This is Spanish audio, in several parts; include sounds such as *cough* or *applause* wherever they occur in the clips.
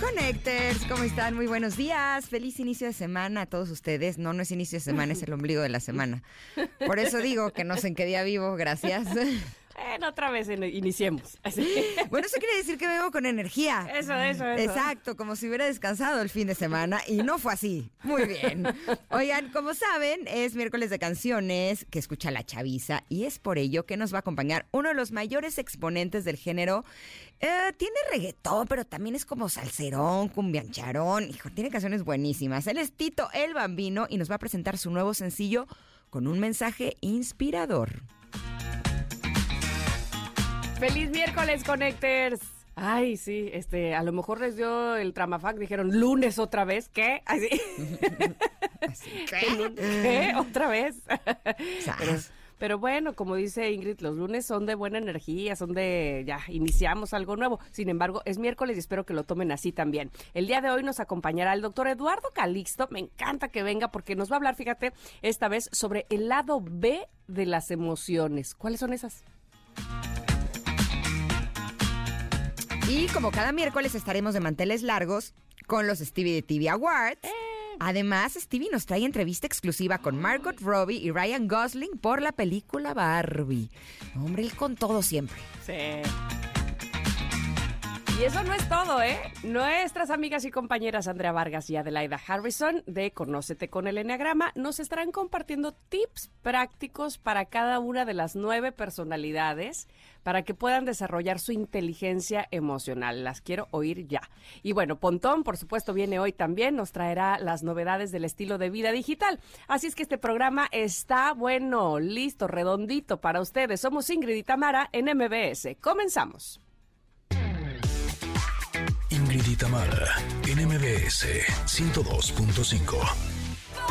Connectors, ¿cómo están? Muy buenos días. Feliz inicio de semana a todos ustedes. No, no es inicio de semana, es el ombligo de la semana. Por eso digo que no sé en qué día vivo, gracias. Bueno, otra vez in- iniciemos. *laughs* Bueno, eso quiere decir que vengo con energía. Eso, eso, eso. Exacto, como si hubiera descansado el fin de semana y no fue así. Muy bien. Oigan, como saben, es miércoles de canciones que escucha la chaviza y es por ello que nos va a acompañar uno de los mayores exponentes del género. Eh, tiene reggaetón, pero también es como salserón, cumbiancharón. Hijo, tiene canciones buenísimas. Él es Tito el Bambino y nos va a presentar su nuevo sencillo con un mensaje inspirador. Feliz miércoles, Connectors. Ay, sí, este, a lo mejor les dio el tramafac, dijeron lunes otra vez, ¿qué? Así. *laughs* ¿Qué? ¿Otra vez? Pero, pero bueno, como dice Ingrid, los lunes son de buena energía, son de ya iniciamos algo nuevo. Sin embargo, es miércoles y espero que lo tomen así también. El día de hoy nos acompañará el doctor Eduardo Calixto. Me encanta que venga porque nos va a hablar, fíjate, esta vez sobre el lado B de las emociones. ¿Cuáles son esas? Y como cada miércoles estaremos de manteles largos con los Stevie de TV Awards. Además, Stevie nos trae entrevista exclusiva con Margot Robbie y Ryan Gosling por la película Barbie. Hombre, él con todo siempre. Sí. Y eso no es todo, ¿eh? Nuestras amigas y compañeras Andrea Vargas y Adelaida Harrison de Conócete con el Enneagrama nos estarán compartiendo tips prácticos para cada una de las nueve personalidades para que puedan desarrollar su inteligencia emocional. Las quiero oír ya. Y bueno, Pontón, por supuesto, viene hoy también, nos traerá las novedades del estilo de vida digital. Así es que este programa está bueno, listo, redondito para ustedes. Somos Ingrid y Tamara en MBS. Comenzamos. Ingrid y Tamara en MBS 102.5.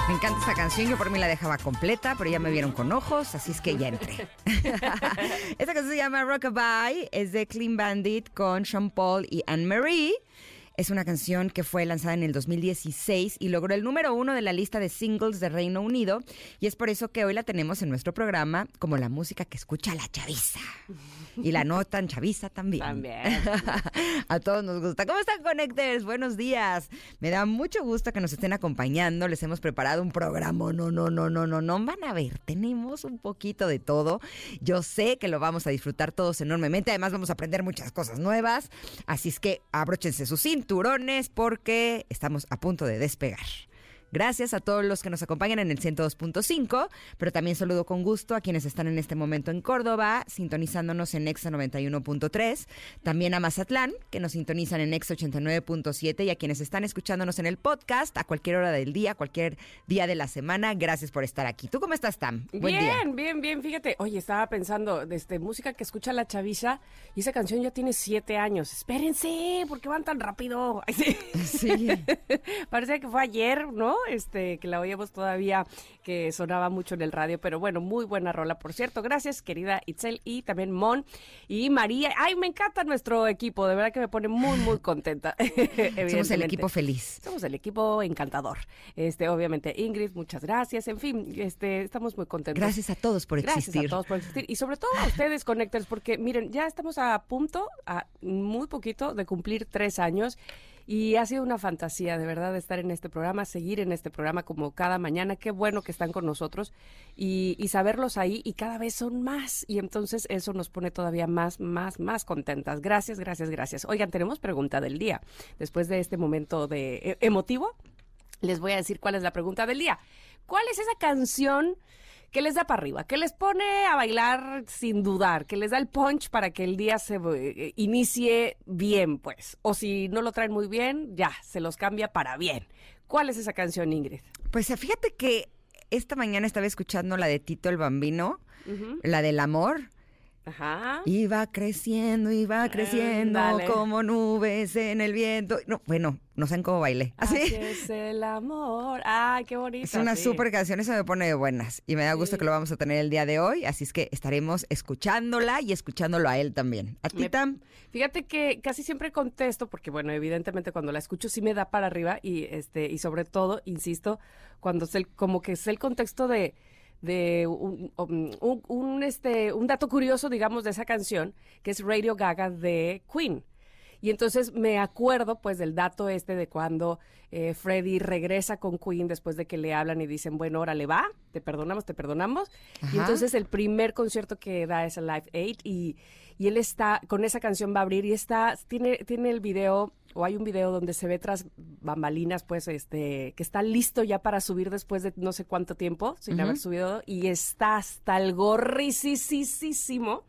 Me encanta esta canción, yo por mí la dejaba completa, pero ya me vieron con ojos, así es que ya entré. *laughs* esta canción se llama Rockabye, es de Clean Bandit con Sean Paul y Anne-Marie. Es una canción que fue lanzada en el 2016 y logró el número uno de la lista de singles de Reino Unido. Y es por eso que hoy la tenemos en nuestro programa como la música que escucha la chaviza. Y la no tan chaviza también. También. *laughs* A todos nos gusta. ¿Cómo están, Connectors? Buenos días. Me da mucho gusto que nos estén acompañando. Les hemos preparado un programa. No, no, no, no, no, no. Van a ver, tenemos un poquito de todo. Yo sé que lo vamos a disfrutar todos enormemente. Además, vamos a aprender muchas cosas nuevas. Así es que abróchense sus cinturones porque estamos a punto de despegar. Gracias a todos los que nos acompañan en el 102.5, pero también saludo con gusto a quienes están en este momento en Córdoba, sintonizándonos en Exa 91.3, también a Mazatlán, que nos sintonizan en Exa 89.7 y a quienes están escuchándonos en el podcast a cualquier hora del día, cualquier día de la semana. Gracias por estar aquí. ¿Tú cómo estás, Tam? Buen bien, día. bien, bien. Fíjate, oye, estaba pensando, desde música que escucha la chaviza, y esa canción ya tiene siete años. Espérense, ¿por qué van tan rápido? *laughs* Sí. Parece que fue ayer, ¿no? Este, que la oíamos todavía, que sonaba mucho en el radio, pero bueno, muy buena rola, por cierto. Gracias, querida Itzel, y también Mon y María. Ay, me encanta nuestro equipo, de verdad que me pone muy, muy contenta. *laughs* Somos el equipo feliz. Somos el equipo encantador. Este, obviamente, Ingrid, muchas gracias. En fin, este, estamos muy contentos. Gracias a todos por Gracias existir. a todos por existir. Y sobre todo a ustedes, Connectors, porque miren, ya estamos a punto, a muy poquito, de cumplir tres años. Y ha sido una fantasía, de verdad, estar en este programa, seguir en este programa como cada mañana. Qué bueno que están con nosotros y, y saberlos ahí y cada vez son más. Y entonces eso nos pone todavía más, más, más contentas. Gracias, gracias, gracias. Oigan, tenemos pregunta del día. Después de este momento de e- emotivo, les voy a decir cuál es la pregunta del día. ¿Cuál es esa canción que les da para arriba, que les pone a bailar sin dudar, que les da el punch para que el día se eh, inicie bien, pues? O si no lo traen muy bien, ya, se los cambia para bien. ¿Cuál es esa canción, Ingrid? Pues fíjate que esta mañana estaba escuchando la de Tito el Bambino, la del amor. Ajá. Iba creciendo, iba creciendo Ándale. como nubes en el viento. No, bueno, no sé cómo bailé. *laughs* Así. Es el amor. Ay, qué bonito. Es una sí. super canción, eso me pone de buenas. Y me da gusto Sí. que lo vamos a tener el día de hoy. Así es que estaremos escuchándola y escuchándolo a él también. ¿A ti, Tam? Fíjate que casi siempre contesto, porque bueno, evidentemente cuando la escucho sí me da para arriba y este, y sobre todo, insisto, cuando es el, como que es el contexto de, de un, um, un- un, este, un dato curioso, digamos, de esa canción, que es Radio Gaga de Queen. Y entonces me acuerdo pues del dato este de cuando eh, Freddie regresa con Queen después de que le hablan y dicen, bueno, órale, va, te perdonamos, te perdonamos. Ajá. Y entonces el primer concierto que da es a Live 8 y, y él está, con esa canción va a abrir y está, tiene, tiene el video, o hay un video donde se ve tras bambalinas, pues, este, que está listo ya para subir después de no sé cuánto tiempo, sin haber subido, y está hasta el gorricisísimo.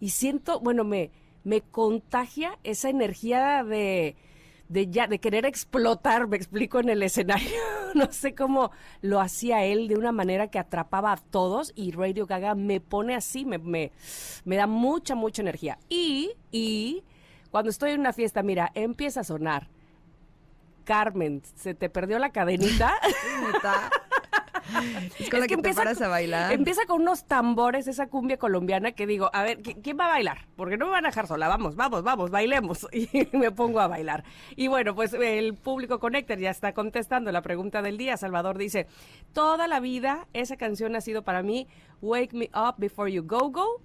Y siento, bueno, me, me contagia esa energía de, de ya, de querer explotar, me explico, en el escenario. *laughs* No sé cómo lo hacía él de una manera que atrapaba a todos y Radio Gaga me pone así, me, me, me da mucha, mucha energía. Y, y cuando estoy en una fiesta, mira, empieza a sonar. Carmen, ¿se te perdió la cadenita? *laughs* *laughs* Es con la Es que, te empieza paras con- a bailar. Empieza con unos tambores, esa cumbia colombiana que digo, a ver, ¿qui- ¿quién va a bailar? Porque no me van a dejar sola, vamos, vamos, vamos, bailemos. *laughs* Y me pongo a bailar. Y bueno, pues el público Connector ya está contestando la pregunta del día. Salvador dice, toda la vida esa canción ha sido para mí Wake Me Up Before You Go Go.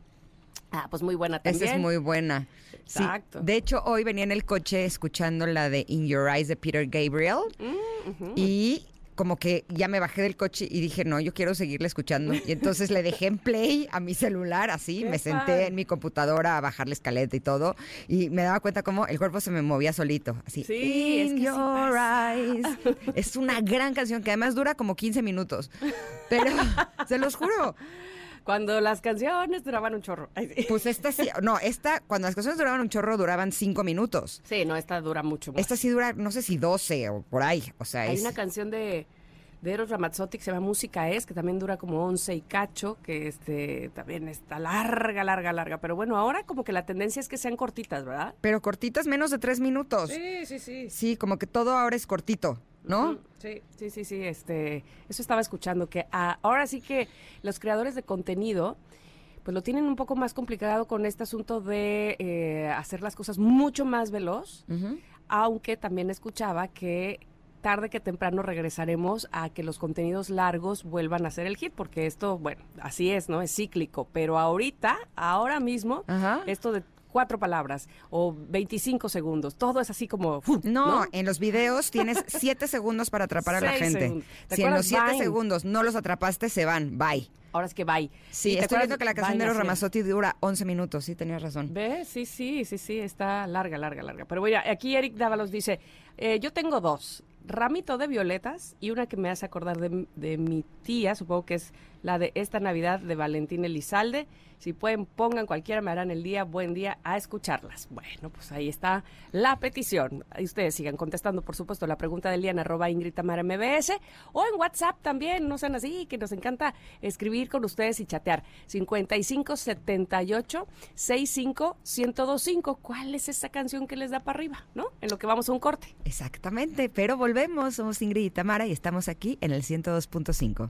Ah, pues muy buena también. Esa es muy buena. Sí, Exacto. De hecho, hoy venía en el coche escuchando la de In Your Eyes de Peter Gabriel Mm, ujú. y como que ya me bajé del coche y dije, no, yo quiero seguirla escuchando. Y entonces le dejé en play a mi celular, así, me senté en mi computadora a bajar la escaleta y todo, y me daba cuenta cómo el cuerpo se me movía solito, así. Sí, es que Your. Eyes. Es una gran canción que además dura como 15 minutos, pero *laughs* se los juro. Cuando las canciones duraban un chorro. Ay, sí. Pues esta sí, no, esta, cuando las canciones duraban un chorro, duraban 5 minutos. Sí, no, esta dura mucho más. Esta sí dura, no sé si 12 o por ahí. O sea, Hay es. una canción de, de Eros Ramazzotti que se llama Música Es, que también dura como 11 y cacho, que este también está larga, larga, larga. Pero bueno, ahora como que la tendencia es que sean cortitas, ¿verdad? Pero cortitas, menos de 3 minutos. Sí, sí, sí. Sí, como que todo ahora es cortito, ¿no? Sí, sí, sí, sí, este, eso estaba escuchando, que ah, ahora sí que los creadores de contenido, pues lo tienen un poco más complicado con este asunto de eh, hacer las cosas mucho más veloz, aunque también escuchaba que tarde que temprano regresaremos a que los contenidos largos vuelvan a ser el hit, porque esto, bueno, así es, ¿no? Es cíclico, pero ahorita, ahora mismo, Ajá. esto de cuatro palabras o 25 segundos, todo es así como... ¡fum! No, en los videos tienes *laughs* 7 segundos para atrapar a la gente. segundos. ¿Te Si en los acuerdas 7 Vine? segundos no los atrapaste, se van. Bye. Ahora es que bye. Sí, ¿Y te estoy viendo que la canción de los? Ramazzotti dura 11 minutos. Sí, tenías razón. ¿Ves? Sí, sí, sí, sí, está larga, larga, larga. Pero bueno, aquí Eric Dávalos dice, eh, yo tengo dos, ramito de violetas y una que me hace acordar de, de mi tía, supongo que es la de esta Navidad de Valentín Elizalde. Si pueden, pongan cualquiera, me harán el día, buen día a escucharlas. Bueno, pues ahí está la petición. Ahí ustedes sigan contestando, por supuesto, la pregunta del día en arroba Ingrid Tamara MBS o en WhatsApp también, no sean así, que nos encanta escribir con ustedes y chatear. 55 78 65 1025. ¿Cuál es esa canción que les da para arriba, no? En lo que vamos a un corte. Exactamente, pero volvemos. Somos Ingrid y Tamara y estamos aquí en el 102.5.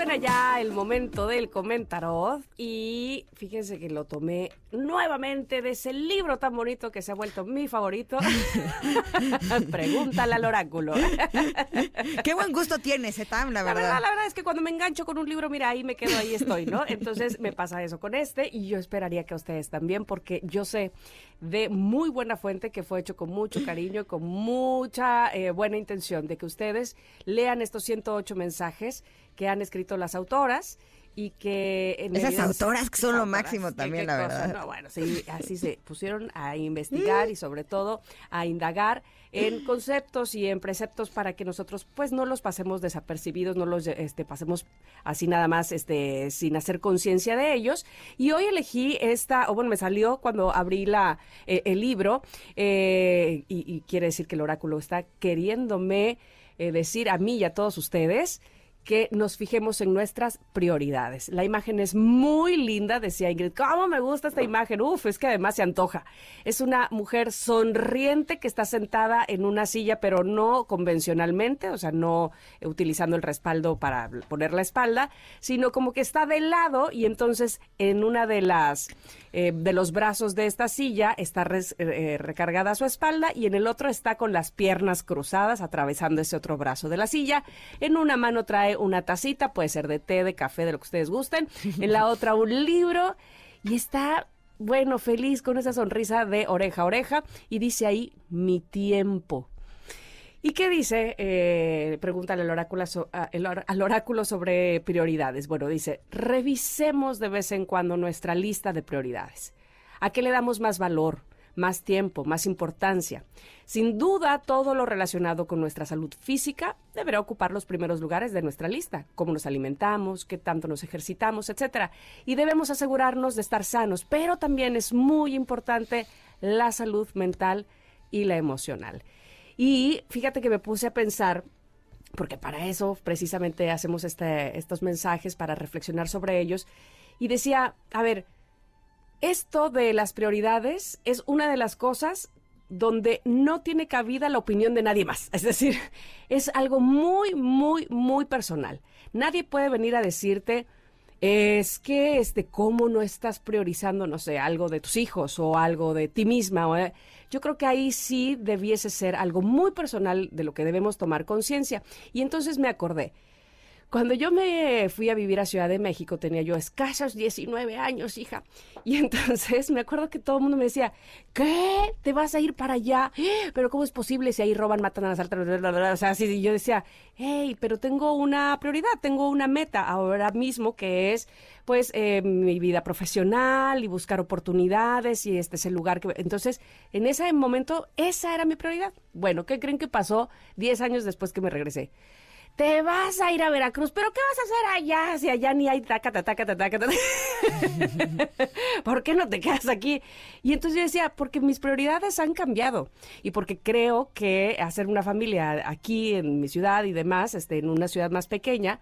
Suena ya el momento del comentarot y fíjense que lo tomé nuevamente de ese libro tan bonito que se ha vuelto mi favorito. *laughs* Pregúntale al oráculo. *laughs* Qué buen gusto tienes, Etam, la La verdad, verdad. la verdad es que cuando me engancho con un libro, mira, ahí me quedo, ahí estoy, ¿no? Entonces me pasa eso con este y yo esperaría que a ustedes también, porque yo sé de muy buena fuente que fue hecho con mucho cariño, con mucha eh, buena intención de que ustedes lean estos 108 mensajes que han escrito las autoras y que... en Esas autoras que son lo máximo también, la cosa, verdad. no, bueno, sí, así se pusieron a investigar y sobre todo a indagar en conceptos y en preceptos para que nosotros pues no los pasemos desapercibidos, no los este, pasemos así nada más este, sin hacer conciencia de ellos. Y hoy elegí esta, o bueno, me salió cuando abrí la, eh, el libro eh, y, y quiere decir que el oráculo está queriéndome eh, decir a mí y a todos ustedes que nos fijemos en nuestras prioridades. La imagen es muy linda, decía Ingrid. ¿Cómo me gusta esta imagen? Uf, es que además se antoja. Es una mujer sonriente que está sentada en una silla, pero no convencionalmente, o sea, no utilizando el respaldo para poner la espalda, sino como que está de lado y entonces en una de las eh, de los brazos de esta silla está res- eh, recargada su espalda y en el otro está con las piernas cruzadas atravesando ese otro brazo de la silla. En una mano trae una tacita, puede ser de té, de café, de lo que ustedes gusten. En la otra un libro y está, bueno, feliz con esa sonrisa de oreja a oreja y dice ahí mi tiempo. ¿Y qué dice? Eh, pregúntale al oráculo, el al oráculo sobre prioridades. Bueno, dice, revisemos de vez en cuando nuestra lista de prioridades. ¿A qué le damos más valor, más tiempo, más importancia? Sin duda, todo lo relacionado con nuestra salud física deberá ocupar los primeros lugares de nuestra lista. Cómo nos alimentamos, qué tanto nos ejercitamos, etcétera. Y debemos asegurarnos de estar sanos, pero también es muy importante la salud mental y la emocional. Y fíjate que me puse a pensar, porque para eso precisamente hacemos este, estos mensajes, para reflexionar sobre ellos, y decía, a ver, esto de las prioridades es una de las cosas donde no tiene cabida la opinión de nadie más. Es decir, *laughs* es algo muy, muy, muy personal. Nadie puede venir a decirte, es que, este, ¿cómo no estás priorizando, no sé, algo de tus hijos o algo de ti misma? o, eh? Yo creo que ahí sí debiese ser algo muy personal de lo que debemos tomar conciencia. Y entonces me acordé, cuando yo me fui a vivir a Ciudad de México, tenía yo escasos 19 años, hija. Y *laughs* entonces me acuerdo que todo el mundo me decía, ¿qué? ¿Te vas a ir para allá? *gasps* Pero ¿cómo es posible si ahí roban, matan, bla, bla, bla? O sea, así yo decía, hey, pero tengo una prioridad, tengo una meta ahora mismo que es, pues, eh, mi vida profesional y buscar oportunidades y este es el lugar que... Entonces, en ese momento, esa era mi prioridad. Bueno, ¿qué creen que pasó 10 años después que me regresé? Te vas a ir a Veracruz, pero ¿qué vas a hacer allá? Si allá ni hay taca, taca, taca. *laughs* ¿Por qué no te quedas aquí? Y entonces yo decía, porque mis prioridades han cambiado y porque creo que hacer una familia aquí en mi ciudad y demás, este, en una ciudad más pequeña,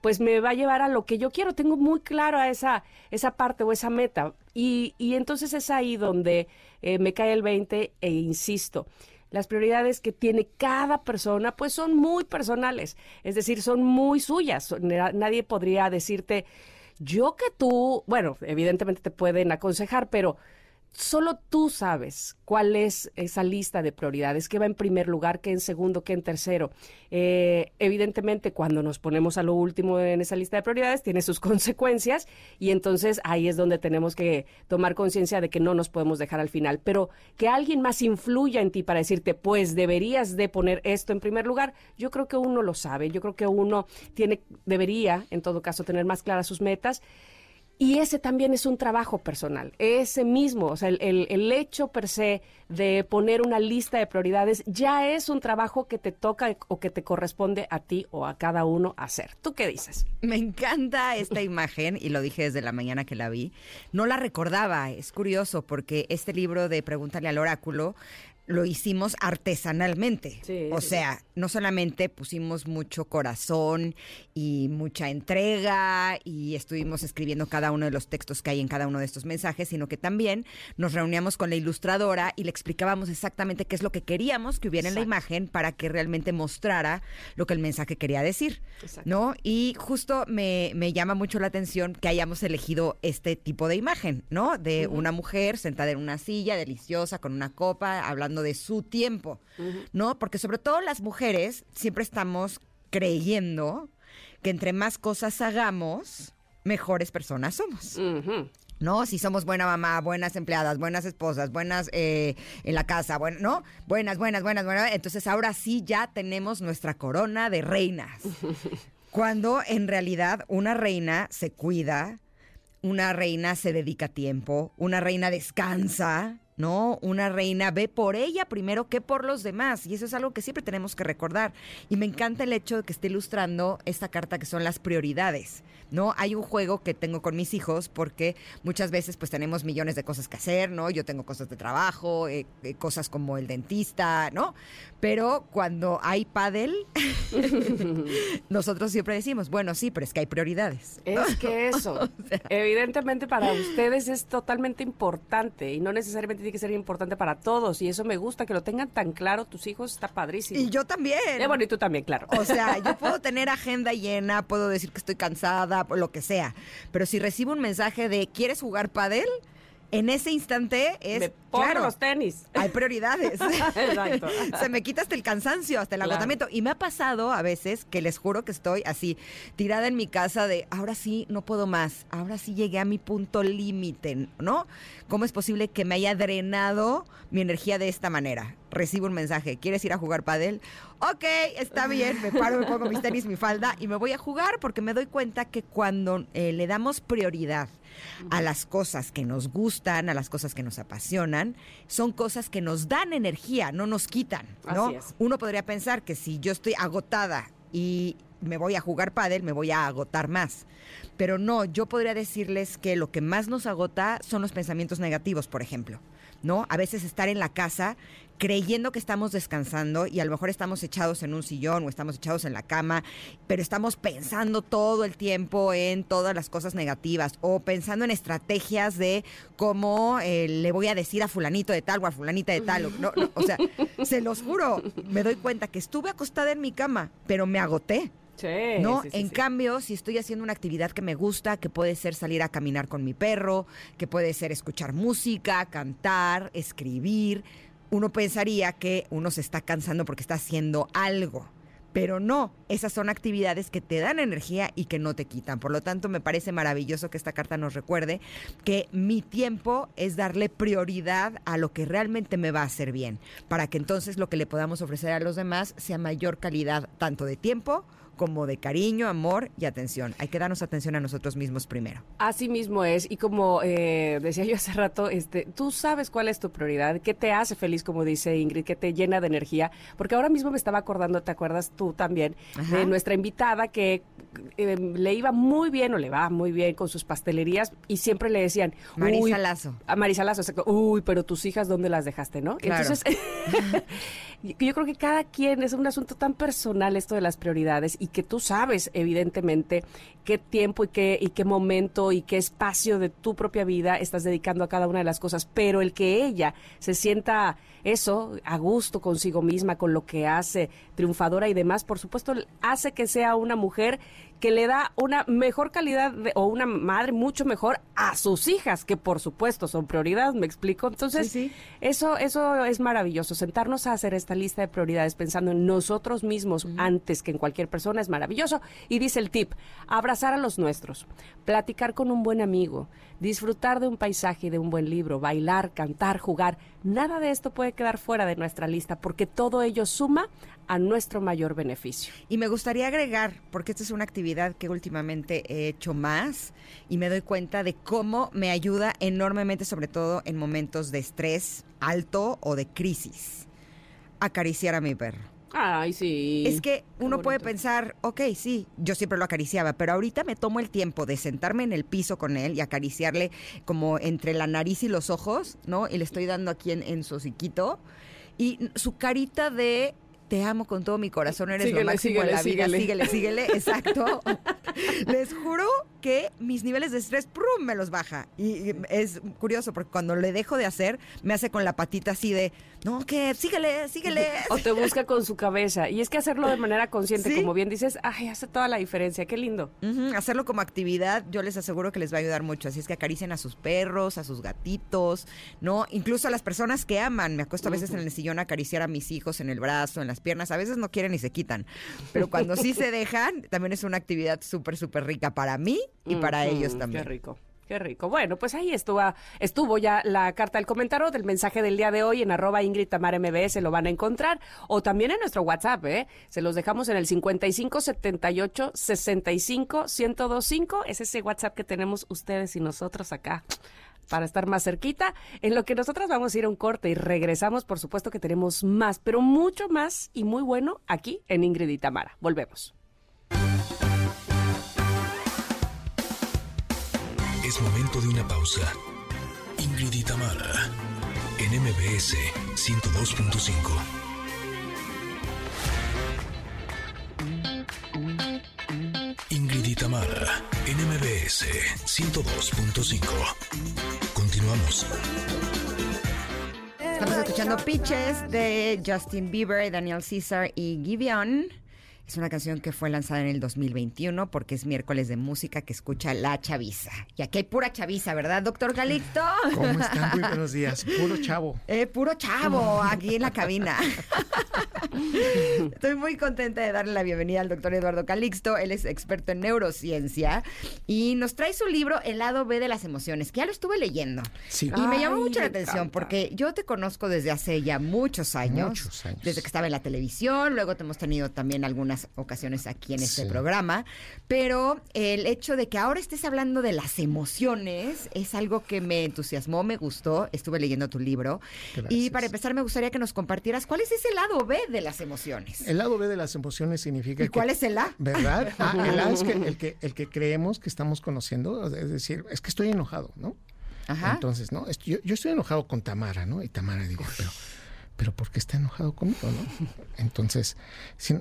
pues me va a llevar a lo que yo quiero. Tengo muy claro a esa, esa parte o esa meta. Y, y entonces es ahí donde eh, me cae el 20 e insisto las prioridades que tiene cada persona pues son muy personales, es decir, son muy suyas. Nadie podría decirte, yo que tú, bueno, evidentemente te pueden aconsejar, pero solo tú sabes cuál es esa lista de prioridades, qué va en primer lugar, qué en segundo, qué en tercero. Eh, evidentemente, cuando nos ponemos a lo último en esa lista de prioridades, tiene sus *laughs* consecuencias y entonces ahí es donde tenemos que tomar conciencia de que no nos podemos dejar al final. Pero que alguien más influya en ti para decirte, pues deberías de poner esto en primer lugar, yo creo que uno lo sabe, yo creo que uno tiene, debería, en todo caso, tener más claras sus metas. Y ese también es un trabajo personal, ese mismo, o sea, el, el- hecho per se de poner una lista de prioridades ya es un trabajo que te toca o que te corresponde a ti o a cada uno hacer. ¿Tú qué dices? Me encanta esta imagen y lo dije desde la mañana que la vi. No la recordaba, es curioso porque este libro de Pregúntale al oráculo lo hicimos artesanalmente. Sí, o sí. sea, no solamente pusimos mucho corazón y mucha entrega y estuvimos escribiendo cada uno de los textos que hay en cada uno de estos mensajes, sino que también nos reuníamos con la ilustradora y le explicábamos exactamente qué es lo que queríamos que hubiera en la imagen para que realmente mostrara lo que el mensaje quería decir. Exacto. ¿no? Y justo me, me llama mucho la atención que hayamos elegido este tipo de imagen, ¿no? De una mujer sentada en una silla deliciosa con una copa, hablando de su tiempo, ¿no? Porque sobre todo las mujeres siempre estamos creyendo que entre más cosas hagamos, mejores personas somos. ¿no? Si somos buena mamá, buenas empleadas, buenas esposas, buenas eh, en la casa, buen- ¿no? Buenas, buenas, buenas, buenas. Entonces ahora sí ya tenemos nuestra corona de reinas. *laughs* Cuando en realidad una reina se cuida, una reina se dedica tiempo, una reina descansa, ¿no? Una reina ve por ella primero que por los demás. Y eso es algo que siempre tenemos que recordar. Y me encanta el hecho de que esté ilustrando esta carta que son las prioridades. ¿No? Hay un juego que tengo con mis hijos porque muchas veces pues tenemos millones de cosas que hacer, ¿no? Yo tengo cosas de trabajo, eh, eh, cosas como el dentista, ¿no? Pero cuando hay pádel, *laughs* nosotros siempre decimos, bueno, sí, pero es que hay prioridades. Es *laughs* que eso, evidentemente para ustedes es totalmente importante y no necesariamente tiene que ser importante para todos y eso me gusta, que lo tengan tan claro tus hijos, está padrísimo. Y yo también. Eh, bueno, y tú también, claro. O sea, yo *laughs* puedo tener agenda llena, puedo decir que estoy cansada, lo que sea, pero si recibo un mensaje de ¿quieres jugar pádel? En ese instante es. claro, los tenis. Hay prioridades. *laughs* *laughs* Se me quita hasta el cansancio, hasta el agotamiento. Y me ha pasado a veces que les juro que estoy así, tirada en mi casa de ahora sí no puedo más. Ahora sí llegué a mi punto límite, ¿no? ¿Cómo es posible que me haya drenado mi energía de esta manera? Recibo un mensaje, ¿quieres ir a jugar pádel? Ok, está bien, me paro, me pongo mis tenis, mi falda y me voy a jugar porque me doy cuenta que cuando eh, le damos prioridad a las cosas que nos gustan, a las cosas que nos apasionan, son cosas que nos dan energía, no nos quitan, ¿no? Uno podría pensar que si yo estoy agotada y me voy a jugar pádel, me voy a agotar más. Pero no, yo podría decirles que lo que más nos agota son los pensamientos negativos, por ejemplo. ¿no? A veces estar en la casa creyendo que estamos descansando y a lo mejor estamos echados en un sillón o estamos echados en la cama, pero estamos pensando todo el tiempo en todas las cosas negativas o pensando en estrategias de cómo eh, le voy a decir a fulanito de tal o a fulanita de tal. o sea, se los juro, me doy cuenta que estuve acostada en mi cama, pero me agoté. ¿No? en cambio, si estoy haciendo una actividad que me gusta, que puede ser salir a caminar con mi perro, que puede ser escuchar música, cantar, escribir, uno pensaría que uno se está cansando porque está haciendo algo. Pero no, esas son actividades que te dan energía y que no te quitan. Por lo tanto, me parece maravilloso que esta carta nos recuerde que mi tiempo es darle prioridad a lo que realmente me va a hacer bien, para que entonces lo que le podamos ofrecer a los demás sea mayor calidad tanto de tiempo como de cariño, amor y atención. Hay que darnos atención a nosotros mismos primero. Así mismo es. Y como eh, decía yo hace rato, este, tú sabes cuál es tu prioridad, qué te hace feliz, como dice Ingrid, qué te llena de energía. Porque ahora mismo me estaba acordando, ¿te acuerdas tú también? De nuestra invitada que eh, le iba muy bien o le va muy bien con sus pastelerías y siempre le decían... Marisa Lazo. A Marisa Lazo, Uy, pero tus hijas, ¿dónde las dejaste, no? Entonces, *laughs* yo creo que cada quien es un asunto tan personal esto de las prioridades y que tú sabes, evidentemente, qué tiempo y qué, y qué momento y qué espacio de tu propia vida estás dedicando a cada una de las cosas, pero el que ella se sienta eso, a gusto consigo misma, con lo que hace, triunfadora y demás, por supuesto, hace que sea una mujer que le da una mejor calidad o una madre mucho mejor a sus hijas, que por supuesto son prioridad, me explico. Entonces, eso eso es maravilloso, sentarnos a hacer esta lista de prioridades pensando en nosotros mismos antes que en cualquier persona es maravilloso. Y dice el tip, abrazar a los nuestros, platicar con un buen amigo, disfrutar de un paisaje y de un buen libro, bailar, cantar, jugar. Nada de esto puede quedar fuera de nuestra lista porque todo ello suma a nuestro mayor beneficio. Y me gustaría agregar, porque esta es una actividad que últimamente he hecho más y me doy cuenta de cómo me ayuda enormemente, sobre todo en momentos de estrés alto o de crisis, acariciar a mi perro. Ay, sí. Es que uno puede pensar, ok, sí, yo siempre lo acariciaba, pero ahorita me tomo el tiempo de sentarme en el piso con él y acariciarle como entre la nariz y los ojos, ¿no? Y le estoy dando aquí en, en su hociquito. Y su carita de te amo con todo mi corazón, eres lo máximo de la vida, síguele, síguele, *laughs* exacto. Les juro que mis niveles de estrés ¡prum! me los baja. Y, es curioso porque cuando le dejo de hacer, me hace con la patita así de, no, que síguele, síguele. O te busca con su cabeza. Y es que hacerlo de manera consciente, como bien dices, ay, hace toda la diferencia, qué lindo. Hacerlo como actividad, yo les aseguro que les va a ayudar mucho. Así es que acaricien a sus perros, a sus gatitos, ¿no? Incluso a las personas que aman. Me acuesto a veces en el sillón a acariciar a mis hijos en el brazo, en las piernas. A veces no quieren y se quitan. Pero cuando sí se *laughs* dejan, también es una actividad súper, súper rica para mí y para ellos también. Qué rico. Qué rico. Bueno, pues ahí estuvo, estuvo ya la carta del comentario del mensaje del día de hoy en arroba Ingrid Tamar MBS, lo van a encontrar. O también en nuestro WhatsApp, ¿eh? Se los dejamos en el 55 78 65 1025. Es ese WhatsApp que tenemos ustedes y nosotros acá para estar más cerquita. En lo que nosotros vamos a ir a un corte y regresamos, por supuesto que tenemos más, pero mucho más y muy bueno aquí en Ingrid y Tamara. Volvemos. De una pausa. Ingrid y Tamara, en MBS 102.5. Ingrid y Tamara, en MBS 102.5. Continuamos. Estamos escuchando Pitches de Justin Bieber, Daniel Caesar y Giveon. Es una canción que fue lanzada en el 2021 porque es miércoles de música que escucha la chaviza. Y aquí hay pura chaviza, ¿verdad, doctor Galito? *laughs* ¿Cómo están? Muy *laughs* buenos días. Puro chavo. Eh, puro chavo aquí en la cabina. Estoy muy contenta de darle la bienvenida al doctor Eduardo Calixto. Él es experto en neurociencia y nos trae su libro El lado B de las emociones, que ya lo estuve leyendo. Sí. Y me llamó mucho la atención encanta. porque yo te conozco desde hace ya muchos años. Muchos años. Desde que estaba en la televisión, luego te hemos tenido también algunas ocasiones aquí en este Sí. programa. Pero el hecho de que ahora estés hablando de las emociones es algo que me entusiasmó, me gustó. Estuve leyendo tu libro. Y para empezar, me gustaría que nos compartieras cuál es ese lado B de las emociones. El lado B de las emociones significa ¿Y que- cuál es el A? ¿Verdad? *laughs* Ah, el A es que, el, que, el que creemos que estamos conociendo, es decir, es que estoy enojado, ¿no? Ajá. Entonces, ¿no? Yo estoy enojado con Tamara, ¿no? Y Tamara digo, pero, pero ¿por qué está enojado conmigo, no? *laughs* Entonces, si-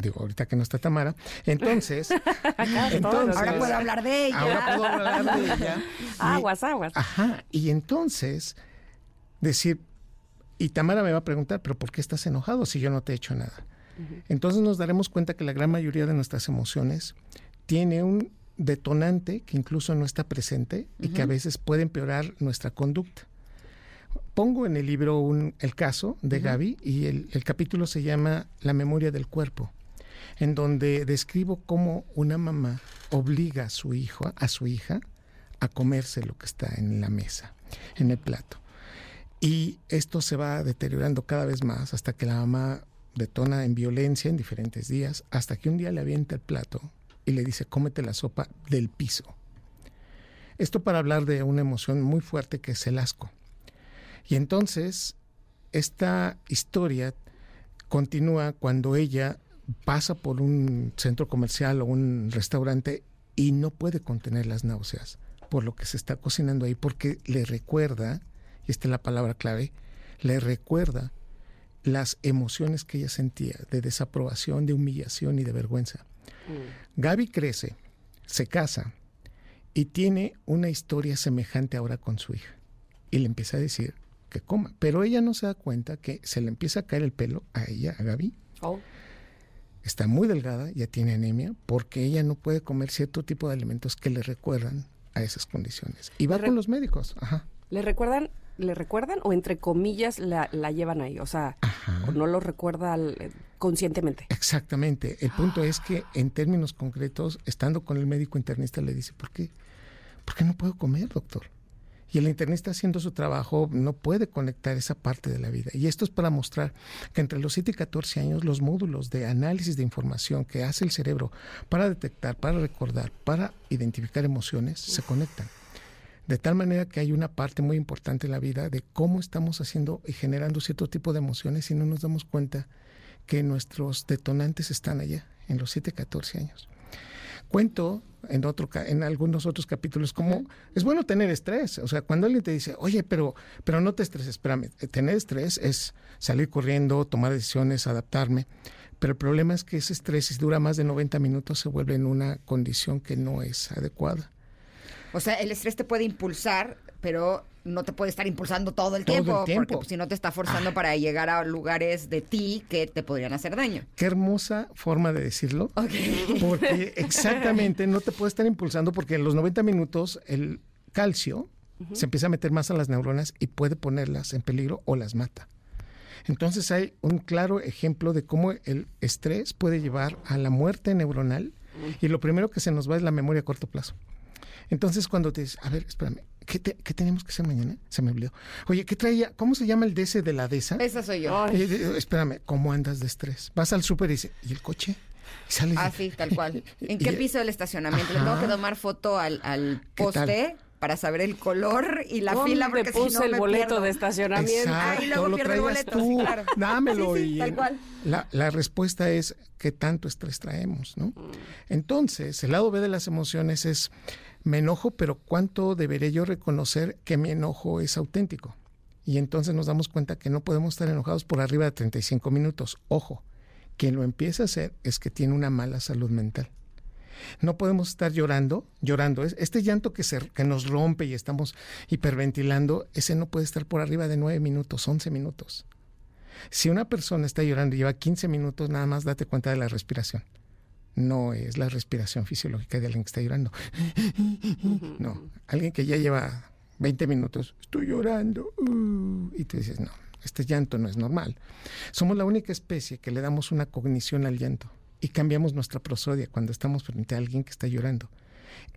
digo, ahorita que no está Tamara, entonces, *laughs* entonces Ahora puedo hablar de ella. Ahora puedo hablar de ella. *laughs* Aguas, aguas. Ajá, y entonces decir, y Tamara me va a preguntar, pero ¿por qué estás enojado si yo no te he hecho nada? Entonces nos daremos cuenta que la gran mayoría de nuestras emociones tiene un detonante que incluso no está presente y que a veces puede empeorar nuestra conducta. Pongo en el libro un- el caso de Gaby y el, el capítulo se llama La memoria del cuerpo, en donde describo cómo una mamá obliga a su hijo, a su hija, a comerse lo que está en la mesa, en el plato. Y esto se va deteriorando cada vez más hasta que la mamá detona en violencia en diferentes días, hasta que un día le avienta el plato y le dice, cómete la sopa del piso. Esto para hablar de una emoción muy fuerte que es el asco. Y entonces, esta historia continúa cuando ella pasa por un centro comercial o un restaurante y no puede contener las náuseas por lo que se está cocinando ahí, porque le recuerda, y esta es la palabra clave, le recuerda las emociones que ella sentía de desaprobación, de humillación y de vergüenza. Gaby crece, se casa y tiene una historia semejante ahora con su hija. Y le empieza a decir que coma, pero ella no se da cuenta que se le empieza a caer el pelo a ella, a Gaby. Oh. Está muy delgada, ya tiene anemia, porque ella no puede comer cierto tipo de alimentos que le recuerdan a esas condiciones. Y va con los médicos. Ajá. ¿Le recuerdan, le recuerdan o entre comillas la, la llevan ahí? O sea, o no lo recuerda al- eh, conscientemente. Exactamente. El punto es que en términos concretos, estando con el médico internista, le dice, ¿por qué? ¿Por qué no puedo comer, doctor? Y el internista haciendo su trabajo no puede conectar esa parte de la vida. Y esto es para mostrar que entre los 7 y 14 años los módulos de análisis de información que hace el cerebro para detectar, para recordar, para identificar emociones, se conectan. De tal manera que hay una parte muy importante en la vida de cómo estamos haciendo y generando cierto tipo de emociones y no nos damos cuenta que nuestros detonantes están allá, en los 7, 14 años. Cuento en, otro, en algunos otros capítulos cómo es bueno tener estrés. O sea, cuando alguien te dice, oye, pero, pero no te estreses, espérame, eh, tener estrés es salir corriendo, tomar decisiones, adaptarme. Pero el problema es que ese estrés, si dura más de 90 minutos, se vuelve en una condición que no es adecuada. O sea, el estrés te puede impulsar, pero no te puede estar impulsando todo el Todo el tiempo, porque pues, si no te está forzando para llegar a lugares de ti que te podrían hacer daño. Qué hermosa forma de decirlo. *laughs* Porque exactamente no te puede estar impulsando porque en los 90 minutos el calcio se empieza a meter más a las neuronas y puede ponerlas en peligro o las mata. Entonces hay un claro ejemplo de cómo el estrés puede llevar a la muerte neuronal y lo primero que se nos va es la memoria a corto plazo. Entonces cuando te dices, a ver, espérame, ¿qué, ¿qué, tenemos que hacer mañana? Se me olvidó. Oye, ¿qué traía? ¿Cómo se llama el DC de la DESA? Esa soy yo. Eh, espérame, ¿cómo andas de estrés? Vas al súper y dices, ¿y el coche? Y ah, sí, tal cual. *laughs* ¿En qué piso del estacionamiento? Le tengo que tomar foto al, al poste para saber el color y la fila porque puse si no el boleto de estacionamiento. Exacto, luego pierde el boleto. Tú, Dámelo. y tal cual. La, la, respuesta es qué tanto estrés traemos, ¿no? Mm. Entonces, el lado B de las emociones es me enojo, pero ¿cuánto deberé yo reconocer que mi enojo es auténtico? Y entonces nos damos cuenta que no podemos estar enojados por arriba de 35 minutos. Ojo, quien lo empieza a hacer es que tiene una mala salud mental. No podemos estar llorando, llorando. Este llanto que, que nos rompe y estamos hiperventilando, ese no puede estar por arriba de 9 minutos, 11 minutos. Si una persona está llorando y lleva 15 minutos, nada más date cuenta de la respiración. No es la respiración fisiológica de alguien que está llorando. No, alguien que ya lleva 20 minutos, estoy llorando. Uh, y tú dices, no, este llanto no es normal. Somos la única especie que le damos una cognición al llanto y cambiamos nuestra prosodia cuando estamos frente a alguien que está llorando.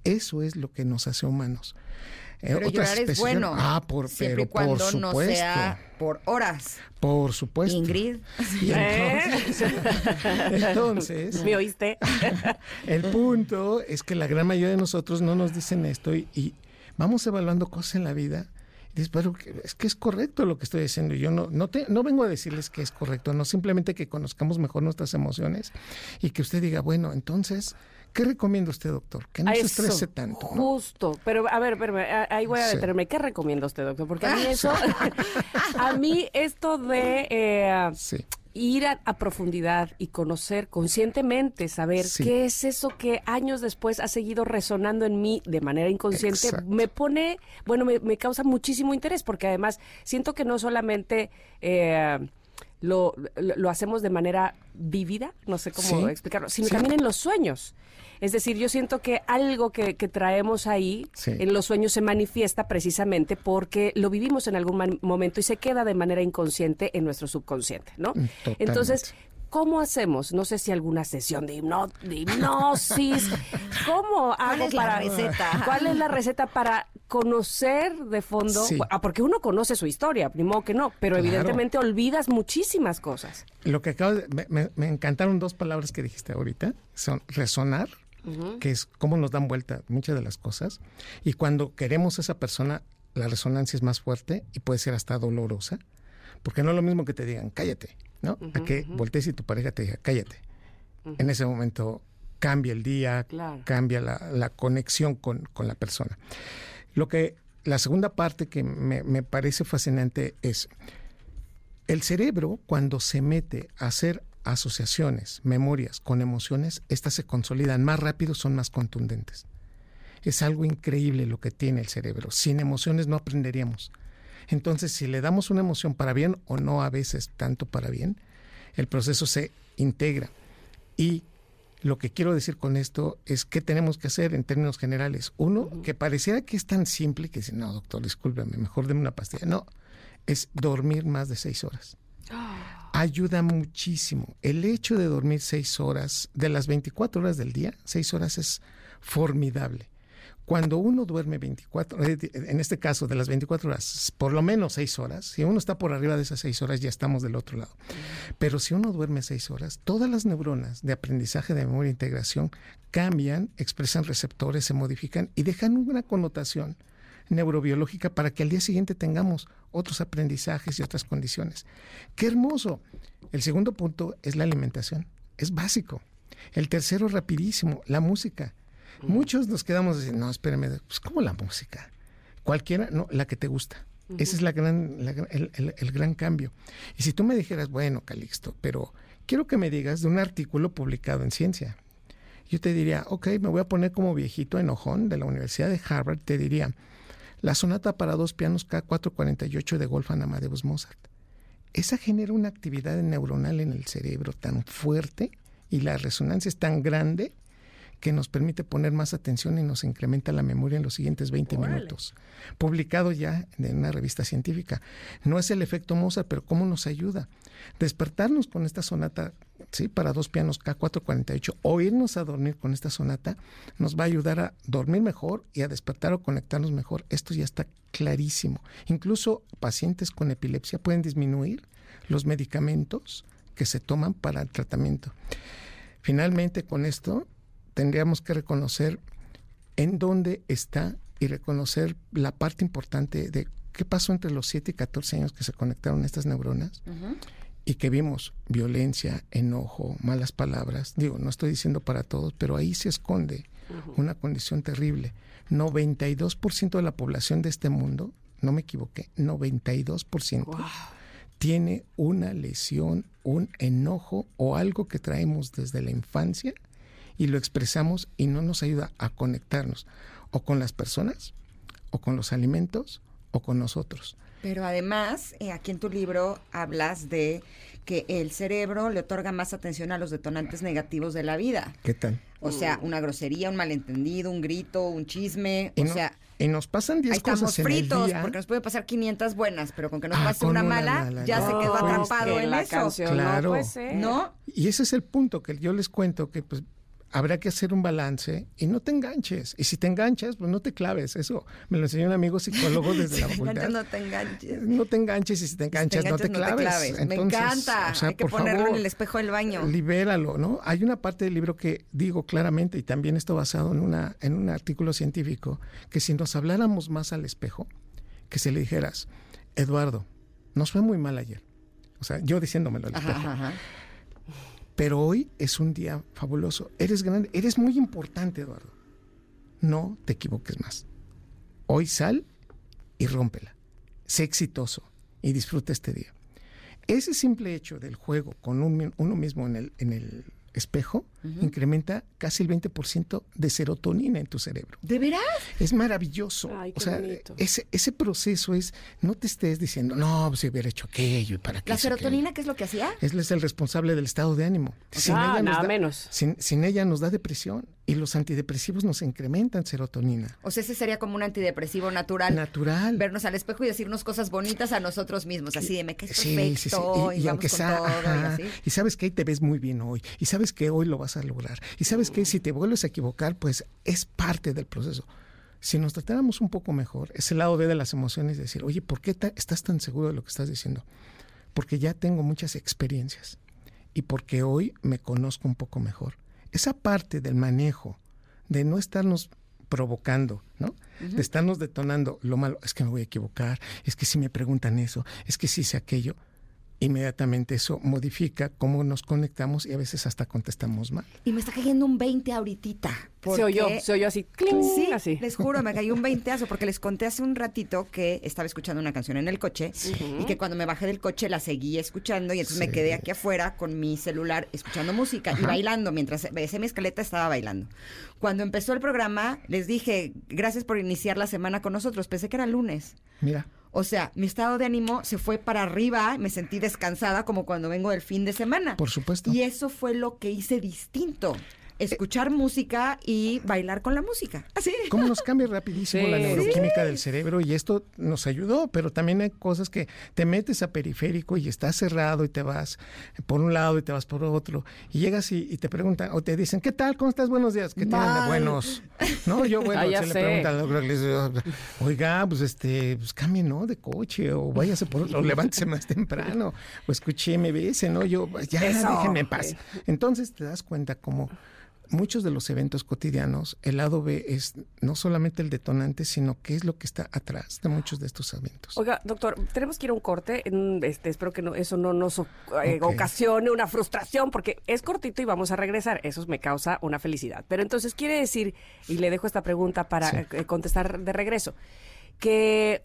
Eso es lo que nos hace humanos. Eh, pero llorar es bueno. Ah, por, pero por supuesto. no sea por horas. Por supuesto. Ingrid. *laughs* entonces, *laughs* entonces, ¿me oíste? *laughs* el punto es que la gran mayoría de nosotros no nos dicen esto y vamos evaluando cosas en la vida dices, pero es que es correcto lo que estoy diciendo. Yo no, no, te, no vengo a decirles que es correcto, no, simplemente que conozcamos mejor nuestras emociones y que usted diga, bueno, entonces, ¿qué recomienda usted, doctor? Que no se estrese tanto. Justo, pero a ver, ahí voy a detenerme. ¿Qué recomienda usted, doctor? Porque a mí eso, *laughs* a mí esto de... Eh, sí ir a, profundidad y conocer conscientemente, saber qué es eso que años después ha seguido resonando en mí de manera inconsciente, me pone, bueno, me, causa muchísimo interés porque además siento que no solamente... Eh, lo, lo, hacemos de manera vívida, no sé cómo explicarlo, sino también en los sueños. Es decir, yo siento que algo que, traemos ahí en los sueños se manifiesta precisamente porque lo vivimos en algún momento y se queda de manera inconsciente en nuestro subconsciente, ¿no? Mm, Entonces, ¿Cómo hacemos? No sé si alguna sesión de, hipnosis. *laughs* ¿Cómo hago ¿Cuál para, la receta? ¿Cuál es la receta para conocer de fondo? Ah, porque uno conoce su historia, primo que no, pero evidentemente olvidas muchísimas cosas. Lo que acabo de, me, me, encantaron dos palabras que dijiste ahorita, son resonar que es cómo nos dan vuelta muchas de las cosas. Y cuando queremos a esa persona, la resonancia es más fuerte y puede ser hasta dolorosa, porque no es lo mismo que te digan, cállate, ¿no? a que voltees y tu pareja te diga, cállate. En ese momento cambia el día, cambia la, conexión con, la persona. Lo que la segunda parte que me, me, parece fascinante es el cerebro cuando se mete a hacer asociaciones, memorias con emociones, estas se consolidan más rápido, son más contundentes. Es algo increíble lo que tiene el cerebro. Sin emociones no aprenderíamos. Entonces, si le damos una emoción para bien o no a veces tanto para bien, el proceso se integra. Y lo que quiero decir con esto es qué tenemos que hacer en términos generales. Uno, que pareciera que es tan simple que dice, no, doctor, discúlpeme, mejor deme una pastilla. No, es dormir más de seis horas. Ayuda muchísimo. El hecho de dormir seis horas, de las 24 horas del día, seis horas es formidable. Cuando uno duerme 24, eh, en este caso de las 24 horas, por lo menos seis horas, si uno está por arriba de esas seis horas ya estamos del otro lado. Pero si uno duerme seis horas, todas las neuronas de aprendizaje de memoria e integración cambian, expresan receptores, se modifican y dejan una connotación neurobiológica para que al día siguiente tengamos otros aprendizajes y otras condiciones. ¡Qué hermoso! El segundo punto es la alimentación. Es básico. El tercero, rapidísimo, la música. Muchos nos quedamos diciendo, no, espérame, pues ¿cómo la música? Cualquiera, no, la que te gusta. Ese es la gran, el, el, gran cambio. Y si tú me dijeras, bueno, Calixto, pero quiero que me digas de un artículo publicado en Ciencia. Yo te diría, ok, me voy a poner como viejito enojón de la Universidad de Harvard, te diría, la sonata para dos pianos K448 de Wolfgang Amadeus Mozart. Esa genera una actividad neuronal en el cerebro tan fuerte y la resonancia es tan grande que nos permite poner más atención y nos incrementa la memoria en los siguientes 20 minutos. Publicado ya en una revista científica. No es el efecto Mozart, pero cómo nos ayuda. Despertarnos con esta sonata ¿sí? para dos pianos K448 o irnos a dormir con esta sonata nos va a ayudar a dormir mejor y a despertar o conectarnos mejor. Esto ya está clarísimo. Incluso pacientes con epilepsia pueden disminuir los medicamentos que se toman para el tratamiento. Finalmente, con esto tendríamos que reconocer en dónde está y reconocer la parte importante de qué pasó entre los 7 y 14 años que se conectaron estas neuronas y que vimos violencia, enojo, malas palabras. Digo, no estoy diciendo para todos, pero ahí se esconde una condición terrible. 92% de la población de este mundo, no me equivoqué, 92% tiene una lesión, un enojo o algo que traemos desde la infancia y lo expresamos y no nos ayuda a conectarnos o con las personas o con los alimentos o con nosotros. Pero además, eh, aquí en tu libro hablas de que el cerebro le otorga más atención a los detonantes negativos de la vida. ¿Qué tal? O sea, una grosería, un malentendido, un grito, un chisme, y o sea... Y nos pasan 10 cosas en fritos, el día. porque nos puede pasar 500 buenas, pero con que nos ah, pase una, mala, ya se quedó atrapado en eso. claro. No, Y ese es el punto que yo les cuento, que pues habrá que hacer un balance y no te enganches. Y si te enganchas, pues no te claves. Eso me lo enseñó un amigo psicólogo desde la *laughs* facultad. no te enganches. No te enganches y si te enganchas, no, te, claves. me encanta. Hay que ponerlo en el espejo del baño. Libéralo, ¿no? Hay una parte del libro que digo claramente, y también esto basado en, una, en un artículo científico, que si nos habláramos más al espejo, que se le dijeras, Eduardo, nos fue muy mal ayer. O sea, yo diciéndomelo al espejo. ajá. Pero hoy es un día fabuloso. Eres grande, eres muy importante, Eduardo. No te equivoques más. Hoy sal y rómpela. Sé exitoso y disfruta este día. Ese simple hecho del juego con uno mismo en el espejo incrementa casi el 20% de serotonina en tu cerebro. ¿De veras? Es maravilloso. o sea, ese, ese proceso es, no te estés diciendo, no, pues si hubiera hecho aquello y para qué. ¿La serotonina qué es lo que hacía? Es, es el responsable del estado de ánimo. sin ah, ella nada menos. Sin, sin ella nos da depresión y los antidepresivos nos incrementan serotonina. O sea, ese sería como un antidepresivo natural. Natural. Vernos al espejo y decirnos cosas bonitas a nosotros mismos, así de me que es perfecto y, aunque sea, y, sabes que ahí te ves muy bien hoy y sabes que hoy lo vas a lograr. Y sabes que si te vuelves a equivocar, pues es parte del proceso. Si nos tratáramos un poco mejor, ese lado B de las emociones, decir, oye, ¿por qué estás tan seguro de lo que estás diciendo? Porque ya tengo muchas experiencias y porque hoy me conozco un poco mejor esa parte del manejo, de no estarnos provocando, ¿no? De estarnos detonando lo malo, es que me voy a equivocar, es que si me preguntan eso, es que si sé aquello, inmediatamente eso modifica cómo nos conectamos y a veces hasta contestamos mal. Y me está cayendo un 20 ahorita. Se oyó, se oyó así, sí, así. les juro, me cayó un 20 porque les conté hace un ratito que estaba escuchando una canción en el coche y que cuando me bajé del coche la seguí escuchando y entonces me quedé aquí afuera con mi celular escuchando música y bailando. Mientras besé mi escaleta estaba bailando. Cuando empezó el programa les dije, gracias por iniciar la semana con nosotros. Pensé que era lunes. Mira. O sea, mi estado de ánimo se fue para arriba, me sentí descansada como cuando vengo del fin de semana. Por supuesto. Y eso fue lo que hice distinto escuchar música y bailar con la música. Así. Cómo nos cambia rapidísimo la neuroquímica del cerebro y esto nos ayudó, pero también hay cosas que te metes a periférico y estás cerrado y te vas por un lado y te vas por otro y llegas y, te preguntan o te dicen, ¿qué tal? ¿Cómo estás? Buenos días. ¿Qué tal? buenos. No, yo *laughs* bueno, ah, se le pregunta al doctor, oiga, pues este, pues cambie, ¿no? De coche o váyase por otro, o *laughs* levántese más temprano o escuché MBS, ¿no? Yo, ya, déjenme en paz. Entonces te das cuenta cómo muchos de los eventos cotidianos, el lado B es no solamente el detonante, sino qué es lo que está atrás de muchos de estos eventos. Oiga, doctor, tenemos que ir a un corte. Este, espero que no, eso no nos eh, ocasione una frustración, porque es cortito y vamos a regresar. Eso me causa una felicidad. Pero entonces quiere decir, y le dejo esta pregunta para eh, contestar de regreso, que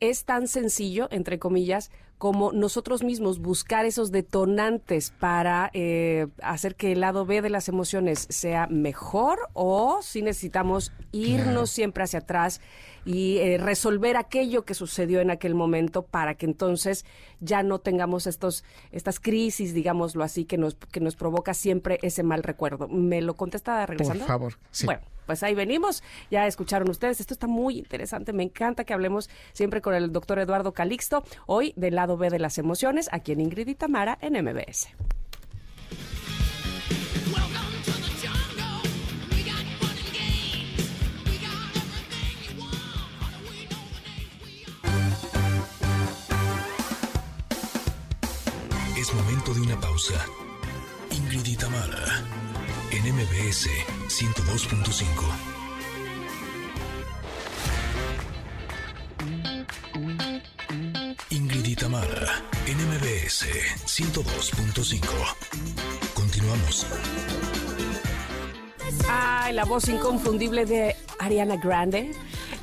es tan sencillo, entre comillas, como nosotros mismos buscar esos detonantes para eh, hacer que el lado B de las emociones sea mejor o si necesitamos irnos siempre hacia atrás y eh, resolver aquello que sucedió en aquel momento para que entonces ya no tengamos estos estas crisis, digámoslo así, que nos que nos provoca siempre ese mal recuerdo. ¿Me lo contesta regresando? Por favor, sí. Bueno, pues ahí venimos. Ya escucharon ustedes. Esto está muy interesante. Me encanta que hablemos siempre con el doctor Eduardo Calixto, hoy del lado lado B de las emociones, aquí en Ingrid y Tamara en MBS. Es momento de una pausa. Ingrid y Tamara en MBS 102.5. Tamara, en MBS 102.5. Continuamos. Ay, la voz inconfundible de Ariana Grande.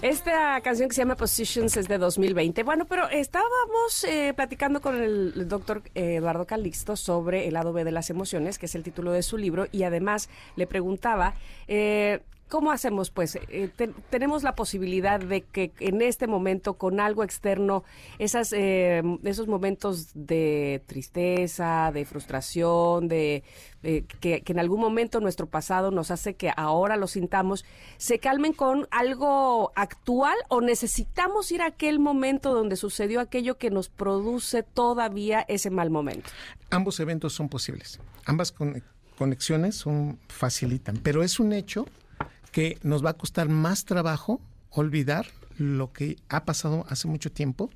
Esta canción que se llama Positions es de 2020. Bueno, pero estábamos eh, platicando con el doctor eh, Eduardo Calixto sobre el lado B de las emociones, que es el título de su libro, y además le preguntaba eh, ¿Cómo hacemos? Pues eh, tenemos la posibilidad de que en este momento, con algo externo, esas, eh, esos momentos de tristeza, de frustración, de eh, que, en algún momento nuestro pasado nos hace que ahora lo sintamos, se calmen con algo actual o necesitamos ir a aquel momento donde sucedió aquello que nos produce todavía ese mal momento. Ambos eventos son posibles. Ambas conexiones son, facilitan, pero es un hecho que nos va a costar más trabajo olvidar lo que ha pasado hace mucho tiempo.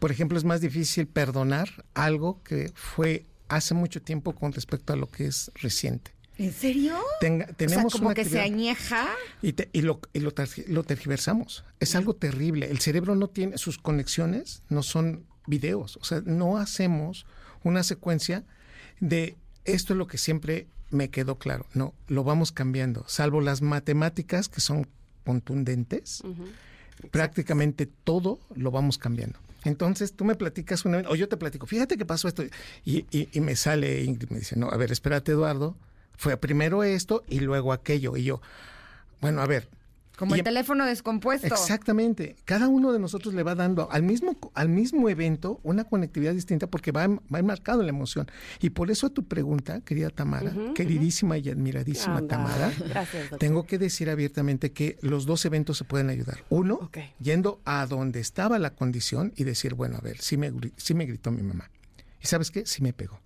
Por ejemplo, es más difícil perdonar algo que fue hace mucho tiempo con respecto a lo que es reciente. ¿En serio? tenemos como que se añeja. Y, lo, lo, tergiversamos. Es algo terrible. El cerebro no tiene, sus conexiones no son videos. O sea, no hacemos una secuencia de esto es lo que siempre me quedó claro. No, lo vamos cambiando, salvo las matemáticas que son contundentes. Prácticamente todo lo vamos cambiando. Entonces tú me platicas una o yo te platico, fíjate que pasó esto, y, y, me sale Ingrid, me dice, no, a ver, espérate Eduardo, fue primero esto y luego aquello, y yo, bueno, a ver, como el em teléfono descompuesto. Exactamente. Cada uno de nosotros le va dando al mismo, al mismo evento una conectividad distinta porque va, va enmarcado en la emoción. Y por eso a tu pregunta, querida Tamara, queridísima y admiradísima Tamara, tengo que decir abiertamente que los dos eventos se pueden ayudar. Uno, yendo a donde estaba la condición y decir, bueno, a ver, sí me, sí me gritó mi mamá. ¿Y sabes qué? Sí me pegó.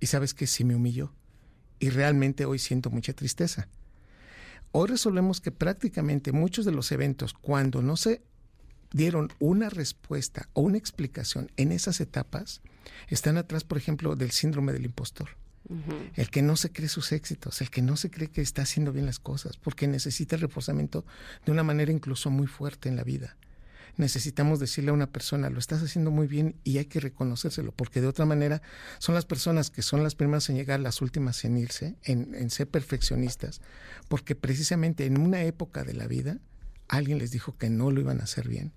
¿Y sabes qué? Sí me humilló. Y realmente hoy siento mucha tristeza Hoy resolvemos que prácticamente muchos de los eventos, cuando no se dieron una respuesta o una explicación en esas etapas, están atrás, por ejemplo, del síndrome del impostor. El que no se cree sus éxitos, el que no se cree que está haciendo bien las cosas, porque necesita el reforzamiento de una manera incluso muy fuerte en la vida necesitamos decirle a una persona, lo estás haciendo muy bien y hay que reconocérselo, porque de otra manera son las personas que son las primeras en llegar, las últimas en irse, en, ser perfeccionistas, porque precisamente en una época de la vida alguien les dijo que no lo iban a hacer bien,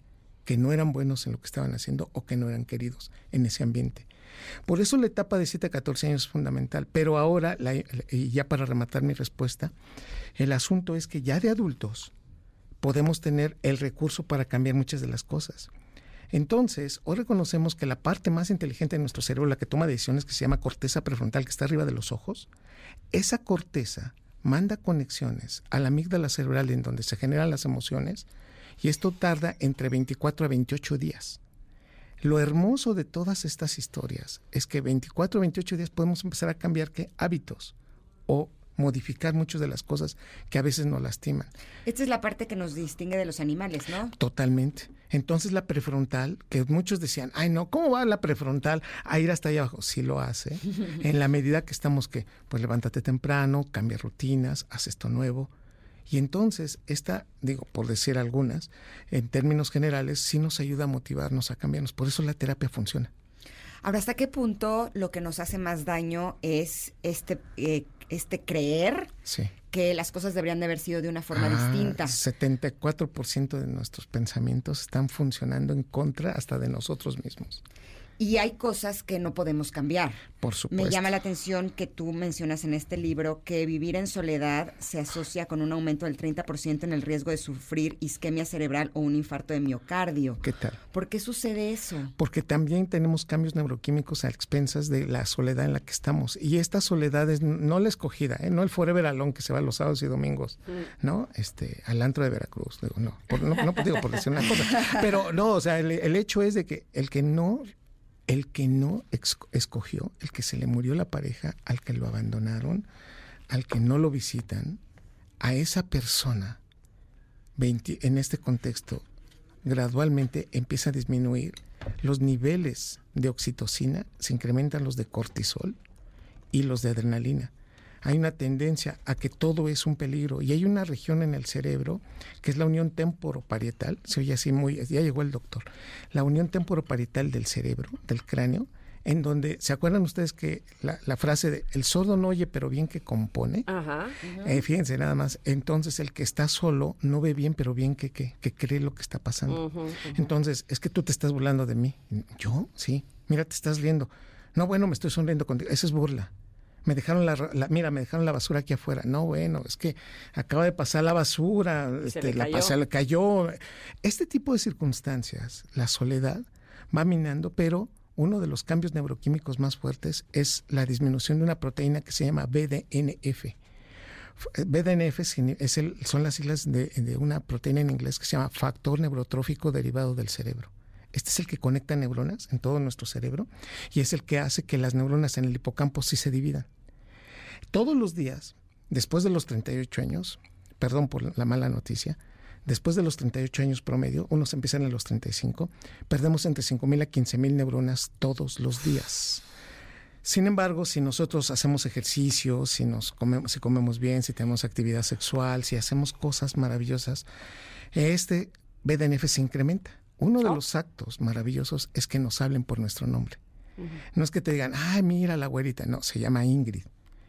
que no eran buenos en lo que estaban haciendo o que no eran queridos en ese ambiente. Por eso la etapa de 7 a 14 años es fundamental. Pero ahora, y ya para rematar mi respuesta, el asunto es que ya de adultos podemos tener el recurso para cambiar muchas de las cosas. Entonces, hoy reconocemos que la parte más inteligente de nuestro cerebro, la que toma decisiones, que se llama corteza prefrontal, que está arriba de los ojos, esa corteza manda conexiones a la amígdala cerebral en donde se generan las emociones y esto tarda entre 24 a 28 días. Lo hermoso de todas estas historias es que 24 a 28 días podemos empezar a cambiar ¿qué? hábitos o modificar muchas de las cosas que a veces nos lastiman. Esta es la parte que nos distingue de los animales, ¿no? Totalmente. Entonces la prefrontal, que muchos decían, ay no, ¿cómo va la prefrontal a ir hasta allá abajo? Sí lo hace, *laughs* en la medida que estamos que, pues levántate temprano, cambia rutinas, haz esto nuevo. Y entonces, esta, digo, por decir algunas, en términos generales, sí nos ayuda a motivarnos, a cambiarnos. Por eso la terapia funciona. Ahora, ¿hasta qué punto lo que nos hace más daño es este, eh, este creer que las cosas deberían de haber sido de una forma ah, distinta? 74% de nuestros pensamientos están funcionando en contra hasta de nosotros mismos. Y hay cosas que no podemos cambiar. Por supuesto. Me llama la atención que tú mencionas en este libro que vivir en soledad se asocia con un aumento del 30% en el riesgo de sufrir isquemia cerebral o un infarto de miocardio. ¿Qué tal? ¿Por qué sucede eso? Porque también tenemos cambios neuroquímicos a expensas de la soledad en la que estamos. Y esta soledad es no la escogida, ¿eh? no el forever alone que se va los sábados y domingos, mm. ¿no? Este, al antro de Veracruz. Digo, no, no, digo por decir una cosa. Pero no, o sea, el hecho es de que el que no el que no escogió, el que se le murió la pareja, al que lo abandonaron, al que no lo visitan, a esa persona, en este contexto, gradualmente empieza a disminuir los niveles de oxitocina, se incrementan los de cortisol y los de adrenalina. Hay una tendencia a que todo es un peligro y hay una región en el cerebro que es la unión temporoparietal, se oye así muy, ya llegó el doctor, la unión temporoparietal del cerebro, del cráneo, en donde, ¿se acuerdan ustedes que la, frase de el sordo no oye pero bien que compone? Ajá. Eh, fíjense nada más, entonces el que está solo no ve bien pero bien que, que, cree lo que está pasando. Entonces, es que tú te estás burlando de mí. ¿Yo? Sí. Mira, te estás riendo. No, bueno, me estoy sonriendo contigo. Esa es burla. Me dejaron la, mira, me dejaron la basura aquí afuera. No, bueno, es que acaba de pasar la basura, este, la pasó, le cayó. Este tipo de circunstancias, la soledad va minando, pero uno de los cambios neuroquímicos más fuertes es la disminución de una proteína que se llama BDNF. BDNF es el, son las siglas de, una proteína en inglés que se llama factor neurotrófico derivado del cerebro. Este es el que conecta neuronas en todo nuestro cerebro y es el que hace que las neuronas en el hipocampo sí se dividan. Todos los días, después de los 38 años, perdón por la mala noticia, Después de los 38 años promedio, unos empiezan a los 35, perdemos entre 5.000 a 15.000 neuronas todos los días. Sin embargo, si nosotros hacemos ejercicio, si, nos comemos, si comemos bien, si tenemos actividad sexual, si hacemos cosas maravillosas, este BDNF se incrementa. Uno de oh. los actos maravillosos es que nos hablen por nuestro nombre. No es que te digan, ay, mira la güerita, no, se llama Ingrid.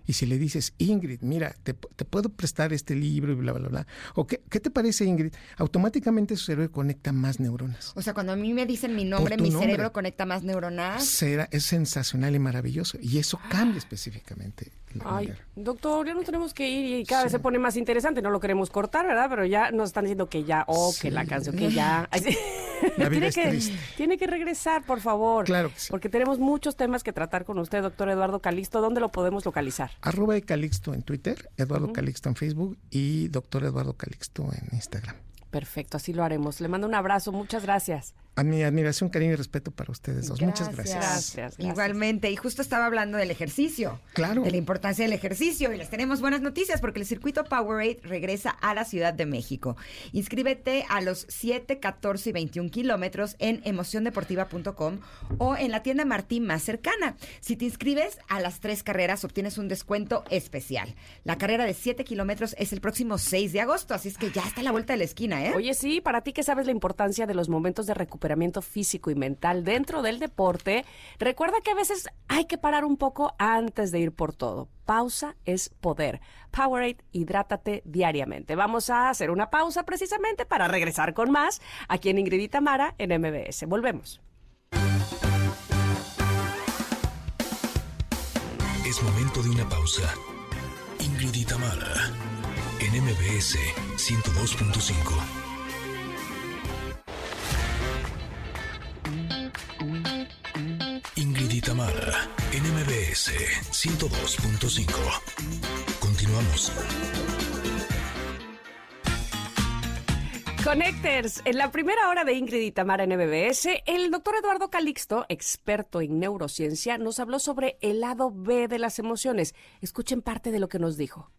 Y si le dices, Ingrid, mira, te, puedo prestar este libro y bla, bla, bla. ¿O qué, qué, te parece, Ingrid? Automáticamente su cerebro conecta más neuronas. O sea, cuando a mí me dicen mi nombre, mi cerebro conecta más neuronas. Será, es sensacional y maravilloso. Y eso cambia específicamente. Ay, doctor, ya no tenemos que ir y cada vez se pone más interesante. No lo queremos cortar, ¿verdad? Pero ya nos están diciendo que ya, oh, que la canción, que ya. *laughs* tiene, que, tiene que regresar, por favor. Claro que sí. Porque tenemos muchos temas que tratar con usted, doctor Eduardo Calixto. ¿Dónde lo podemos localizar? Arroba de Calixto en Twitter, Eduardo Calixto en Facebook y doctor Eduardo Calixto en Instagram. Perfecto, así lo haremos. Le mando un abrazo, muchas gracias. A mi admiración, cariño y respeto para ustedes dos. Muchas gracias. gracias. Igualmente. Y justo estaba hablando del ejercicio. Claro. De la importancia del ejercicio. Y les tenemos buenas noticias porque el circuito Powerade regresa a la Ciudad de México. Inscríbete a los 7, 14 y 21 kilómetros en emociondeportiva.com o en la tienda Martín más cercana. Si te inscribes a las tres carreras, obtienes un descuento especial. La carrera de 7 kilómetros es el próximo 6 de agosto, así es que ya está a la vuelta de la esquina, ¿eh? Oye, sí, para ti que sabes la importancia de los momentos de recuperación físico y mental dentro del deporte, recuerda que a veces hay que parar un poco antes de ir por todo. Pausa es poder. Powerade, hidrátate diariamente. Vamos a hacer una pausa precisamente para regresar con más aquí en Ingrid Mara en MBS. Volvemos. Es momento de una pausa. Ingrid Mara en MBS 102.5. Tamara, NMBS 102.5. Continuamos. Connectors, en la primera hora de Ingrid y Tamara en MBS, el doctor Eduardo Calixto, experto en neurociencia, nos habló sobre el lado B de las emociones. Escuchen parte de lo que nos dijo.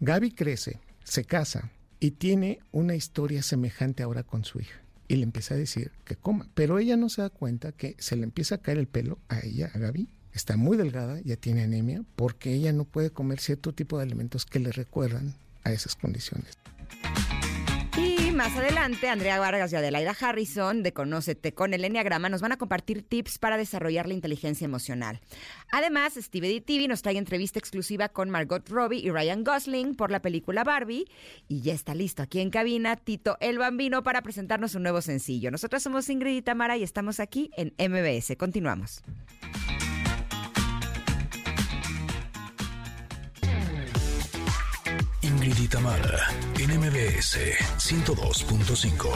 Gaby crece, se casa y tiene una historia semejante ahora con su hija y le empieza a decir que coma. Pero ella no se da cuenta que se le empieza a caer el pelo a ella, a Gaby. Está muy delgada, ya tiene anemia, porque ella no puede comer cierto tipo de alimentos que le recuerdan a esas condiciones. Más adelante, Andrea Vargas y Adelaida Harrison de Conócete con el Enneagrama nos van a compartir tips para desarrollar la inteligencia emocional. Además, Steve TV nos trae entrevista exclusiva con Margot Robbie y Ryan Gosling por la película Barbie. Y ya está listo aquí en cabina Tito el Bambino para presentarnos un nuevo sencillo. Nosotros somos Ingrid y Tamara y estamos aquí en MBS. Continuamos. Ingrid y Tamara, en MBS 102.5.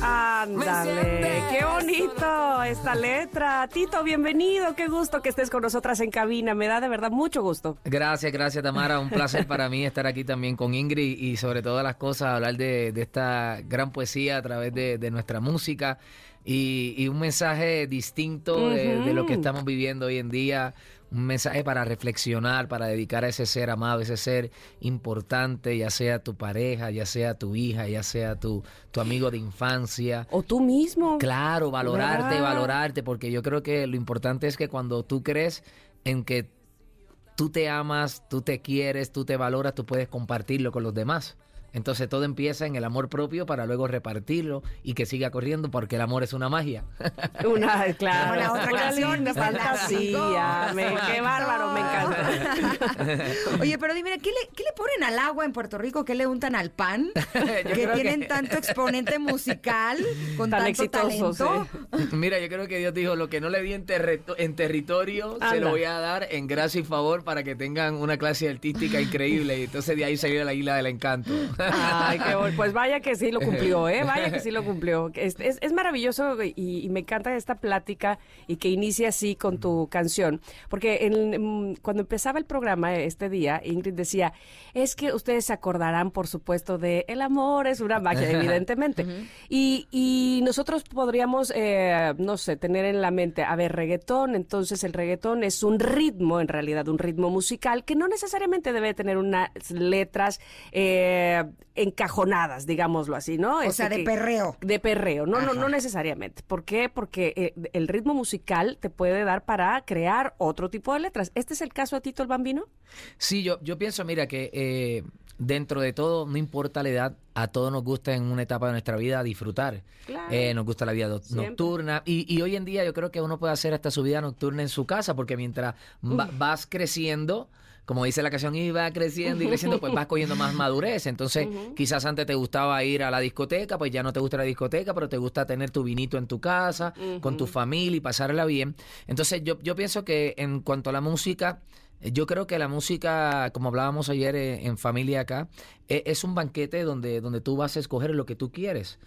Ándale, qué bonito esta letra. Tito, bienvenido, qué gusto que estés con nosotras en cabina. Me da de verdad mucho gusto. Gracias, gracias Tamara. Un placer para mí estar aquí también con Ingrid y sobre todas las cosas, hablar de, esta gran poesía a través de, nuestra música y, un mensaje distinto de, lo que estamos viviendo hoy en día un mensaje para reflexionar, para dedicar a ese ser amado, ese ser importante, ya sea tu pareja, ya sea tu hija, ya sea tu, tu amigo de infancia. O tú mismo. Claro, valorarte, ¿Verdad? valorarte, porque yo creo que lo importante es que cuando tú crees en que tú te amas, tú te quieres, tú te valoras, tú puedes compartirlo con los demás. Entonces todo empieza en el amor propio para luego repartirlo y que siga corriendo porque el amor es una magia. Una, *laughs* claro. La otra una canción, ¿verdad? fantasía. Me- qué bárbaro, me encanta. Oye, pero dime, ¿qué le, ¿qué le ponen al agua en Puerto Rico? ¿Qué le untan al pan? *laughs* que tienen que- tanto exponente musical con Tan tanto exitosos, talento. Mira, yo creo que Dios dijo, lo que no le di en, terreto- en territorio, se lo voy a dar en gracia y favor para que tengan una clase artística increíble. Y entonces de ahí salió la isla del encanto. Ay, qué bueno. Pues vaya que sí lo cumplió, ¿eh? Vaya que *laughs* sí lo cumplió. Es, es- es maravilloso y, y me encanta esta plática y que inicie así con tu canción. Porque en- cuando empezaba el programa este día, Ingrid decía, es que ustedes se acordarán, por supuesto, de el amor es una magia, evidentemente. y, y nosotros podríamos, eh, no sé, tener en la mente, a ver, reggaetón, entonces el reggaetón es un ritmo, en realidad, un ritmo musical que no necesariamente debe tener unas letras eh, encajonadas, digámoslo así, ¿no? O Este sea, de que- perreo. De perreo, no, no, Ajá. no necesariamente. ¿Por qué? Porque eh, el ritmo musical te puede dar para crear otro tipo de letras. ¿Este es el caso de Tito el Bambino? Sí, yo, yo pienso, mira, que eh, dentro de todo, no importa la edad, a todos nos gusta en una etapa de nuestra vida disfrutar. Claro. Eh, nos gusta la vida nocturna. Y, y hoy en día yo creo que uno puede hacer hasta su vida nocturna en su casa, porque mientras va- vas creciendo, como dice la canción, y va creciendo y creciendo, pues vas *laughs* cogiendo más madurez. Entonces, quizás antes te gustaba ir a la discoteca, pues ya no te gusta la discoteca, pero te gusta tener tu vinito en tu casa, con tu familia y pasarla bien. Entonces, yo, yo pienso que en cuanto a la música, yo creo que la música, como hablábamos ayer eh, en familia acá, eh, es un banquete donde, donde tú vas a escoger lo que tú quieres.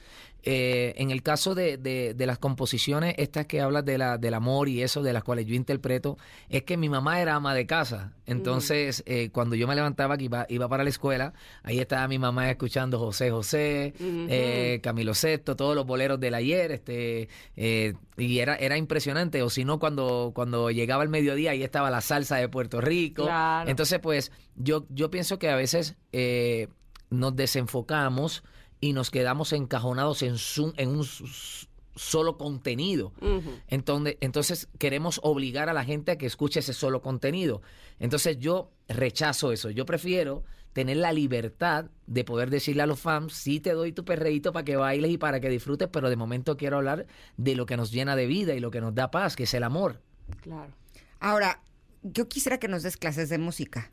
Eh, en el caso de, de- de las composiciones, estas que hablas de la, del amor y eso, de las cuales yo interpreto, es que mi mamá era ama de casa. Entonces, eh, cuando yo me levantaba, que iba, iba para la escuela, ahí estaba mi mamá escuchando José José, eh, Camilo Sesto, todos los boleros del ayer, este, eh, y era, era impresionante. O si no, cuando, cuando llegaba el mediodía, ahí estaba la salsa de Puerto Rico. Claro. Entonces, pues, yo, yo pienso que a veces eh, nos desenfocamos y nos quedamos encajonados en, su- en un solo contenido. Entonces, entonces queremos obligar a la gente a que escuche ese solo contenido. Entonces yo rechazo eso. Yo prefiero tener la libertad de poder decirle a los fans, sí te doy tu perreíto para que bailes y para que disfrutes, pero de momento quiero hablar de lo que nos llena de vida y lo que nos da paz, que es el amor. Claro. Ahora, yo quisiera que nos des clases de música,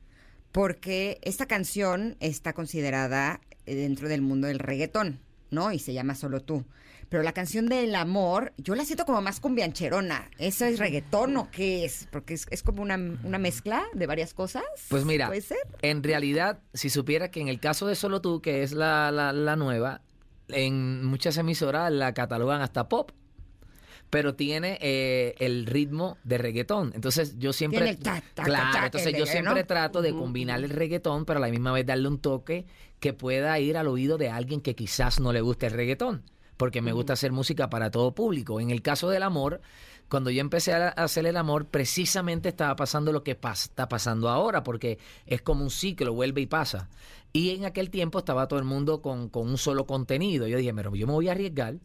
porque esta canción está considerada dentro del mundo del reggaetón, ¿no? Y se llama Solo tú. Pero la canción del amor, yo la siento como más cumbiancherona. ¿Eso es reggaetón o qué es? Porque es, es como una, una mezcla de varias cosas. Pues mira, ¿Puede ser? en realidad, si supiera que en el caso de Solo Tú, que es la, la, la nueva, en muchas emisoras la catalogan hasta pop. Pero tiene eh, el ritmo de reggaetón. Entonces yo siempre... Tiene el ta, ta, claro, ta, entonces yo siempre ¿no? trato de combinar el reggaetón, pero a la misma vez darle un toque que pueda ir al oído de alguien que quizás no le guste el reggaetón. Porque me gusta hacer música para todo público. En el caso del amor, cuando yo empecé a hacer el amor, precisamente estaba pasando lo que está pasando ahora, porque es como un ciclo, vuelve y pasa. Y en aquel tiempo estaba todo el mundo con, con un solo contenido. Yo dije, pero yo me voy a arriesgar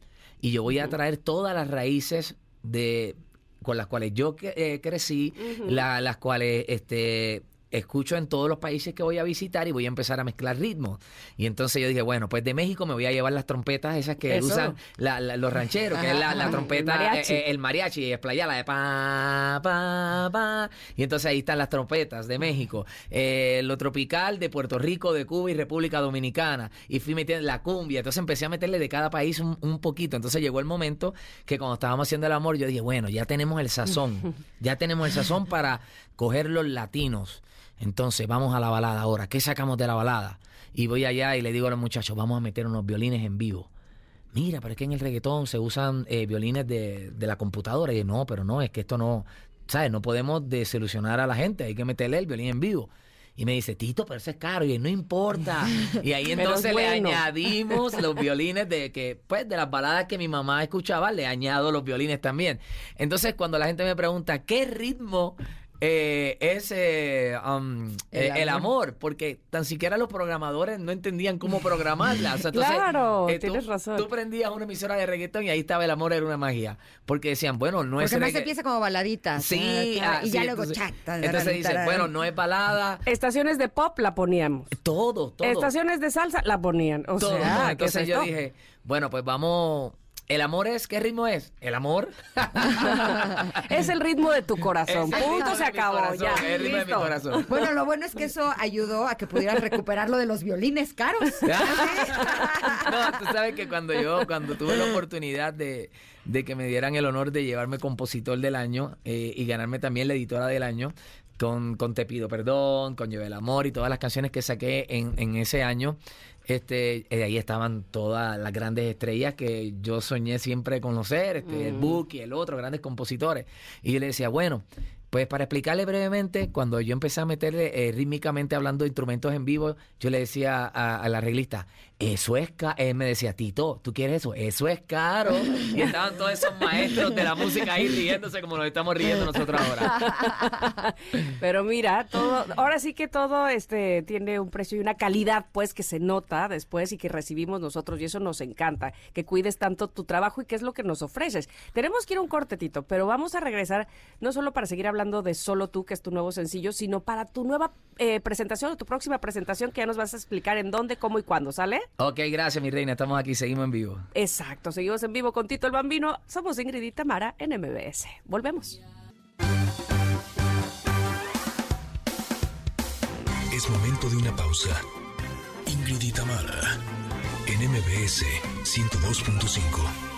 y yo voy a traer todas las raíces de con las cuales yo eh, crecí, la- las cuales este escucho en todos los países que voy a visitar y voy a empezar a mezclar ritmos. Y entonces yo dije, bueno, pues de México me voy a llevar las trompetas esas que Eso. usan la- la- los rancheros, que es la, trompeta, el mariachi. eh, eh, el mariachi, y explayar la de pa, pa, pa. Y entonces ahí están las trompetas de México. Eh, lo tropical de Puerto Rico, de Cuba y República Dominicana. Y fui metiendo la cumbia. Entonces empecé a meterle de cada país un, un poquito. Entonces llegó el momento que cuando estábamos haciendo el amor, yo dije, bueno, ya tenemos el sazón. *laughs* Ya tenemos el sazón para coger los latinos. Entonces vamos a la balada ahora. ¿Qué sacamos de la balada? Y voy allá y le digo a los muchachos, vamos a meter unos violines en vivo. Mira, pero es que en el reggaetón se usan eh, violines de, de la computadora. Y yo, no, pero no, es que esto no, ¿sabes? No podemos desilusionar a la gente, hay que meterle el violín en vivo. Y me dice, Tito, pero eso es caro. Y yo, no importa. Y ahí *laughs* entonces bueno. le añadimos los *laughs* violines de que, pues, de las baladas que mi mamá escuchaba, le añado los violines también. Entonces, cuando la gente me pregunta, ¿qué ritmo eh, es eh, um, El eh, el, amor. amor. porque tan siquiera los programadores no entendían cómo programarla. O sea, entonces, Claro, tú- tienes razón. Tú prendías una emisora de reggaetón y ahí estaba el amor, era una magia. Porque decían, bueno, no es Porque más regga- empieza como baladita. Sí, ah, y ya sí, luego entonces, chat. ta, entonces tarán, dice, tarán. bueno, no es balada, Estaciones de pop la poníamos. todo, todo. Estaciones de salsa la ponían. O todo. sea, ¿qué entonces es yo dije, bueno, pues vamos. ¿El amor es? ¿Qué ritmo es? ¿El amor? *laughs* es el ritmo de tu corazón. Es Punto, se acabó. corazón, Ya. es el ritmo de mi corazón. Bueno, lo bueno es que eso ayudó a que pudieras recuperar lo de los violines caros. *laughs* no, tú sabes que cuando yo, cuando tuve la oportunidad de, de que me dieran el honor de llevarme compositor del año eh, y ganarme también la editora del año, con, con Te pido perdón, con Lleve el amor y todas las canciones que saqué en, en ese año, este, eh, ahí estaban todas las grandes estrellas que yo soñé siempre conocer, este, el Buki, el otro, grandes compositores. Y yo le decía, bueno, pues para explicarle brevemente, cuando yo empecé a meterle eh, rítmicamente hablando de instrumentos en vivo, yo le decía a, a la arreglista, eso es caro. Él me decía, Tito, ¿tú quieres eso? Eso es caro. Y estaban todos esos maestros de la música ahí riéndose como nos estamos riendo nosotros ahora. *laughs* Pero mira, todo, ahora sí que todo este tiene un precio y una calidad pues que se nota después y que recibimos nosotros y eso nos encanta, que cuides tanto tu trabajo y qué es lo que nos ofreces. Tenemos que ir a un cortetito, pero vamos a regresar no solo para seguir hablando de Solo tú, que es tu nuevo sencillo, sino para tu nueva eh, presentación o tu próxima presentación que ya nos vas a explicar en dónde, cómo y cuándo, ¿sale? Ok, gracias mi reina, estamos aquí, seguimos en vivo. Exacto, seguimos en vivo con Tito el Bambino, somos Ingrid y Tamara en MBS. Volvemos. Es momento de una pausa. Ingrid y Tamara, en MBS 102.5.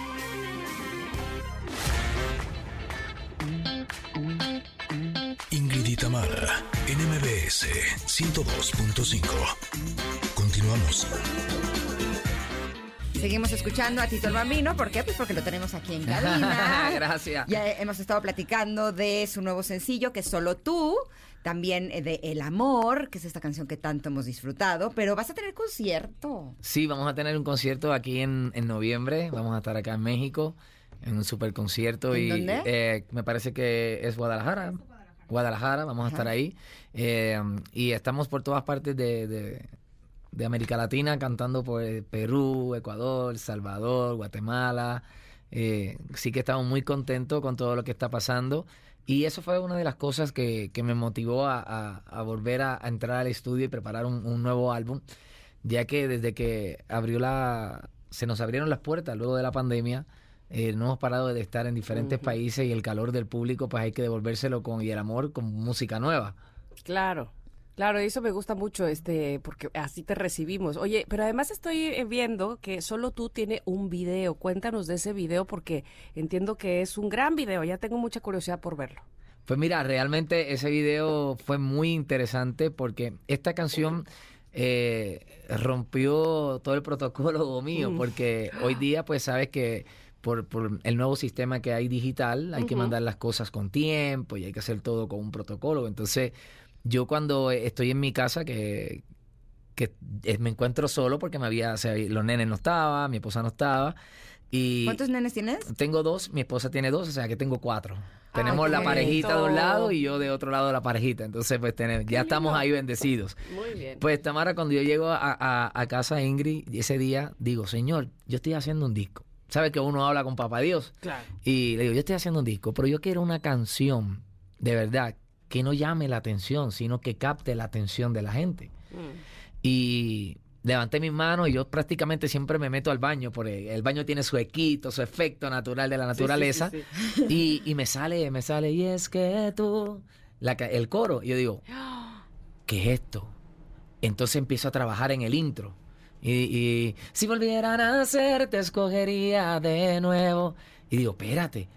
Ingrid y Tamara, en MBS 102.5. Continuamos. Seguimos escuchando a Tito el Bambino. ¿Por qué? Pues porque lo tenemos aquí en cabina. *laughs* Gracias. Ya hemos estado platicando de su nuevo sencillo, que es Solo tú. También eh, de El Amor, que es esta canción que tanto hemos disfrutado. Pero vas a tener concierto. Sí, vamos a tener un concierto aquí en, en noviembre. Vamos a estar acá en México en un super concierto. ¿En y dónde? eh, me parece que es Guadalajara. Guadalajara, vamos a estar ahí. Eh, y estamos por todas partes de, de- de América Latina cantando por eh, Perú, Ecuador, Salvador, Guatemala. Eh, sí que estamos muy contentos con todo lo que está pasando. Y eso fue una de las cosas que, que me motivó a, a- a volver a, a entrar al estudio y preparar un, un nuevo álbum, ya que desde que abrió la, se nos abrieron las puertas luego de la pandemia, eh, no hemos parado de estar en diferentes países y el calor del público, pues hay que devolvérselo con y el amor con música nueva. Claro. Claro, eso me gusta mucho, este, porque así te recibimos. Oye, pero además estoy eh, viendo que solo tú tiene un video. Cuéntanos de ese video porque entiendo que es un gran video. Ya tengo mucha curiosidad por verlo. Pues mira, realmente ese video fue muy interesante porque esta canción eh, rompió todo el protocolo mío, porque hoy día pues sabes que por, por el nuevo sistema que hay digital hay que mandar las cosas con tiempo y hay que hacer todo con un protocolo. Entonces yo cuando estoy en mi casa que que me encuentro solo porque me había, o sea, los nenes no estaban, mi esposa no estaba y ¿Cuántos nenes tienes? tengo dos, mi esposa tiene dos, o sea que tengo cuatro. Ay, Tenemos la parejita de un lado y yo de otro lado la parejita. Entonces, pues tenemos, ya estamos ahí bendecidos. Muy bien. Pues Tamara, cuando yo llego a, a- a casa Ingrid ese día, digo, Señor, yo estoy haciendo un disco. ¿Sabes que uno habla con Papá Dios? Claro. Y le digo, yo estoy haciendo un disco, pero yo quiero una canción de verdad que no llame la atención, sino que capte la atención de la gente. Y levanté mis manos y yo prácticamente siempre me meto al baño, porque el baño tiene su equito, su efecto natural de la naturaleza. sí, sí. Y, y me sale, me sale, y es que tú, la el coro. Y yo digo, *gasps* ¿qué es esto? Entonces empiezo a trabajar en el intro. Y, y si volvieran a nacer, te escogería de nuevo. Y digo, espérate.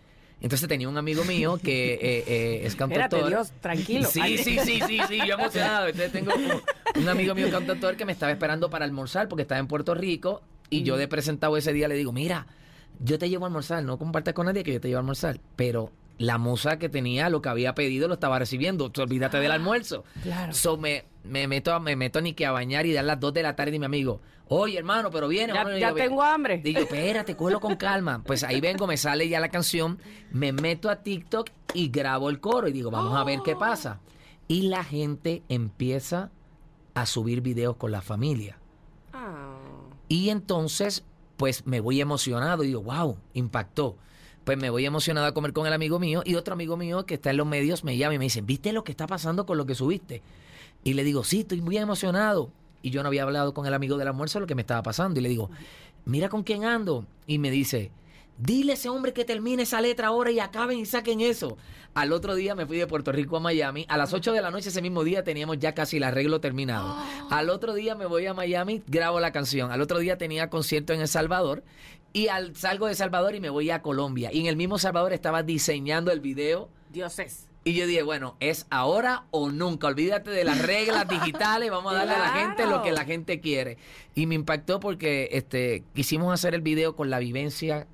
Entonces tenía un amigo mío que eh, eh, es *laughs* cantautor. Dios, tranquilo. Sí, sí, sí, sí, sí, yo emocionado. Entonces tengo un, un amigo mío cantautor que me estaba esperando para almorzar porque estaba en Puerto Rico y yo de presentado ese día le digo, mira, yo te llevo a almorzar, no compartas con nadie que yo te llevo a almorzar, pero la moza que tenía lo que había pedido lo estaba recibiendo. Olvídate del almuerzo. Claro. So me, me meto me meto ni que a bañar y dar las 2 de la tarde y mi amigo, oye hermano, pero viene. Ya, hermano". Y ya yo, tengo hambre. Digo, espérate, cógelo con calma. Pues ahí vengo, me sale ya la canción, me meto a TikTok y grabo el coro y digo, vamos a ver qué pasa. Y la gente empieza a subir videos con la familia. Ah. Y entonces, pues me voy emocionado y digo, wow, impactó. Pues me voy emocionado a comer con el amigo mío y otro amigo mío que está en los medios me llama y me dice, ¿viste lo que está pasando con lo que subiste? Y le digo, sí, estoy muy emocionado. Y yo no había hablado con el amigo del almuerzo de lo que me estaba pasando. Y le digo, mira con quién ando. Y me dice, dile a ese hombre que termine esa letra ahora y acaben y saquen eso. Al otro día me fui de Puerto Rico a Miami. A las 8 de la noche ese mismo día teníamos ya casi el arreglo terminado. Al otro día me voy a Miami, grabo la canción. Al otro día tenía concierto en El Salvador. Y al, salgo de Salvador y me voy a Colombia. Y en el mismo Salvador estaba diseñando el video. Dioses. Y yo dije, bueno, es ahora o nunca. Olvídate de las reglas *laughs* digitales, vamos a darle a la gente lo que la gente quiere. Y me impactó porque este quisimos hacer el video con la vivencia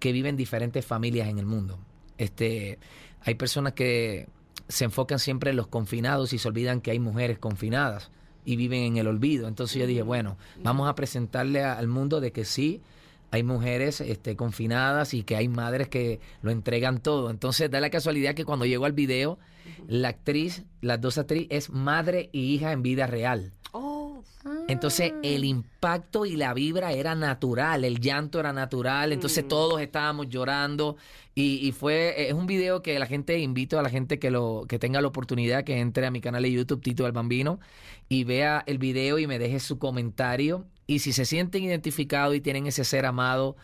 que viven diferentes familias en el mundo. Este, hay personas que se enfocan siempre en los confinados y se olvidan que hay mujeres confinadas y viven en el olvido. Entonces yo dije, bueno, vamos a presentarle a- al mundo de que sí, hay mujeres este, confinadas y que hay madres que lo entregan todo. Entonces da la casualidad que cuando llego al video, la actriz, las dos actrices, es madre y hija en vida real. Entonces el impacto y la vibra era natural, el llanto era natural, entonces todos estábamos llorando y, y fue, es un video que la gente, invito a la gente que lo que tenga la oportunidad que entre a mi canal de YouTube Tito del Bambino y vea el video y me deje su comentario. Y si se sienten identificados y tienen ese ser amado,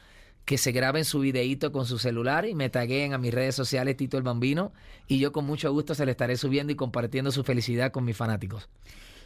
que se graben su videíto con su celular y me taguen a mis redes sociales Tito el Bambino y yo con mucho gusto se le estaré subiendo y compartiendo su felicidad con mis fanáticos.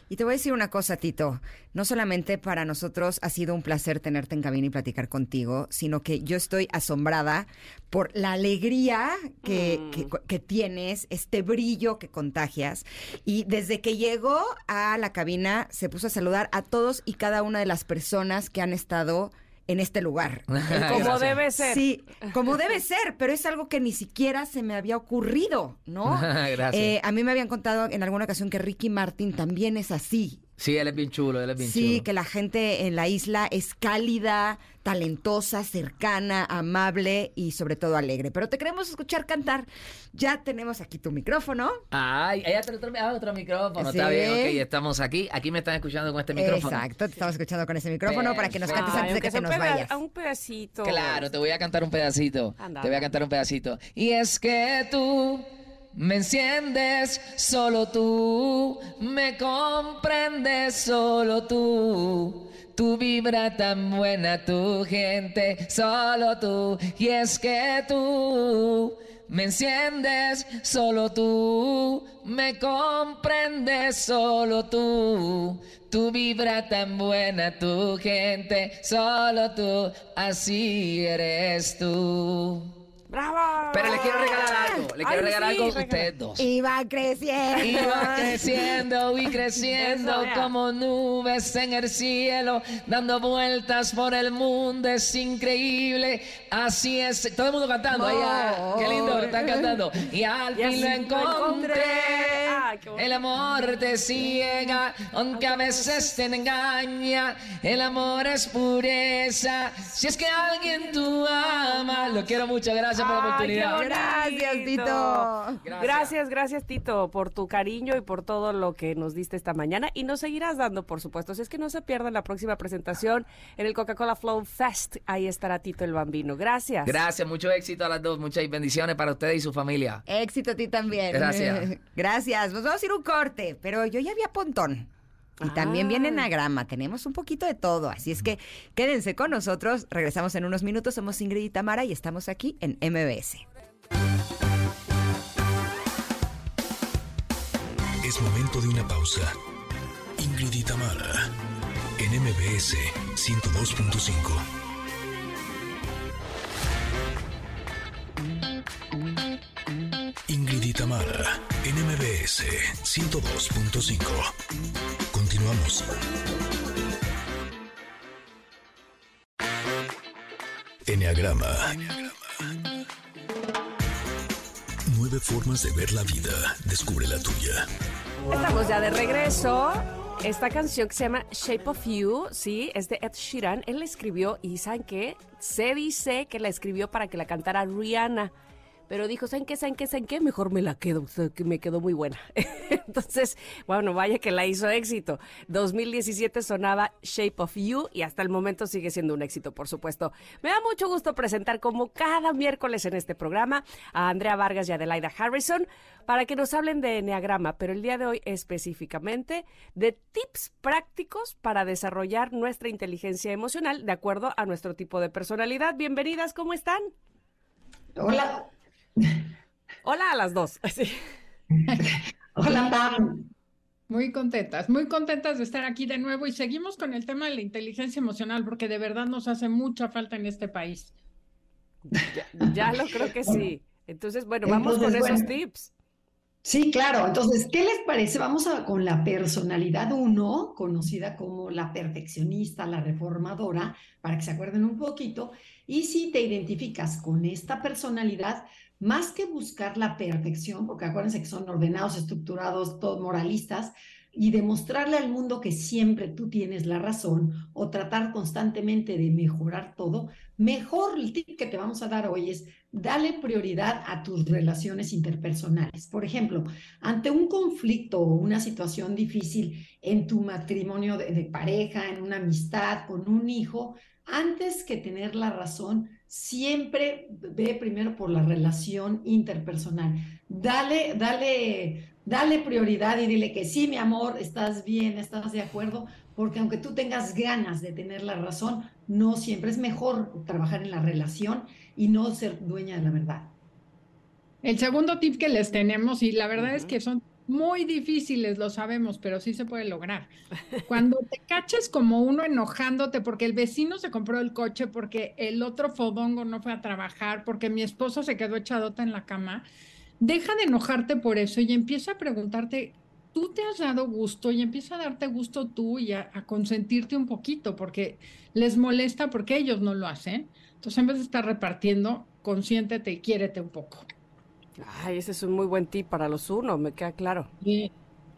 Y te voy a decir una cosa, Tito. No solamente para nosotros ha sido un placer tenerte en cabina y platicar contigo, sino que yo estoy asombrada por la alegría que, que- que tienes, este brillo que contagias. Y desde que llegó a la cabina, se puso a saludar a todos y cada una de las personas que han estado en este lugar. *laughs* Como debe ser. Sí, como debe ser, pero es algo que ni siquiera se me había ocurrido, ¿no? *laughs* Gracias. Eh, a mí me habían contado en alguna ocasión que Ricky Martin también es así. Sí, él es bien chulo, él es bien Sí, chulo. que la gente en la isla es cálida, talentosa, cercana, amable y sobre todo alegre. Pero te queremos escuchar cantar. Ya tenemos aquí tu micrófono. Ay, ella tiene otro, ah, otro micrófono. Sí. Está bien, ok, estamos aquí. Aquí me están escuchando con este micrófono. Exacto, te estamos escuchando con ese micrófono para que nos cantes Ay, antes de que te sea nos un peda- vayas. a un pedacito. Claro, te voy a cantar un pedacito. Te voy a cantar un pedacito. Y es que tú me enciendes, solo tú me comprendes, solo tú. Tu vibra tan buena, tu gente, solo tú. Y es que tú me enciendes, solo tú. Me comprendes, solo tú. Tu vibra tan buena, tu gente, solo tú. Así eres tú. ¡Bravo! Pero les quiero regalar algo. Les quiero Ay, regalar sí, algo a ustedes dos. Y va creciendo. Va creciendo y *laughs* creciendo Eso, como nubes en el cielo, dando vueltas por el mundo, es increíble. Así es. Todo el mundo cantando. Ah, qué lindo, están cantando. Y al Y fin lo encontré. El amor te ciega, aunque a veces te engaña. El amor es pureza. Si es que alguien tú amas, lo quiero mucho. Gracias por la oportunidad. Gracias. Tito. Gracias. Gracias, gracias, Tito, por tu cariño y por todo lo que nos diste esta mañana. Y nos seguirás dando, por supuesto. Si es que no se pierdan la próxima presentación en el Coca-Cola Flow Fest. Ahí estará Tito el Bambino. Gracias. Gracias, mucho éxito a las dos, muchas bendiciones para ustedes y su familia. Éxito a ti también. Gracias. *laughs* Gracias. Nos vamos a ir a un corte, pero yo ya había pontón. Y también Ah. viene enagrama, tenemos un poquito de todo, así es que quédense con nosotros, regresamos en unos minutos, somos Ingrid y Tamara y estamos aquí en MBS. Es momento de una pausa. Ingrid y Tamara, en MBS 102.5. Ingrid y Tamara, en MBS 102.5. Continuamos. Enneagrama. Nueve formas de ver la vida. Descubre la tuya. Estamos ya de regreso. Esta canción que se llama Shape of You, sí, es de Ed Sheeran. Él la escribió y ¿saben qué? Se dice que la escribió para que la cantara Rihanna. Pero dijo, ¿saben qué? ¿Saben qué? ¿Saben qué? Mejor me la quedo, que me quedó muy buena. *laughs* Entonces, bueno, vaya que la hizo éxito. 2017 sonaba Shape of You y hasta el momento sigue siendo un éxito, por supuesto. Me da mucho gusto presentar como cada miércoles en este programa a Andrea Vargas y Adelaida Harrison para que nos hablen de Enneagrama, pero el día de hoy específicamente de tips prácticos para desarrollar nuestra inteligencia emocional de acuerdo a nuestro tipo de personalidad. Bienvenidas, ¿cómo están? Hola. Hola a las dos. *laughs* Hola, Pam. Muy contentas, muy contentas de estar aquí de nuevo y seguimos con el tema de la inteligencia emocional porque de verdad nos hace mucha falta en este país. Ya, ya lo creo que sí. Entonces, bueno, vamos Entonces, con esos bueno. tips. Sí, claro. Entonces, ¿qué les parece? Vamos a, con la personalidad 1, conocida como la perfeccionista, la reformadora, para que se acuerden un poquito. Y si te identificas con esta personalidad, más que buscar la perfección, porque acuérdense que son ordenados, estructurados, todos moralistas, y demostrarle al mundo que siempre tú tienes la razón o tratar constantemente de mejorar todo, mejor el tip que te vamos a dar hoy es dale prioridad a tus relaciones interpersonales. Por ejemplo, ante un conflicto o una situación difícil en tu matrimonio de, de pareja, en una amistad, con un hijo, antes que tener la razón, siempre ve primero por la relación interpersonal. Dale, dale, dale prioridad y dile que sí, mi amor, estás bien, estás de acuerdo, porque aunque tú tengas ganas de tener la razón, no siempre es mejor trabajar en la relación y no ser dueña de la verdad. El segundo tip que les tenemos, y la verdad es que son muy difíciles, lo sabemos, pero sí se puede lograr. Cuando te caches como uno enojándote porque el vecino se compró el coche, porque el otro fodongo no fue a trabajar, porque mi esposo se quedó echadota en la cama, deja de enojarte por eso y empieza a preguntarte, ¿tú te has dado gusto? Y empieza a darte gusto tú y a, a consentirte un poquito, porque les molesta porque ellos no lo hacen. Entonces, en vez de estar repartiendo, consiéntete y quiérete un poco. Ay, ese es un muy buen tip para los uno, me queda claro. Sí.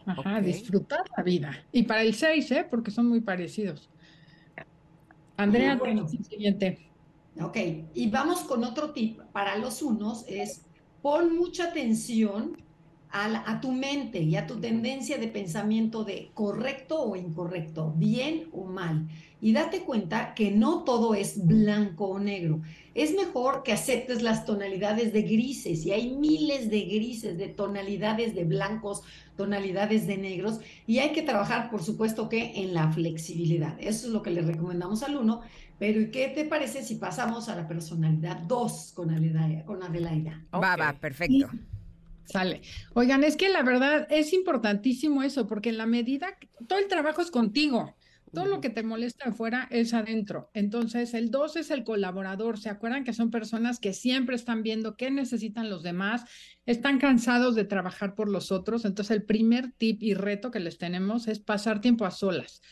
Ajá, disfrutar la vida. Y para el 6, ¿eh? Porque son muy parecidos. Andrea, bueno. el siguiente. Ok, y vamos con otro tip para los unos, es pon mucha atención a, la- a tu mente y a tu tendencia de pensamiento de correcto o incorrecto, bien o mal. Y date cuenta que no todo es blanco o negro. Es mejor que aceptes las tonalidades de grises y hay miles de grises, de tonalidades de blancos, tonalidades de negros y hay que trabajar, por supuesto, que en la flexibilidad. Eso es lo que le recomendamos al uno. Pero ¿y qué te parece si pasamos a la personalidad 2 con Adelaida? Con Adelaida? Va, va, perfecto. Sale. Oigan, es que la verdad es importantísimo eso, porque en la medida, que- todo el trabajo es contigo. Todo lo que te molesta afuera es adentro. Entonces, el 2 es el colaborador. ¿Se acuerdan que son personas que siempre están viendo qué necesitan los demás? Están cansados de trabajar por los otros. Entonces, el primer tip y reto que les tenemos es pasar tiempo a solas,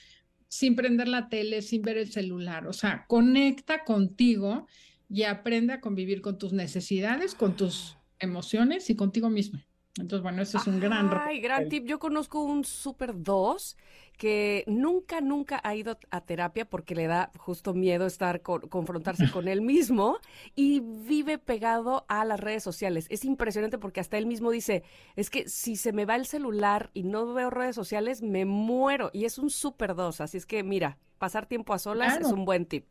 sin prender la tele, sin ver el celular. O sea, conecta contigo y aprende a convivir con tus necesidades, con tus emociones y contigo mismo. Entonces, bueno, eso es un gran reto. Ay, gran tip. Yo conozco un super 2 que nunca, nunca ha ido a terapia porque le da justo miedo estar con- confrontarse *laughs* con él mismo y vive pegado a las redes sociales. Es impresionante porque hasta él mismo dice, es que si se me va el celular y no veo redes sociales, me muero. Y es un super 2. Así es que, mira, pasar tiempo a solas es un buen tip.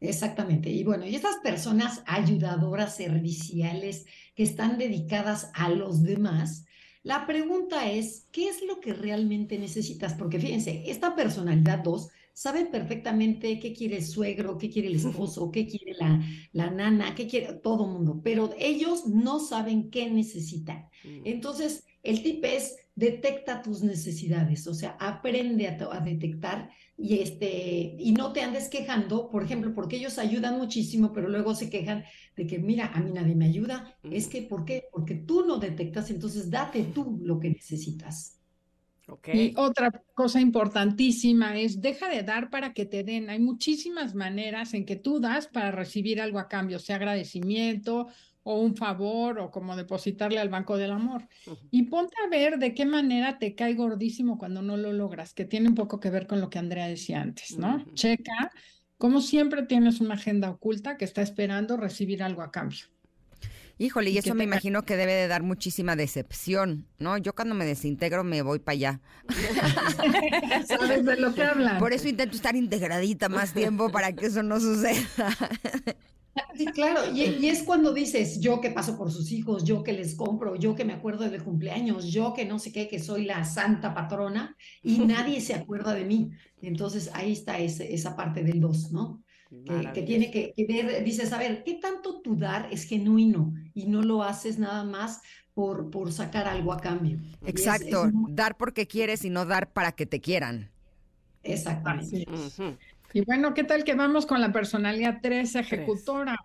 Exactamente. Y bueno, y estas personas ayudadoras, serviciales, que están dedicadas a los demás, la pregunta es, ¿qué es lo que realmente necesitas? Porque fíjense, esta personalidad 2 sabe perfectamente qué quiere el suegro, qué quiere el esposo, qué quiere la, la nana, qué quiere todo mundo, pero ellos no saben qué necesitan. Entonces, el tip es detecta tus necesidades, o sea, aprende a detectar y este y no te andes quejando, por ejemplo, porque ellos ayudan muchísimo, pero luego se quejan de que mira, a mí nadie me ayuda. Es que ¿por qué? Porque tú no detectas, entonces date tú lo que necesitas. Y otra cosa importantísima es deja de dar para que te den. Hay muchísimas maneras en que tú das para recibir algo a cambio, sea agradecimiento o un favor o como depositarle al banco del amor. Y ponte a ver de qué manera te cae gordísimo cuando no lo logras, que tiene un poco que ver con lo que Andrea decía antes, ¿no? Checa, como siempre tienes una agenda oculta que está esperando recibir algo a cambio. Híjole, y, eso me imagino que debe de dar muchísima decepción, ¿no? Yo cuando me desintegro me voy para allá. *laughs* ¿Sabes de lo que hablan? Por eso intento estar integradita más tiempo para que eso no suceda. Sí, claro, y, es cuando dices, yo que paso por sus hijos, yo que les compro, yo que me acuerdo del cumpleaños, yo que no sé qué, que soy la santa patrona y nadie se acuerda de mí. Entonces ahí está esa parte del dos, ¿no? que, tiene que, ver, dices, a ver, ¿qué tanto tu dar es genuino y no lo haces nada más por, por sacar algo a cambio? Exacto, dar porque quieres y no dar para que te quieran. Exactamente. Y bueno, ¿qué tal que vamos con la personalidad 3 ejecutora?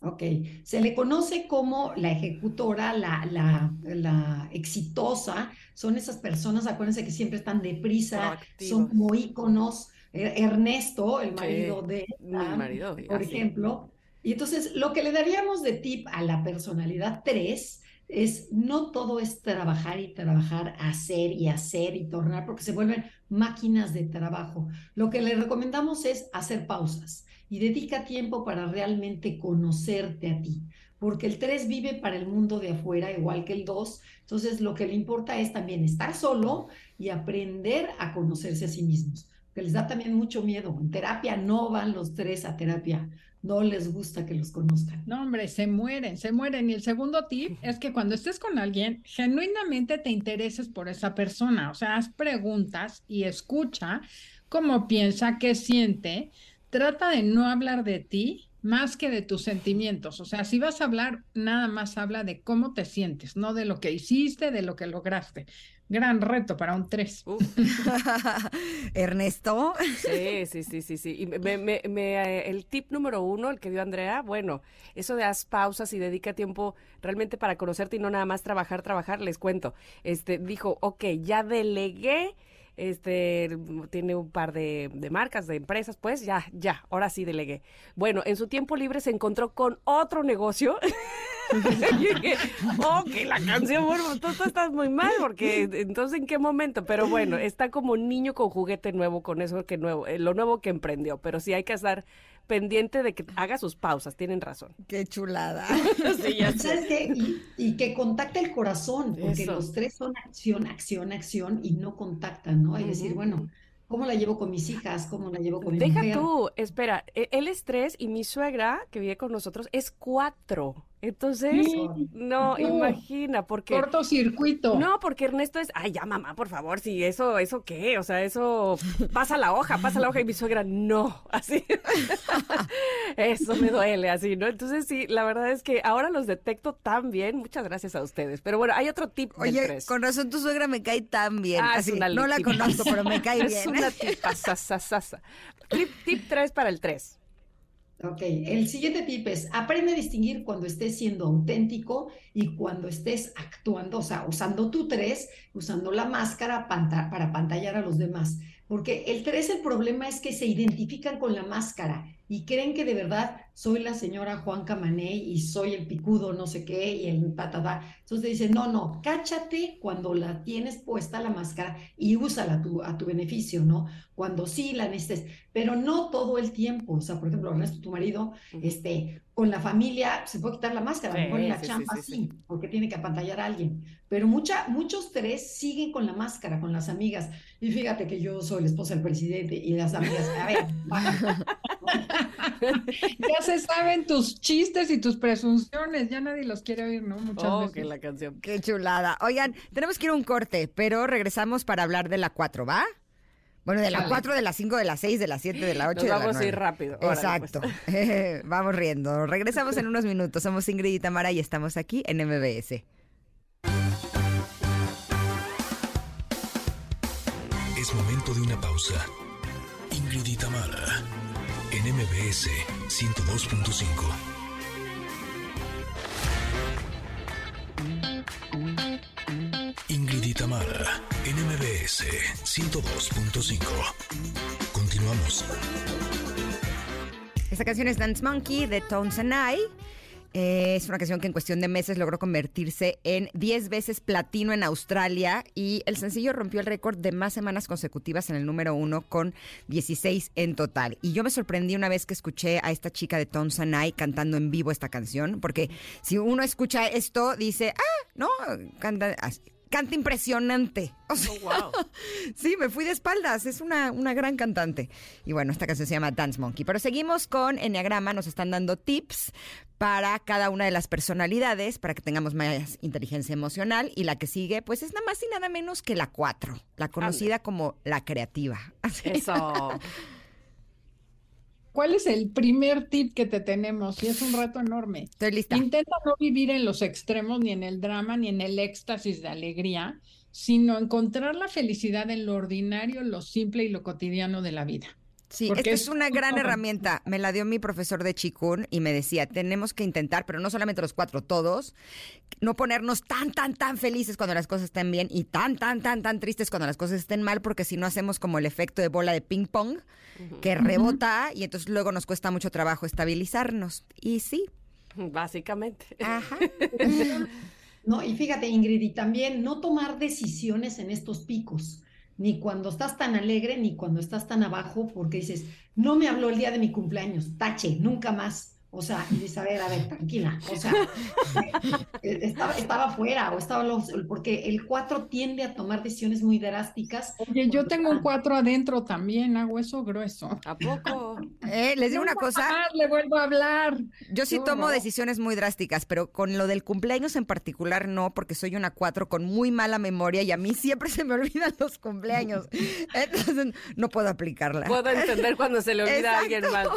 Ok, se le conoce como la ejecutora, la, la, la, exitosa, son esas personas, acuérdense que siempre están deprisa, son como íconos. Eh, Ernesto, el marido de marido, por ejemplo. Y entonces lo que le daríamos de tip a la personalidad 3 es no todo es trabajar y trabajar, hacer y hacer y tornar, porque se vuelven máquinas de trabajo. Lo que le recomendamos es hacer pausas y dedica tiempo para realmente conocerte a ti, porque el 3 vive para el mundo de afuera igual que el 2, entonces lo que le importa es también estar solo y aprender a conocerse a sí mismos que les da también mucho miedo. En terapia no van los tres a terapia, no les gusta que los conozcan. No, hombre, se mueren, se mueren. Y el segundo tip es que cuando estés con alguien, genuinamente te intereses por esa persona. O sea, haz preguntas y escucha cómo piensa, qué siente. Trata de no hablar de ti más que de tus sentimientos. O sea, si vas a hablar, nada más habla de cómo te sientes, no de lo que hiciste, de lo que lograste. Gran reto para un 3. *laughs* Ernesto. Sí, sí, sí, sí, sí. Y me, me, eh, el tip número uno, el que dio Andrea, bueno, eso de haz pausas y dedica tiempo realmente para conocerte y no nada más trabajar, trabajar, les cuento. Este, dijo, ok, ya delegué este tiene un par de, de, marcas, de empresas, pues ya, ya, ahora sí delegué. Bueno, en su tiempo libre se encontró con otro negocio *laughs* y oh, que la canción, bueno, estás muy mal, porque entonces, ¿en qué momento? Pero bueno, está como niño con juguete nuevo, con eso que nuevo, eh, lo nuevo que emprendió, pero sí hay que estar pendiente de que haga sus pausas, tienen razón. Qué chulada. *laughs* sí, ¿Sabes qué? Y, que contacte el corazón, porque los tres son acción, acción, acción y no contactan, ¿no? Es decir, bueno, ¿Cómo la llevo con mis hijas? ¿Cómo la llevo con mi Deja tú, espera, e, él es tres y mi suegra, que vive con nosotros, es cuatro. Entonces, no, imagina, porque... Cortocircuito. No, porque Ernesto es, ay, ya mamá, por favor, si eso, eso qué, o sea, eso pasa la hoja, pasa la hoja y mi suegra, no, *laughs* así. *laughs* eso me duele, así, ¿no? Entonces, sí, la verdad es que ahora los detecto tan bien, muchas gracias a ustedes. Pero bueno, hay otro tip Oye, con razón tu suegra me cae tan bien. Ah, así, no la conozco, pero me *laughs* cae bien. Es una tipa, Tip, tip 3 para el 3. Ok, el siguiente tip es, aprende a distinguir cuando estés siendo auténtico y cuando estés actuando, o sea, usando tu tres, usando la máscara para pantallar a los demás. Porque el tres, el problema es que se identifican con la máscara y creen que de verdad soy la señora Juan Camané y soy el picudo no sé qué y el patada. Entonces dicen, no, no, cáchate cuando la tienes puesta la máscara y úsala a tu, a tu beneficio, ¿no? Cuando sí la necesites, pero no todo el tiempo. O sea, por ejemplo, Ernesto, tu marido, este, con la familia se puede quitar la máscara, sí, la champa sí, porque tiene que apantallar a alguien. Pero mucha, muchos tres siguen con la máscara, con las amigas. Y fíjate que yo soy la esposa del presidente y las amigas, a ver, *laughs* *laughs* ya se saben tus chistes y tus presunciones, ya nadie los quiere oír, ¿no? Muchas oh, veces. la canción. Qué chulada. Oigan, tenemos que ir a un corte, pero regresamos para hablar de la 4, ¿va? Bueno, de la 4, de la 5, de la 6, de la 7, de la 8 Nos vamos a ir rápido. Exacto. Pues. *laughs* vamos riendo. Regresamos en unos minutos. Somos Ingrid y Tamara y estamos aquí en MBS. Es momento de una pausa. Ingrid y Tamara en MBS 102.5. Ingrid y Tamara en MBS MBS 102.5. Continuamos. Esta canción es Dance Monkey de Tones and I. Eh, es una canción que en cuestión de meses logró convertirse en 10 veces platino en Australia y el sencillo rompió el récord de más semanas consecutivas en el número uno con 16 en total. Y yo me sorprendí una vez que escuché a esta chica de Tones and I cantando en vivo esta canción, porque si uno escucha esto, dice, ah, no, canta, canta impresionante. O sea, *laughs* sí, me fui de espaldas. Es una, una gran cantante. Y bueno, esta canción se llama Dance Monkey. Pero seguimos con Enneagrama. Nos están dando tips para cada una de las personalidades, para que tengamos más inteligencia emocional. Y la que sigue, pues es nada más y nada menos que la 4, la conocida como la creativa. *laughs* Eso. ¿Cuál es el primer tip que te tenemos? Y es un reto enorme. Estoy lista. Intenta no vivir en los extremos, ni en el drama, ni en el éxtasis de alegría, sino encontrar la felicidad en lo ordinario, lo simple y lo cotidiano de la vida. Sí, esta es es una gran herramienta. Me la dio mi profesor de Chikun y me decía, tenemos que intentar, pero no solamente los cuatro, todos, no ponernos tan, tan, tan felices cuando las cosas estén bien y tan, tan, tan, tan tristes cuando las cosas estén mal, porque si no hacemos como el efecto de bola de ping pong, que rebota y entonces luego nos cuesta mucho trabajo estabilizarnos. Y sí, Básicamente. ajá. *laughs* No, y fíjate, Ingrid, y también no tomar decisiones en estos picos, ni cuando estás tan alegre, ni cuando estás tan abajo, porque dices, no me habló el día de mi cumpleaños, tache, nunca más. O sea, y dices, a ver, a ver, tranquila. O sea, *laughs* eh, estaba, estaba fuera, o estaba, los- porque el 4 tiende a tomar decisiones muy drásticas. Oye, yo tengo un cuatro adentro también, hago eso grueso. ¿A poco? *laughs* Eh, les digo una cosa, le vuelvo a hablar. yo sí No, tomo no. decisiones muy drásticas, pero con lo del cumpleaños en particular no, porque soy una cuatro con muy mala memoria y a mí siempre se me olvidan los cumpleaños. *laughs* Entonces no puedo aplicarla. Puedo entender cuando se le olvida a alguien más.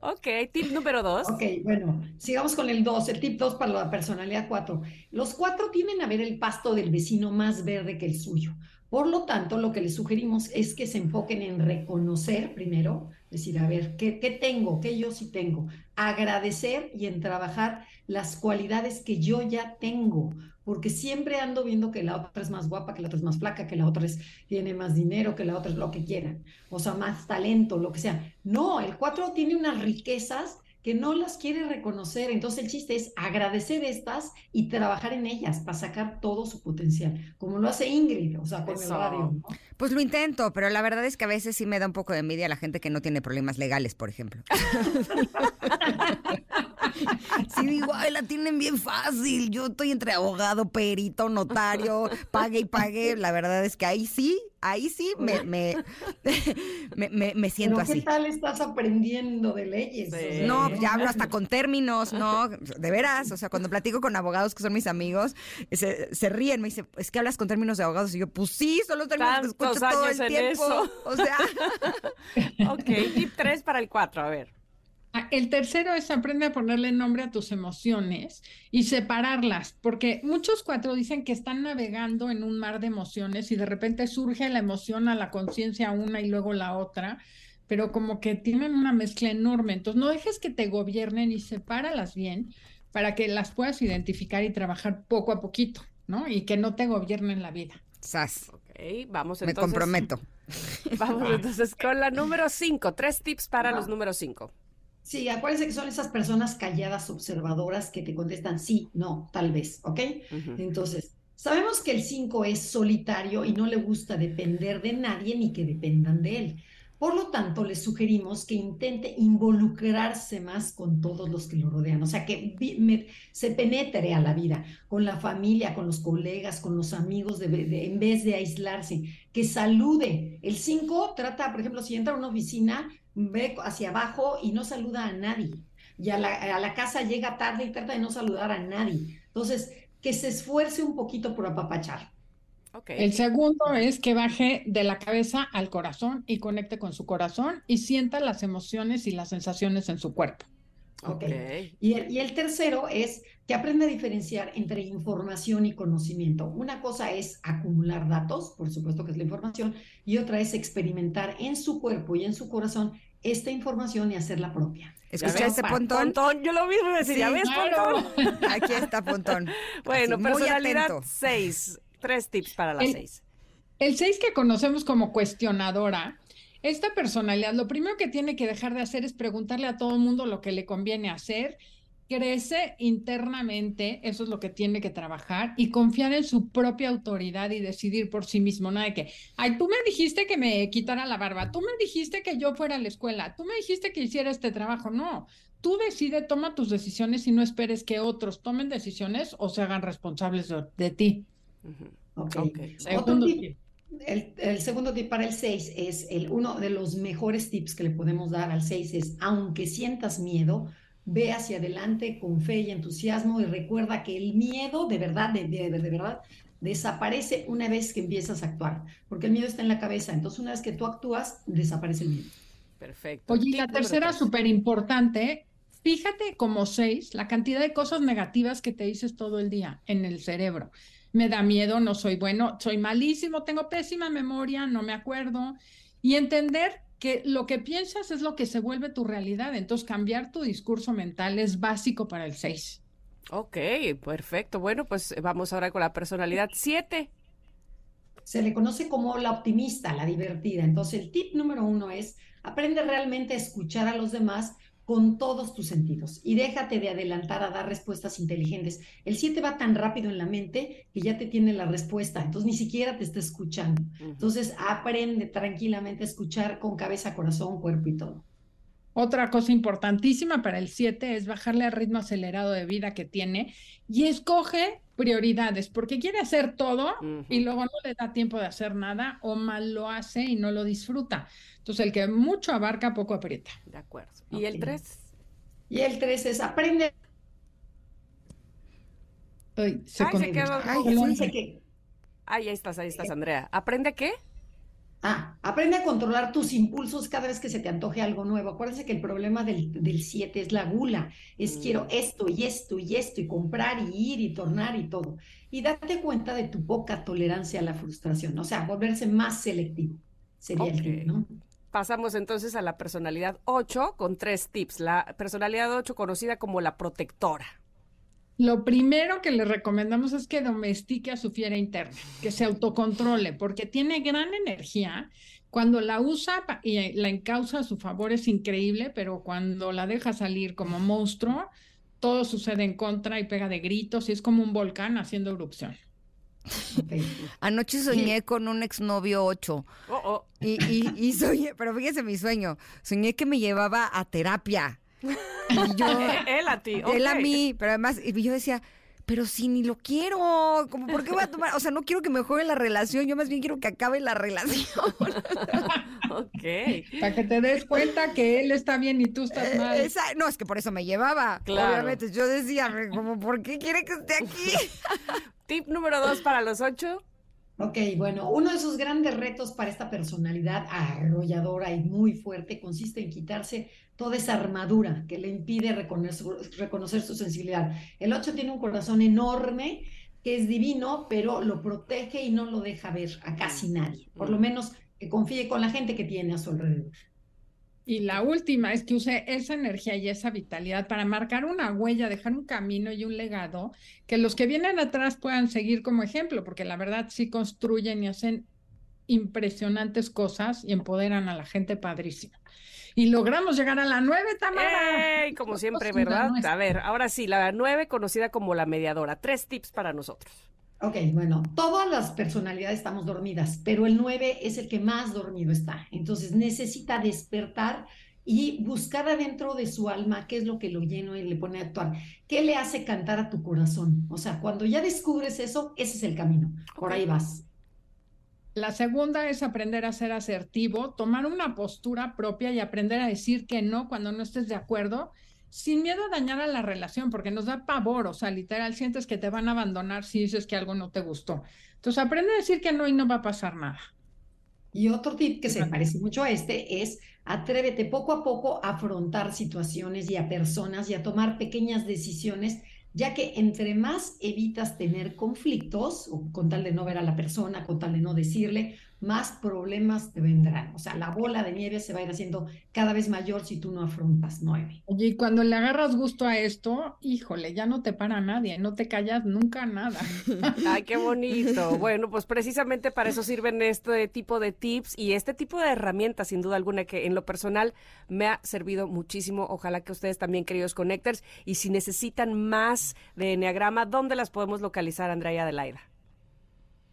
Ok, tip número dos. Ok, bueno, sigamos con el 2, el tip 2 para la personalidad 4. Los 4 tienden a ver el pasto del vecino más verde que el suyo. Por lo tanto, lo que les sugerimos es que se enfoquen en reconocer primero, decir, a ver, ¿qué, qué tengo? ¿Qué yo sí tengo? Agradecer y en trabajar las cualidades que yo ya tengo, porque siempre ando viendo que la otra es más guapa, que la otra es más flaca, que la otra es, tiene más dinero, que la otra es lo que quieran, o sea, más talento, lo que sea. No, el 4 tiene unas riquezas que no las quiere reconocer. Entonces el chiste es agradecer estas y trabajar en ellas para sacar todo su potencial, como lo hace Ingrid, o sea, con el radio. ¿no? Pues lo intento, pero la verdad es que a veces sí me da un poco de envidia la gente que no tiene problemas legales, por ejemplo. *laughs* *laughs* Sí, digo, ay, la tienen bien fácil. Yo estoy entre abogado, perito, notario, pague y pague. La verdad es que ahí sí, ahí sí me, me, *laughs* me, me- me siento Pero ¿qué así. tal estás aprendiendo de leyes? Sí. No, ya hablo hasta con términos, no, de veras, o sea, cuando platico con abogados que son mis amigos, se, se ríen, me dicen, es que hablas con términos de abogados, y yo, pues sí, son los términos que escucho todo años el en tiempo, eso. o sea, *laughs* Ok, tip tres para el cuatro, a ver. Ah, El tercero es aprende a ponerle nombre a tus emociones y separarlas, porque muchos cuatro dicen que están navegando en un mar de emociones y de repente surge la emoción a la conciencia una y luego la otra, pero como que tienen una mezcla enorme. Entonces no dejes que te gobiernen y sepáralas bien para que las puedas identificar y trabajar poco a poquito, ¿no? Y que no te gobiernen la vida. sas, Ok, vamos me entonces. comprometo. *laughs* Vamos entonces con la número cinco. Tres tips para los números cinco. Sí, acuérdense que son esas personas calladas, observadoras, que te contestan sí, no, tal vez, ¿ok? Entonces, sabemos que el 5 es solitario y no le gusta depender de nadie ni que dependan de él. Por lo tanto, le sugerimos que intente involucrarse más con todos los que lo rodean, o sea, que me- se penetre a la vida, con la familia, con los colegas, con los amigos, de- de- en vez de aislarse, que salude. El 5 trata, por ejemplo, si entra a una oficina, ve hacia abajo y no saluda a nadie. Y a la, a la casa llega tarde y trata de no saludar a nadie. Entonces, que se esfuerce un poquito por apapachar. Ok. El segundo es que baje de la cabeza al corazón y conecte con su corazón y sienta las emociones y las sensaciones en su cuerpo. Ok. Ok. Y el, y el tercero es que aprenda a diferenciar entre información y conocimiento. Una cosa es acumular datos, por supuesto que es la información, y otra es experimentar en su cuerpo y en su corazón esta información y hacerla propia. ¿Ya ¿Escucha ves? este pontón? Pontón, yo lo mismo decir, ¿ya Sí, ves, claro. Pontón? *laughs* Aquí está Pontón. Bueno, Así, muy personalidad atento. seis. Tres tips para la El- seis. El 6 que conocemos como cuestionadora, esta personalidad lo primero que tiene que dejar de hacer es preguntarle a todo el mundo lo que le conviene hacer. Crece internamente, eso es lo que tiene que trabajar, y confiar en su propia autoridad y decidir por sí mismo, nada de que, ay, tú me dijiste que me quitara la barba, tú me dijiste que yo fuera a la escuela, tú me dijiste que hiciera este trabajo, no, tú decide, toma tus decisiones y no esperes que otros tomen decisiones o se hagan responsables de, ti. Segundo tip. El, el, segundo tip para el 6 es el, uno de los mejores tips que le podemos dar al 6 es, aunque sientas miedo, ve hacia adelante con fe y entusiasmo y recuerda que el miedo de verdad, de, de, de, verdad, desaparece una vez que empiezas a actuar, porque el miedo está en la cabeza, entonces una vez que tú actúas, desaparece el miedo. Perfecto. Oye, y la tercera súper importante, fíjate como seis, la cantidad de cosas negativas que te dices todo el día en el cerebro. Me da miedo, no soy bueno, soy malísimo, tengo pésima memoria, no me acuerdo. Y entender que lo que piensas es lo que se vuelve tu realidad. Entonces, cambiar tu discurso mental es básico para el 6. Ok, perfecto. Bueno, pues vamos ahora con la personalidad 7. Se le conoce como la optimista, la divertida. Entonces, el tip número uno es aprende realmente a escuchar a los demás con todos tus sentidos y déjate de adelantar a dar respuestas inteligentes. El 7 va tan rápido en la mente que ya te tiene la respuesta, entonces ni siquiera te está escuchando. Entonces aprende tranquilamente a escuchar con cabeza, corazón, cuerpo y todo. Otra cosa importantísima para el 7 es bajarle al ritmo acelerado de vida que tiene y escoge prioridades, porque quiere hacer todo y luego no le da tiempo de hacer nada o mal lo hace y no lo disfruta. Entonces, el que mucho abarca, poco aprieta. De acuerdo. ¿Y el 3? Y el 3 es aprende. Ay, se, Ay, se quedó. Ay, ahí estás, ahí estás, Andrea. ¿Aprende qué? Ah, aprende a controlar tus impulsos cada vez que se te antoje algo nuevo. Acuérdense que el problema del 7 es la gula. Es mm. quiero esto y esto y esto y comprar y ir y tornar y todo. Y date cuenta de tu poca tolerancia a la frustración. O sea, volverse más selectivo. Sería el tip, ¿no? Pasamos entonces a la personalidad 8 con tres tips. La personalidad 8 conocida como la protectora. Lo primero que le recomendamos es que domestique a su fiera interna, que se autocontrole, porque tiene gran energía. Cuando la usa y la encausa a su favor es increíble, pero cuando la deja salir como monstruo, todo sucede en contra y pega de gritos y es como un volcán haciendo erupción. Anoche soñé con un exnovio 8. Oh, oh. Y, y, soñé, pero fíjese mi sueño, soñé que me llevaba a terapia. Y yo, *laughs* él a ti. Él a mí, pero además, y yo decía, pero si ni lo quiero, como por qué voy a tomar, o sea, no quiero que me juegue la relación, yo más bien quiero que acabe la relación. *laughs* ok. Para que te des cuenta que él está bien y tú estás eh, mal. no, es que por eso me llevaba. Claro. Obviamente, yo decía, como, ¿por qué quiere que esté aquí? *laughs* Tip número dos para los ocho. Ok, bueno, uno de esos grandes retos para esta personalidad arrolladora y muy fuerte consiste en quitarse toda esa armadura que le impide reconocer, reconocer su sensibilidad. El 8 tiene un corazón enorme que es divino, pero lo protege y no lo deja ver a casi nadie. Por lo menos que confíe con la gente que tiene a su alrededor. Y la última es que use esa energía y esa vitalidad para marcar una huella, dejar un camino y un legado que los que vienen atrás puedan seguir como ejemplo, porque la verdad sí construyen y hacen impresionantes cosas y empoderan a la gente padrísima. Y logramos llegar a la nueve, Tamara. Como siempre, ¿verdad? A ver, ahora sí, la nueve conocida como la mediadora. Tres tips para nosotros. Ok, bueno, todas las personalidades estamos dormidas, pero el 9 es el que más dormido está. Entonces necesita despertar y buscar adentro de su alma qué es lo que lo llena y le pone a actuar. ¿Qué le hace cantar a tu corazón? O sea, cuando ya descubres eso, ese es el camino. Por ahí vas. La segunda es aprender a ser asertivo, tomar una postura propia y aprender a decir que no cuando no estés de acuerdo sin miedo a dañar a la relación, porque nos da pavor, o sea, literal, sientes que te van a abandonar si dices que algo no te gustó. Entonces, aprende a decir que no y no va a pasar nada. Y otro tip que se parece mucho a este es atrévete poco a poco a afrontar situaciones y a personas y a tomar pequeñas decisiones, ya que entre más evitas tener conflictos, o con tal de no ver a la persona, con tal de no decirle, más problemas te vendrán. O sea, la bola de nieve se va a ir haciendo cada vez mayor si tú no afrontas nueve. Oye, y cuando le agarras gusto a esto, híjole, ya no te para nadie, no te callas nunca nada. *laughs* Ay, qué bonito. *laughs* Bueno, pues precisamente para eso sirven este tipo de tips y este tipo de herramientas, sin duda alguna, que en lo personal me ha servido muchísimo. Ojalá que ustedes también, queridos connectors, y si necesitan más de Enneagrama, ¿dónde las podemos localizar, Andrea y Adelaida?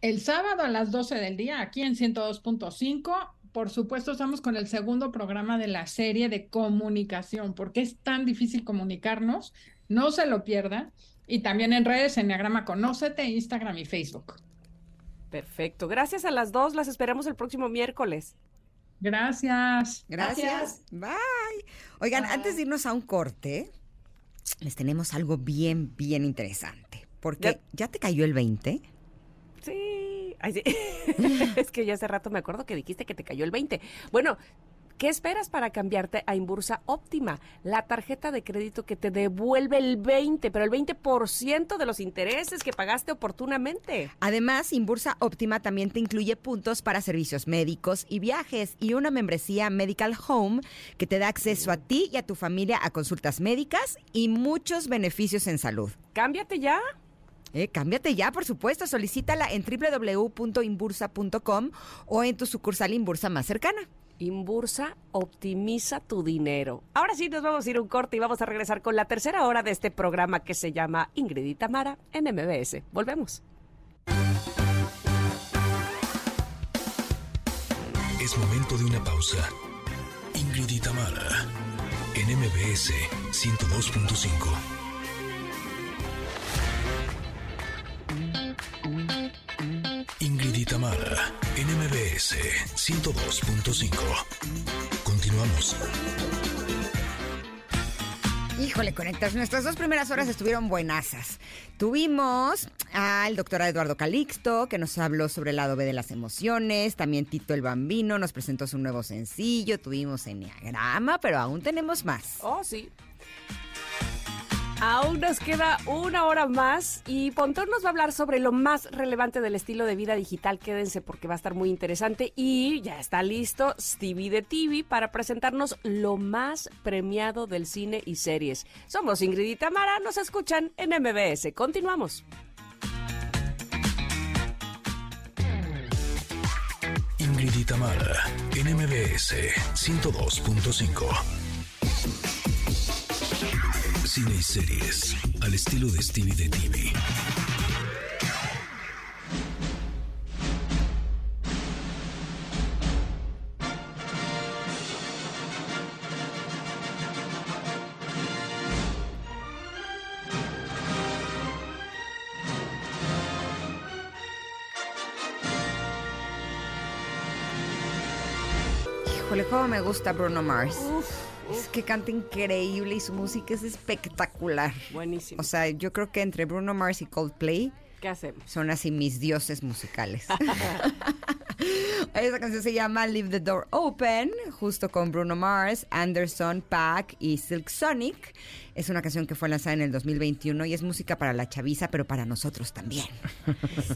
El sábado a las 12 del día, aquí en 102.5, por supuesto, estamos con el segundo programa de la serie de comunicación, porque es tan difícil comunicarnos, no se lo pierdan. Y también en redes, Enneagrama Conócete, Instagram y Facebook. Perfecto. Gracias a las dos. Las esperamos el próximo miércoles. Gracias. Gracias. Bye. Oigan, antes de irnos a un corte, les tenemos algo bien, bien interesante. Porque ya, te cayó el 20. Sí. Ay, sí. *laughs* es que ya hace rato me acuerdo que dijiste que te cayó el 20. Bueno, ¿Qué esperas para cambiarte a Inbursa Óptima? La tarjeta de crédito que te devuelve el 20, pero el 20% de los intereses que pagaste oportunamente. Además, Inbursa Óptima también te incluye puntos para servicios médicos y viajes y una membresía Medical Home que te da acceso a ti y a tu familia a consultas médicas y muchos beneficios en salud. Cámbiate ya. Eh, cámbiate ya, por supuesto. Solicítala en www.inbursa.com o en tu sucursal Inbursa más cercana. Inbursa optimiza tu dinero. Ahora sí, nos vamos a ir un corte y vamos a regresar con la tercera hora de este programa que se llama Ingrid y Tamara en MBS. Volvemos. Es momento de una pausa. Ingrid y Tamara en MBS 102.5. y Tamara, en MBS 102.5. Continuamos. Híjole, conectas. Nuestras dos primeras horas estuvieron buenasas. Tuvimos al doctor Eduardo Calixto, que nos habló sobre el lado B de las emociones. También Tito el Bambino nos presentó su nuevo sencillo. Tuvimos Enneagrama, pero aún tenemos más. Oh, sí. Aún nos queda una hora más y Pontón nos va a hablar sobre lo más relevante del estilo de vida digital. Quédense porque va a estar muy interesante. Y ya está listo Stevie de TV para presentarnos lo más premiado del cine y series. Somos Ingrid y Tamara, nos escuchan en MBS. Continuamos. Ingrid y Tamara, en MBS 102.5. Cine y series, al estilo de Stevie de TV. Híjole, cómo me gusta Bruno Mars. Es que canta increíble y su música es espectacular. Buenísimo. O sea, yo creo que entre Bruno Mars y Coldplay ¿Qué hacemos? son así mis dioses musicales. *laughs* *laughs* Esa canción se llama Leave the Door Open, justo con Bruno Mars, Anderson, Pack y Silk Sonic. Es una canción que fue lanzada en el 2021 y es música para la chaviza, pero para nosotros también.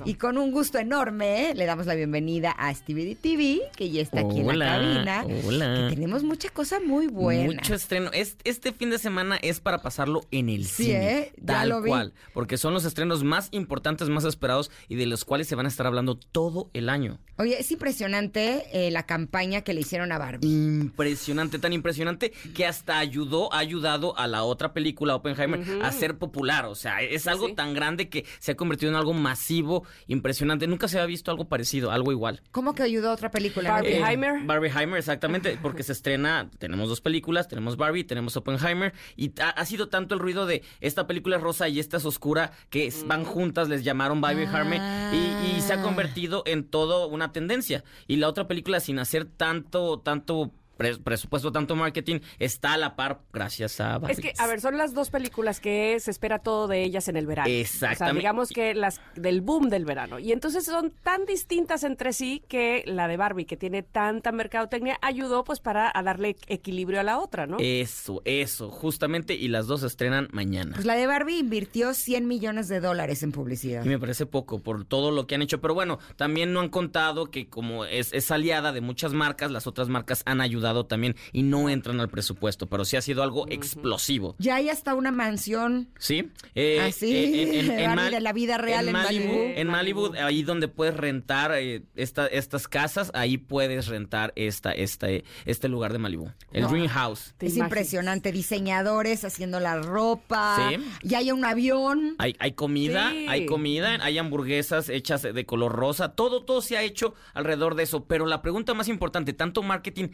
Y con un gusto enorme le damos la bienvenida a Stevie D TV, que ya está aquí en la cabina. hola. Que tenemos mucha cosa muy buena. Mucho estreno. Es- Este fin de semana es para pasarlo en el Sí, cine. ¿eh? Ya Tal lo vi. cual. Porque son los estrenos más importantes, más esperados y de los cuales se van a estar hablando todo el año. Oye, es impresionante eh, la campaña que le hicieron a Barbie. Impresionante, tan impresionante que hasta ayudó, ha ayudado a la otra película, Oppenheimer, a ser popular. O sea, es algo Sí. tan grande que se ha convertido en algo masivo, impresionante. Nunca se había visto algo parecido, algo igual. ¿Cómo que ayudó a otra película? Barbie Eh, Heimer. Barbieheimer, exactamente, porque se estrena, tenemos dos películas, tenemos Barbie, tenemos Oppenheimer, y ha, ha sido tanto el ruido de esta película es rosa y esta es oscura, que es- van juntas, les llamaron Barbieheimer, y, y se ha Ah. convertido en todo una tendencia. Y la otra película, sin hacer tanto, tanto pre- presupuesto, tanto marketing, está a la par gracias a Barbie. Es que, a ver, son las dos películas que se espera todo de ellas en el verano. O sea, Exactamente. digamos que las del boom del verano. Y entonces son tan distintas entre sí que la de Barbie, que tiene tanta mercadotecnia, ayudó pues para a darle equilibrio a la otra, ¿no? Eso, eso, justamente, y las dos se estrenan mañana. Pues la de Barbie invirtió 100 millones de dólares en publicidad. Y me parece poco por todo lo que han hecho. Pero bueno, también no han contado que como es, es aliada de muchas marcas, las otras marcas han ayudado también y no entran al presupuesto. Pero sí ha sido algo explosivo. Ya hay hasta una mansión ¿Sí? Eh, así eh, en- en- *laughs* en Barbie Mal- de la vida real en, Malibu. En Malibu, ahí donde puedes rentar eh, esta- estas casas, ahí puedes rentar esta, esta, eh, este lugar de Malibu. El No. Dream House. ¿Te Es imaginas? impresionante, diseñadores haciendo la ropa. Sí. Y hay un avión. Hay, hay comida, Sí. hay comida, hay hamburguesas hechas de color rosa, todo, todo se ha hecho alrededor de eso. Pero la pregunta más importante, tanto marketing,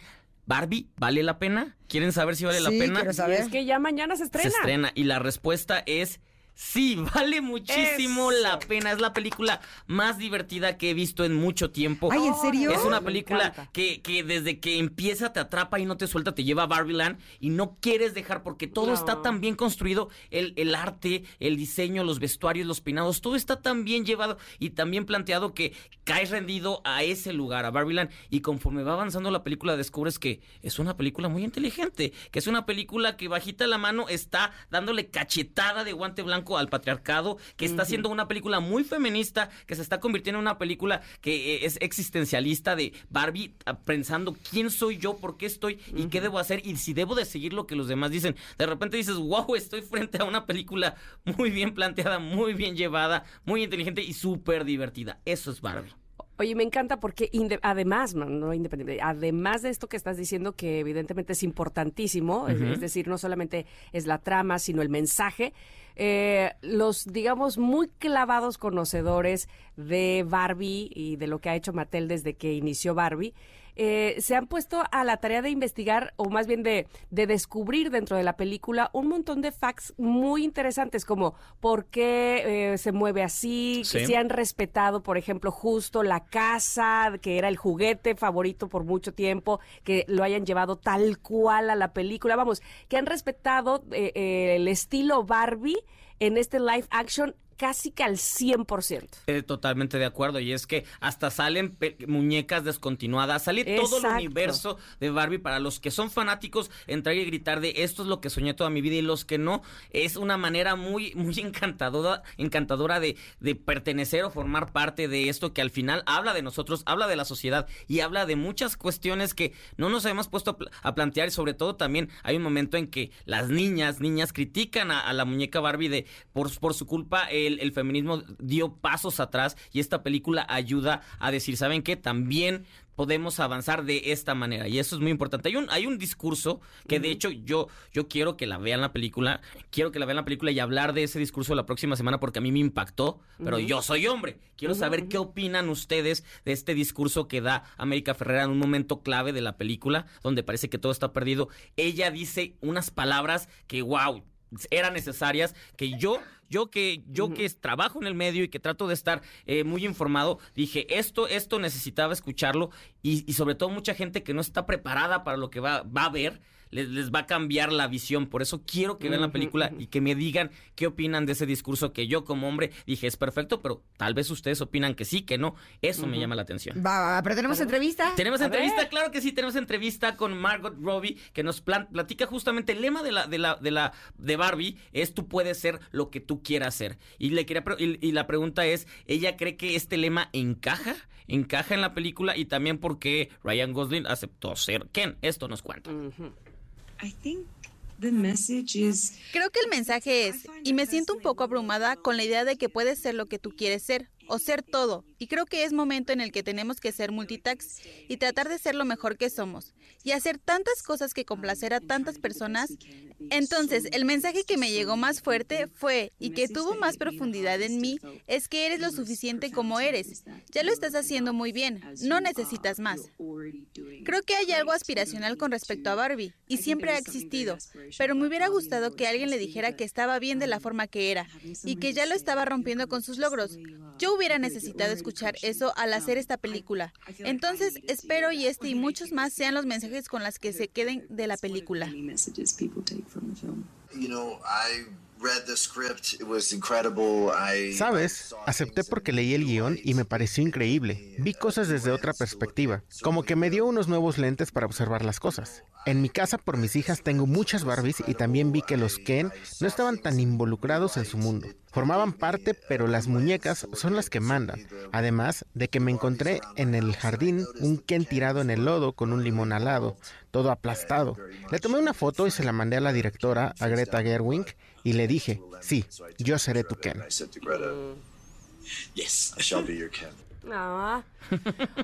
Barbie, ¿vale la pena? ¿Quieren saber si vale la pena? quiero Y saber. es que ya mañana se estrena. Se estrena y la respuesta es sí, *laughs* vale muchísimo Eso. la pena. Es la película más divertida que he visto en mucho tiempo. Ay, ¿en serio? Es una película que, que desde que empieza te atrapa y no te suelta, te lleva a Barbieland y no quieres dejar porque todo No. está tan bien construido, el, el arte, el diseño, los vestuarios, los peinados, todo está tan bien llevado y tan bien planteado que caes rendido a ese lugar, a Barbieland y conforme va avanzando la película descubres que es una película muy inteligente, que es una película que bajita la mano está dándole cachetada de guante blanco al patriarcado, que está haciendo una película muy feminista, que se está convirtiendo en una película que eh, es existencialista de Barbie ah, pensando quién soy yo, por qué estoy y qué debo hacer y si debo de seguir lo que los demás dicen. De repente dices, wow, estoy frente a una película muy bien planteada, muy bien llevada, muy inteligente y súper divertida. Eso es Barbie. Oye, me encanta porque además, no, no independiente, además de esto que estás diciendo que evidentemente es importantísimo, es- Ujú. es, decir, no solamente es la trama, sino el mensaje, eh, los, digamos, muy clavados conocedores de Barbie y de lo que ha hecho Mattel desde que inició Barbie, eh, se han puesto a la tarea de investigar, o más bien de, de descubrir dentro de la película un montón de facts muy interesantes, como por qué eh, se mueve así, que si han respetado, por ejemplo, justo la casa, que era el juguete favorito por mucho tiempo, que lo hayan llevado tal cual a la película, vamos, que han respetado eh, eh, el estilo Barbie en este live action casi que al 100%. Eh, totalmente de acuerdo. Y es que hasta salen muñecas descontinuadas. Sale todo el universo de Barbie. Para los que son fanáticos, entrar y gritar de esto es lo que soñé toda mi vida. Y los que no, es una manera muy, muy *laughs* encantadora, encantadora de, de pertenecer o formar parte de esto que al final habla de nosotros, habla de la sociedad y habla de muchas cuestiones que no nos habíamos puesto a, pl- a plantear. Y sobre todo también hay un momento en que las niñas, niñas critican a, a la muñeca Barbie de por, por su culpa el, el feminismo dio pasos atrás y esta película ayuda a decir, ¿saben qué? También podemos avanzar de esta manera y eso es muy importante. Hay un hay un discurso que de hecho yo yo quiero que la vean la película, quiero que la vean la película y hablar de ese discurso la próxima semana porque a mí me impactó, pero yo soy hombre. Quiero saber qué opinan ustedes de este discurso que da América Ferrera en un momento clave de la película donde parece que todo está perdido. Ella dice unas palabras que wow, eran necesarias que yo yo que yo que trabajo en el medio y que trato de estar eh, muy informado dije esto esto necesitaba escucharlo y, y sobre todo mucha gente que no está preparada para lo que va, va a ver les, les va a cambiar la visión por eso quiero que vean la película y que me digan qué opinan de ese discurso que yo como hombre dije es perfecto pero tal vez ustedes opinan que sí que no eso me llama la atención Va, va, va, pero tenemos entrevista. tenemos A entrevista, ver. claro que sí, tenemos entrevista con Margot Robbie que nos platica justamente el lema de la de la de la de Barbie es tú puedes ser lo que tú quieras ser. Y le quería y, y la pregunta es, ella cree que este lema encaja, encaja en la película y también porque Ryan Gosling aceptó ser Ken. Esto nos cuenta. Is Creo que el mensaje es, y me siento un poco abrumada con la idea de que puedes ser lo que tú quieres ser, o ser todo, y creo que es momento en el que tenemos que ser multitax y tratar de ser lo mejor que somos, y hacer tantas cosas que complacer a tantas personas. Entonces, el mensaje que me llegó más fuerte fue, y que tuvo más profundidad en mí, es que eres lo suficiente como eres. Ya lo estás haciendo muy bien, no necesitas más. Creo que hay algo aspiracional con respecto a Barbie, y siempre ha existido, pero me hubiera gustado que alguien le dijera que estaba bien de la forma que era, y que ya lo estaba rompiendo con sus logros, Yo hubiera necesitado escuchar eso al hacer esta película. Entonces, espero y este y muchos más sean los mensajes con los que se queden de la película. Sabes, acepté porque leí el guion y me pareció increíble. Vi cosas desde otra perspectiva, como que me dio unos nuevos lentes para observar las cosas. En mi casa por mis hijas tengo muchas Barbies y también vi que los Ken no estaban tan involucrados en su mundo. Formaban parte, pero las muñecas son las que mandan. Además de que me encontré en el jardín un Ken tirado en el lodo con un limón al lado, todo aplastado. Le tomé una foto y se la mandé a la directora, a Greta Gerwig, y le dije, sí, yo seré tu Ken. Yes, I shall be your Ken. Ah.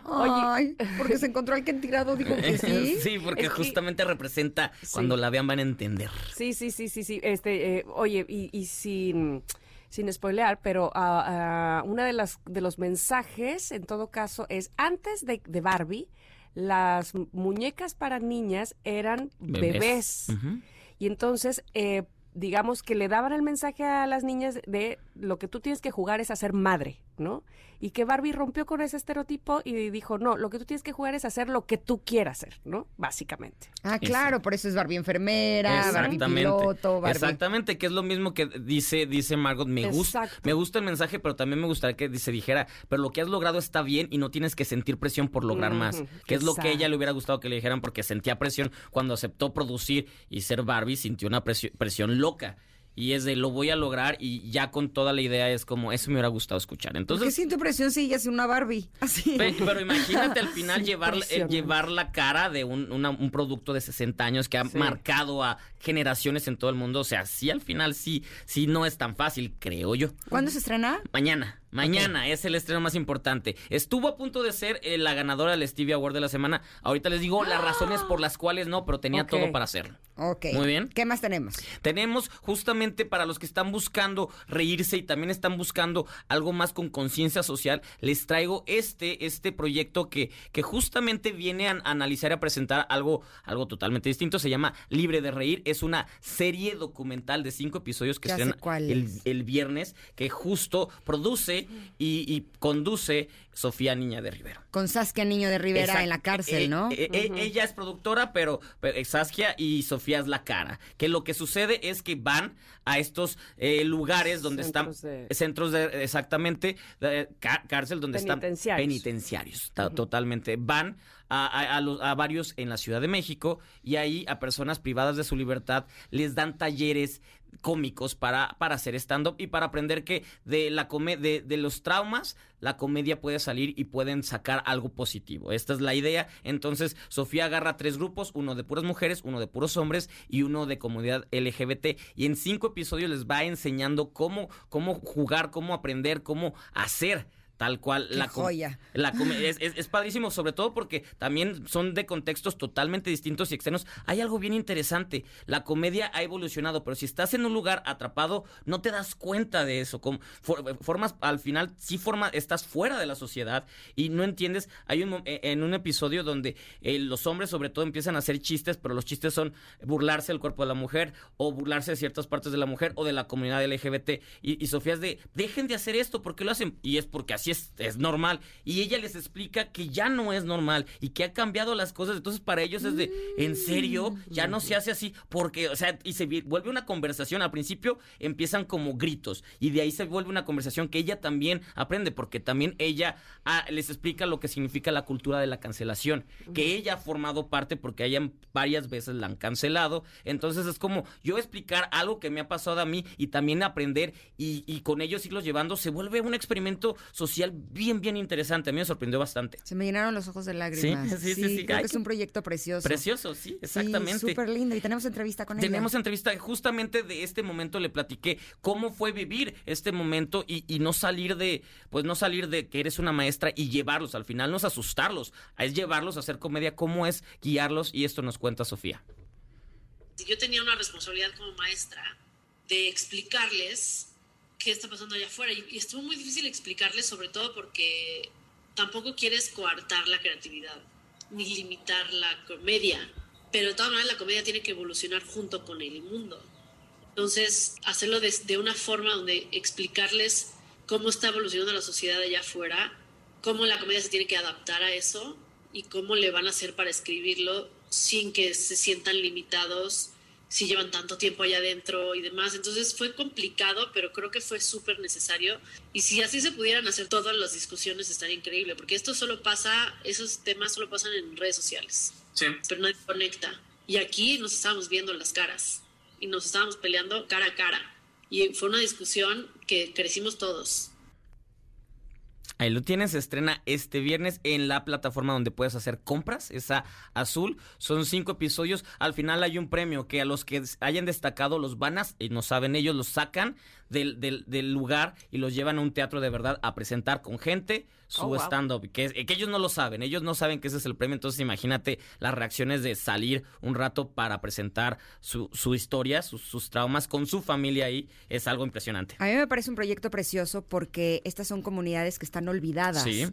Ay, *laughs* porque se encontró al Ken tirado, dijo que *laughs* sí. sí, porque justamente representa cuando la vean van a entender. Sí, sí, sí, sí, sí. Este, eh, oye, y, y sin sin spoilear, pero uh, una de las de los mensajes, en todo caso, es antes de, de Barbie, las muñecas para niñas eran bebés. bebés. Uh -huh. Y entonces eh, digamos que le daban el mensaje a las niñas de lo que tú tienes que jugar es a ser madre, ¿no? Y que Barbie rompió con ese estereotipo y dijo, no, lo que tú tienes que jugar es hacer lo que tú quieras hacer, ¿no? Básicamente. Ah, claro, eso. por eso es Barbie enfermera, Barbie piloto, Barbie... Exactamente, que es lo mismo que dice, dice Margot, me gusta, me gusta el mensaje, pero también me gustaría que se dijera, pero lo que has logrado está bien y no tienes que sentir presión por lograr uh -huh. más. Que Exacto. es lo que a ella le hubiera gustado que le dijeran porque sentía presión cuando aceptó producir y ser Barbie, sintió una presión, presión loca y es de lo voy a lograr y ya con toda la idea es como eso me hubiera gustado escuchar. Entonces, ¿Qué siento presión si ella es una Barbie? Así. Pero, pero *laughs* imagínate al final llevar, eh, llevar la cara de un, una, un, producto de 60 años que ha sí. marcado a generaciones en todo el mundo. O sea, sí al final sí, sí no es tan fácil, creo yo. ¿Cuándo se estrena? Mañana. Mañana okay. es el estreno más importante. Estuvo a punto de ser eh, la ganadora del Stevie Award de la semana. Ahorita les digo las razones por las cuales no, pero tenía okay. todo para hacerlo. Ok. Muy bien. ¿Qué más tenemos? Tenemos justamente para los que están buscando reírse y también están buscando algo más con conciencia social, les traigo este, este proyecto que, que justamente viene a, a analizar y a presentar algo, algo totalmente distinto. Se llama Libre de Reír. Es una serie documental de cinco episodios que se el, el viernes, que justo produce y, y, conduce Sofía Niña de Rivero. Con Saskia Niño de Rivera Exacto. en la cárcel, eh, ¿no? Eh, eh, uh -huh. Ella es productora, pero, pero, Saskia y Sofía es la cara. Que lo que sucede es que van a estos eh, lugares donde centros están de... centros de exactamente cárcel donde penitenciarios. están penitenciarios. Uh -huh. Totalmente. Van a, a, a, los, a, varios en la Ciudad de México y ahí a personas privadas de su libertad les dan talleres cómicos para, para hacer stand-up y para aprender que de, la de, de los traumas la comedia puede salir y pueden sacar algo positivo. Esta es la idea. Entonces, Sofía agarra tres grupos, uno de puras mujeres, uno de puros hombres y uno de comunidad LGBT. Y en cinco episodios les va enseñando cómo, cómo jugar, cómo aprender, cómo hacer tal cual Qué la joya. La es, es, es, padrísimo, sobre todo porque también son de contextos totalmente distintos y externos. Hay algo bien interesante. La comedia ha evolucionado, pero si estás en un lugar atrapado, no te das cuenta de eso. Como, for, formas, al final, sí forma, estás fuera de la sociedad y no entiendes. Hay un en un episodio donde eh, los hombres, sobre todo, empiezan a hacer chistes, pero los chistes son burlarse del cuerpo de la mujer o burlarse de ciertas partes de la mujer o de la comunidad LGBT. Y, y Sofía es de, dejen de hacer esto, porque lo hacen? Y es porque así es, es, normal. Y ella les explica que ya no es normal y que ha cambiado las cosas. Entonces, para ellos es de, ¿en serio? Ya no se hace así. Porque, o sea, y se vuelve una conversación. Al principio empiezan como gritos y de ahí se vuelve una conversación que ella también aprende, porque también ella ah, les explica lo que significa la cultura de la cancelación, que ella ha formado parte porque ella varias veces la han cancelado. Entonces, es como yo explicar algo que me ha pasado a mí y también aprender y, y con ellos irlos llevando, se vuelve un experimento social bien, bien interesante. A mí me sorprendió bastante. Se me llenaron los ojos de lágrimas. Sí, *laughs* sí, sí. sí, sí. Creo Ay, que es un proyecto precioso. Precioso, sí, exactamente. Sí, súper lindo. Y tenemos entrevista con tenemos ella. Tenemos entrevista. Justamente de este momento le platiqué cómo fue vivir este momento y, y, no salir de, pues no salir de que eres una maestra y llevarlos. Al final no es asustarlos, es llevarlos a hacer comedia. ¿Cómo es guiarlos? Y esto nos cuenta Sofía. Yo tenía una responsabilidad como maestra de explicarles qué está pasando allá afuera. Y, y, estuvo muy difícil explicarles, sobre todo porque tampoco quieres coartar la creatividad ni limitar la comedia. Pero de todas maneras la comedia tiene que evolucionar junto con el mundo. Entonces, hacerlo de, de una forma donde explicarles cómo está evolucionando la sociedad allá afuera, cómo la comedia se tiene que adaptar a eso y cómo le van a hacer para escribirlo sin que se sientan limitados si llevan tanto tiempo allá adentro y demás. Entonces fue complicado, pero creo que fue súper necesario. Y si así se pudieran hacer todas las discusiones, estaría increíble, porque esto solo pasa, esos temas solo pasan en redes sociales. Sí. Pero nadie conecta. Y aquí nos estábamos viendo las caras y nos estábamos peleando cara a cara. Y fue una discusión que crecimos todos. Ahí lo tienes, se estrena este viernes en la plataforma donde puedes hacer compras, esa azul. Son cinco episodios. Al final hay un premio que a los que hayan destacado los van a, y no saben ellos, los sacan del, del, del lugar y los llevan a un teatro de verdad a presentar con gente su Oh, wow. stand-up. Que, que ellos no lo saben, ellos no saben que ese es el premio. Entonces imagínate las reacciones de salir un rato para presentar su, su historia, sus, sus traumas con su familia ahí. Es algo impresionante. A mí me parece un proyecto precioso porque estas son comunidades que están olvidadas. Sí.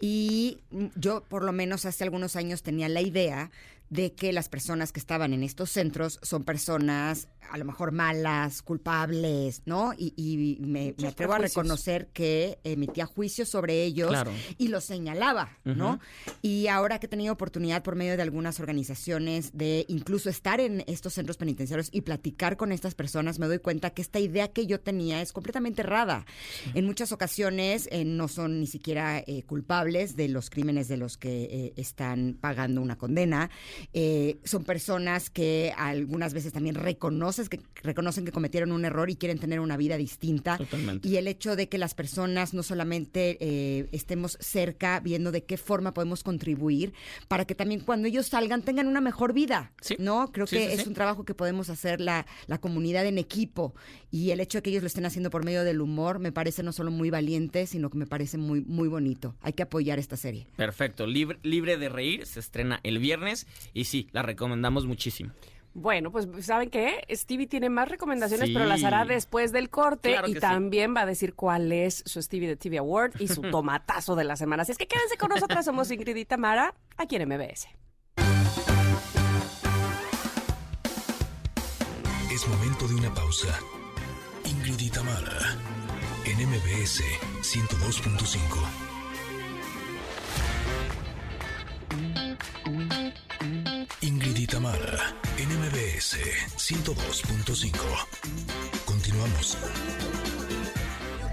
Y mm, yo, por lo menos hace algunos años, tenía la idea de que las personas que estaban en estos centros son personas a lo mejor malas, culpables, ¿no? Y, y me, me atrevo a reconocer que emitía juicios sobre ellos Claro. y los señalaba, ¿no? Y ahora que he tenido oportunidad por medio de algunas organizaciones de incluso estar en estos centros penitenciarios y platicar con estas personas, me doy cuenta que esta idea que yo tenía es completamente errada. En muchas ocasiones eh, no son ni siquiera eh, culpables de los crímenes de los que eh, están pagando una condena. Eh, son personas que algunas veces también reconoces que, reconocen que cometieron un error y quieren tener una vida distinta. Totalmente. Y el hecho de que las personas no solamente eh, estemos cerca viendo de qué forma podemos contribuir para que también cuando ellos salgan tengan una mejor vida, ¿no? Creo Sí, que sí, es sí. un trabajo que podemos hacer la, la comunidad en equipo y el hecho de que ellos lo estén haciendo por medio del humor me parece no solo muy valiente, sino que me parece muy, muy bonito. Hay que apoyar esta serie. Perfecto, libre, libre de reír, se estrena el viernes y sí, la recomendamos muchísimo. Bueno, pues ¿saben qué? Stevie tiene más recomendaciones, Sí. pero las hará después del corte Claro y sí. también va a decir cuál es su Stevie de TV Award y su *laughs* tomatazo de la semana. Así es que quédense con nosotras, somos Ingrid y Tamara, aquí en MBS. Es momento de una pausa. Ingrid y Tamara, en MBS 102.5. Ingrid y Tamara, en MBS 102.5. Continuamos.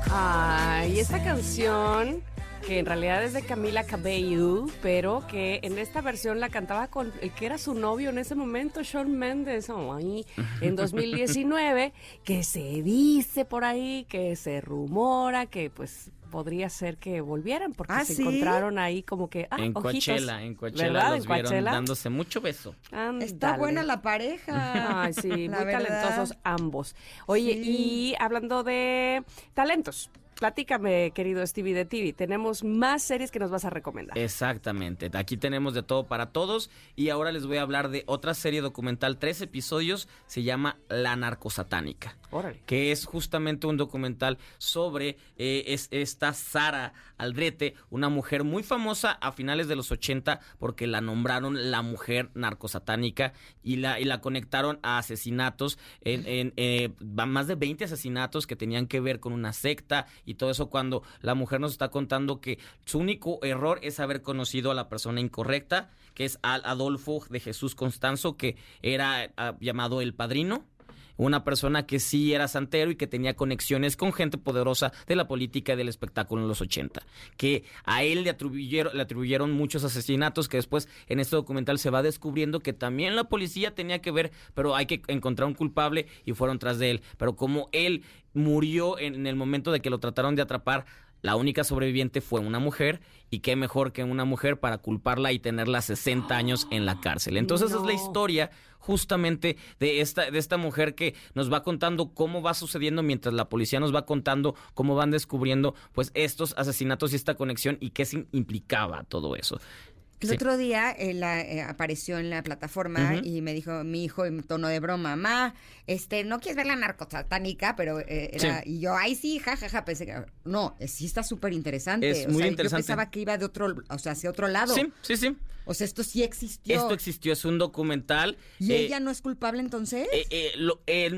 Ay, esta canción que en realidad es de Camila Cabello, pero que en esta versión la cantaba con el que era su novio en ese momento, Shawn Mendes, oh, ahí, en 2019, que se dice por ahí, que se rumora, que pues podría ser que volvieran porque ¿Ah, se sí? encontraron ahí como que ah, en ojitos. Coachella, en Coachella ¿Verdad? los En vieron Coachella. dándose mucho beso. Está buena la pareja. *laughs* Ay, sí, La muy verdad. talentosos ambos. Oye, Sí. y hablando de talentos, platícame, querido Stevie de TV, tenemos más series que nos vas a recomendar. Exactamente. Aquí tenemos de todo para todos. Y ahora les voy a hablar de otra serie documental, tres episodios. Se llama La Narcosatánica. Órale. Que es justamente un documental sobre eh, es- esta Sara Aldrete, una mujer muy famosa a finales de los 80 porque la nombraron la mujer narcosatánica y la, y la conectaron a asesinatos, en, en, eh, más de 20 asesinatos que tenían que ver con una secta y todo eso cuando la mujer nos está contando que su único error es haber conocido a la persona incorrecta, que es al Adolfo de Jesús Constanzo, que era ah, llamado el padrino una persona que sí era santero y que tenía conexiones con gente poderosa de la política y del espectáculo en los 80. Que a él le atribuyeron, le atribuyeron muchos asesinatos que después en este documental se va descubriendo que también la policía tenía que ver, pero hay que encontrar un culpable y fueron tras de él. Pero como él murió en, en el momento de que lo trataron de atrapar, la única sobreviviente fue una mujer y qué mejor que una mujer para culparla y tenerla 60 años en la cárcel. Entonces es la historia justamente de esta, de esta mujer que nos va contando cómo va sucediendo mientras la policía nos va contando cómo van descubriendo pues estos asesinatos y esta conexión y qué se implicaba todo eso. El otro día él eh, apareció en la plataforma y me dijo mi hijo en tono de broma, mamá, este, no quieres ver la narcosatánica, pero eh, era, y yo, ay sí, jajaja, ja, ja, pensé que, no, sí está súper interesante. Es muy interesante. Yo pensaba que iba de otro, o sea, hacia otro lado. Sí, sí, sí. O sea, esto sí existió. Esto existió, es un documental. ¿Y ella no es culpable entonces?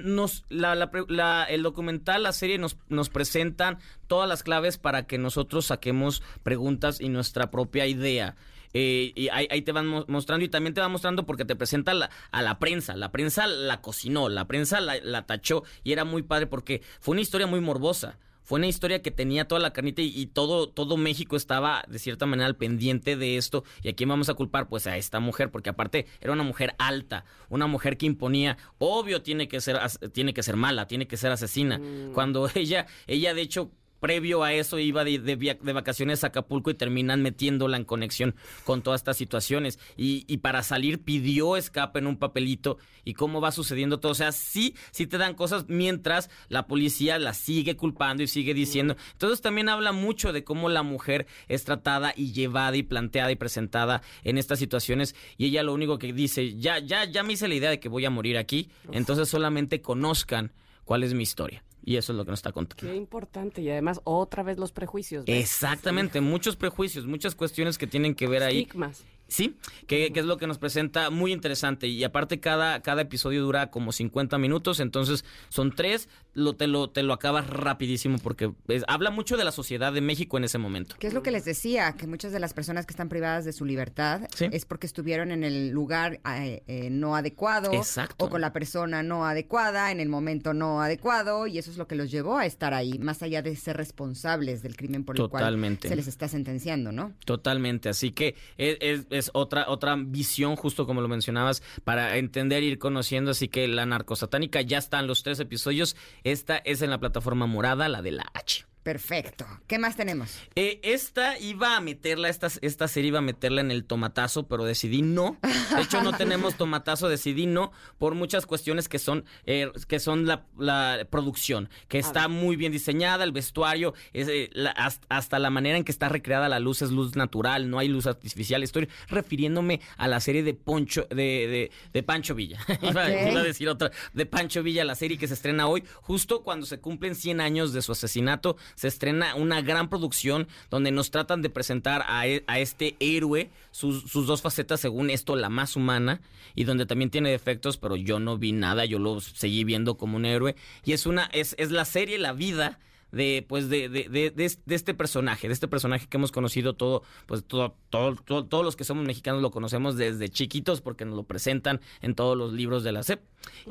nos, el documental, la serie nos, nos presentan todas las claves para que nosotros saquemos preguntas y nuestra propia idea. Eh, y ahí, te van mostrando y también te va mostrando porque te presenta a la prensa. La prensa la cocinó, la prensa la, la, tachó y era muy padre porque fue una historia muy morbosa. Fue una historia que tenía toda la carnita y, todo, todo México estaba de cierta manera al pendiente de esto. ¿Y a quién vamos a culpar? Pues a esta mujer, porque aparte era una mujer alta, una mujer que imponía, obvio tiene que ser, tiene que ser mala, tiene que ser asesina. Mm. Cuando *laughs* ella, ella de hecho previo a eso iba de, de, vacaciones a Acapulco y terminan metiéndola en conexión con todas estas situaciones. Y, y, para salir pidió escape en un papelito y cómo va sucediendo todo. O sea, sí, sí te dan cosas mientras la policía la sigue culpando y sigue diciendo. Entonces también habla mucho de cómo la mujer es tratada y llevada y planteada y presentada en estas situaciones. Y ella lo único que dice, ya, ya, ya me hice la idea de que voy a morir aquí. Entonces solamente conozcan cuál es mi historia. Y eso es lo que nos está contando. Qué importante. Y además, otra vez los prejuicios. Exactamente, muchos prejuicios, muchas cuestiones que tienen que ver ahí. Estigmas. Sí, que, es lo que nos presenta muy interesante. Y aparte, cada, cada episodio dura como 50 minutos, entonces son tres, lo, te, lo, te lo acabas rapidísimo porque habla mucho de la sociedad de México en ese momento. ¿Qué es lo que les decía? Que muchas de las personas que están privadas de su libertad es porque estuvieron en el lugar eh, eh, no adecuado o con la persona no adecuada, en el momento no adecuado, y eso es lo que los llevó a estar ahí, más allá de ser responsables del crimen por el cual se les está sentenciando, ¿no? Totalmente, así que es es otra, otra visión, justo como lo mencionabas, para entender ir conociendo. Así que la narcosatánica ya están los tres episodios. Esta es en la plataforma morada, la de la H. Perfecto. ¿Qué más tenemos? Eh, esta iba a meterla, esta, esta serie iba a meterla en el tomatazo, pero decidí no. De hecho, no tenemos *laughs* tomatazo, decidí no, por muchas cuestiones que son, eh, que son la, producción, que está muy bien diseñada, el vestuario, es, eh, hasta, la manera en que está recreada la luz es luz natural, no hay luz artificial. Estoy refiriéndome a la serie de Poncho, de, de, Pancho Villa. *laughs* iba, a decir otra, de Pancho Villa, la serie que se estrena hoy, justo cuando se cumplen 100 años de su asesinato se estrena una gran producción donde nos tratan de presentar a, e, este héroe, sus, dos facetas, según esto, la más humana, y donde también tiene defectos, pero yo no vi nada, yo lo seguí viendo como un héroe. Y es una, es, es la serie, la vida de pues de, de, de, de, este personaje, de este personaje que hemos conocido todo, pues todo, todo, todos los que somos mexicanos lo conocemos desde chiquitos porque nos lo presentan en todos los libros de la SEP.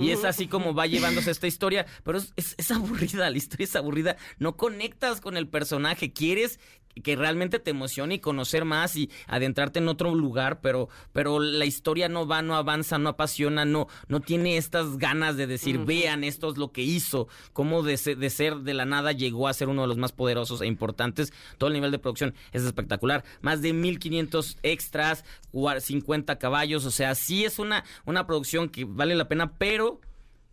Y es así como va *laughs* llevándose esta historia, pero es, es aburrida, *laughs* la historia es aburrida, no conectas con el personaje, quieres que realmente te emocione y conocer más y adentrarte en otro lugar, pero, pero la historia no va, no avanza, no apasiona, no, no tiene estas ganas de decir, vean, esto es lo que hizo, cómo de, de, ser de la nada llegó a ser uno de los más poderosos e importantes. Todo el nivel de producción es espectacular. Más de 1500 extras, 50 caballos, o sea, sí es una, una producción que vale la pena, pero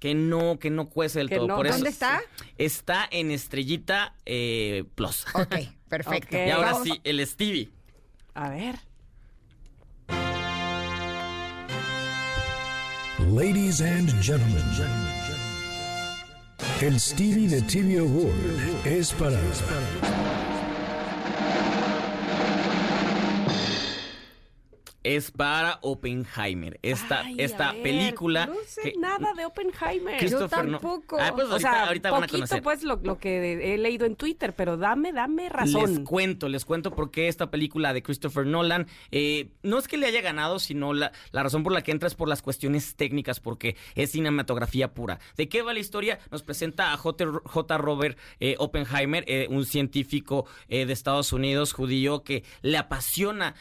que no, que no cuece del todo. Por ¿Dónde está? Está en Estrellita eh, Plus. *laughs* Ok, perfecto. Y ahora sí, el Stevie. A ver. Ladies and gentlemen, el Stevie de TV Award es para es para Oppenheimer. Esta, esta película. No sé nada de Oppenheimer. Yo tampoco. Ah, pues ahorita, van a conocer. pues lo, lo, que he leído en Twitter, pero dame, dame razón. Les cuento, les cuento por qué esta película de Christopher Nolan eh, no es que le haya ganado, sino la, la razón por la que entra es por las cuestiones técnicas, porque es cinematografía pura. ¿De qué va la historia? Nos presenta a J. J. Robert eh, Oppenheimer, eh, un científico de Estados Unidos, judío, que le apasiona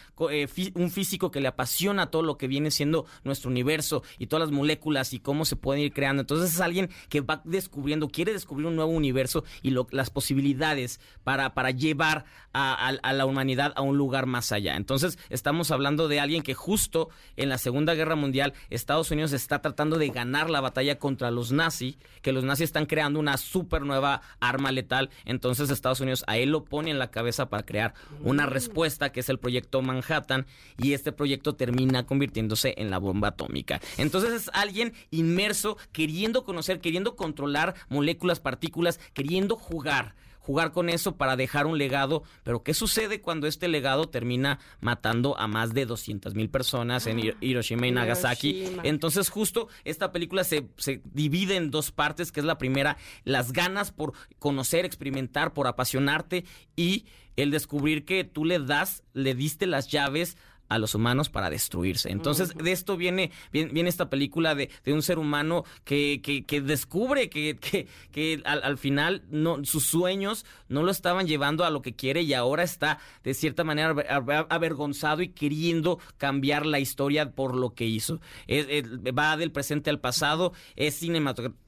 un físico que le apasiona todo lo que viene siendo nuestro universo y todas las moléculas y cómo se pueden ir creando. Entonces es alguien que va descubriendo, quiere descubrir un nuevo universo y lo- las posibilidades para, para llevar a, a- a la humanidad a un lugar más allá. Entonces estamos hablando de alguien que justo en la Segunda Guerra Mundial Estados Unidos está tratando de ganar la batalla contra los nazis, que los nazis están creando una súper nueva arma letal. Entonces Estados Unidos a él lo pone en la cabeza para crear una respuesta que es el proyecto Manhattan y este proyecto termina convirtiéndose en la bomba atómica. Entonces es alguien inmerso, queriendo conocer, queriendo controlar moléculas, partículas, queriendo jugar jugar con eso para dejar un legado, pero ¿qué sucede cuando este legado termina matando a más de 200 mil personas en Hir- Hiroshima y Nagasaki? Hiroshima. Entonces justo esta película se, se divide en dos partes, que es la primera, las ganas por conocer, experimentar, por apasionarte y el descubrir que tú le das, le diste las llaves a los humanos para destruirse. Entonces, de esto viene, viene, viene esta película de, de un ser humano que, que, que descubre que, que, que al, al final no, sus sueños no lo estaban llevando a lo que quiere y ahora está de cierta manera aver- aver- avergonzado y queriendo cambiar la historia por lo que hizo. Es- es- va del presente al pasado, es cinematográfico,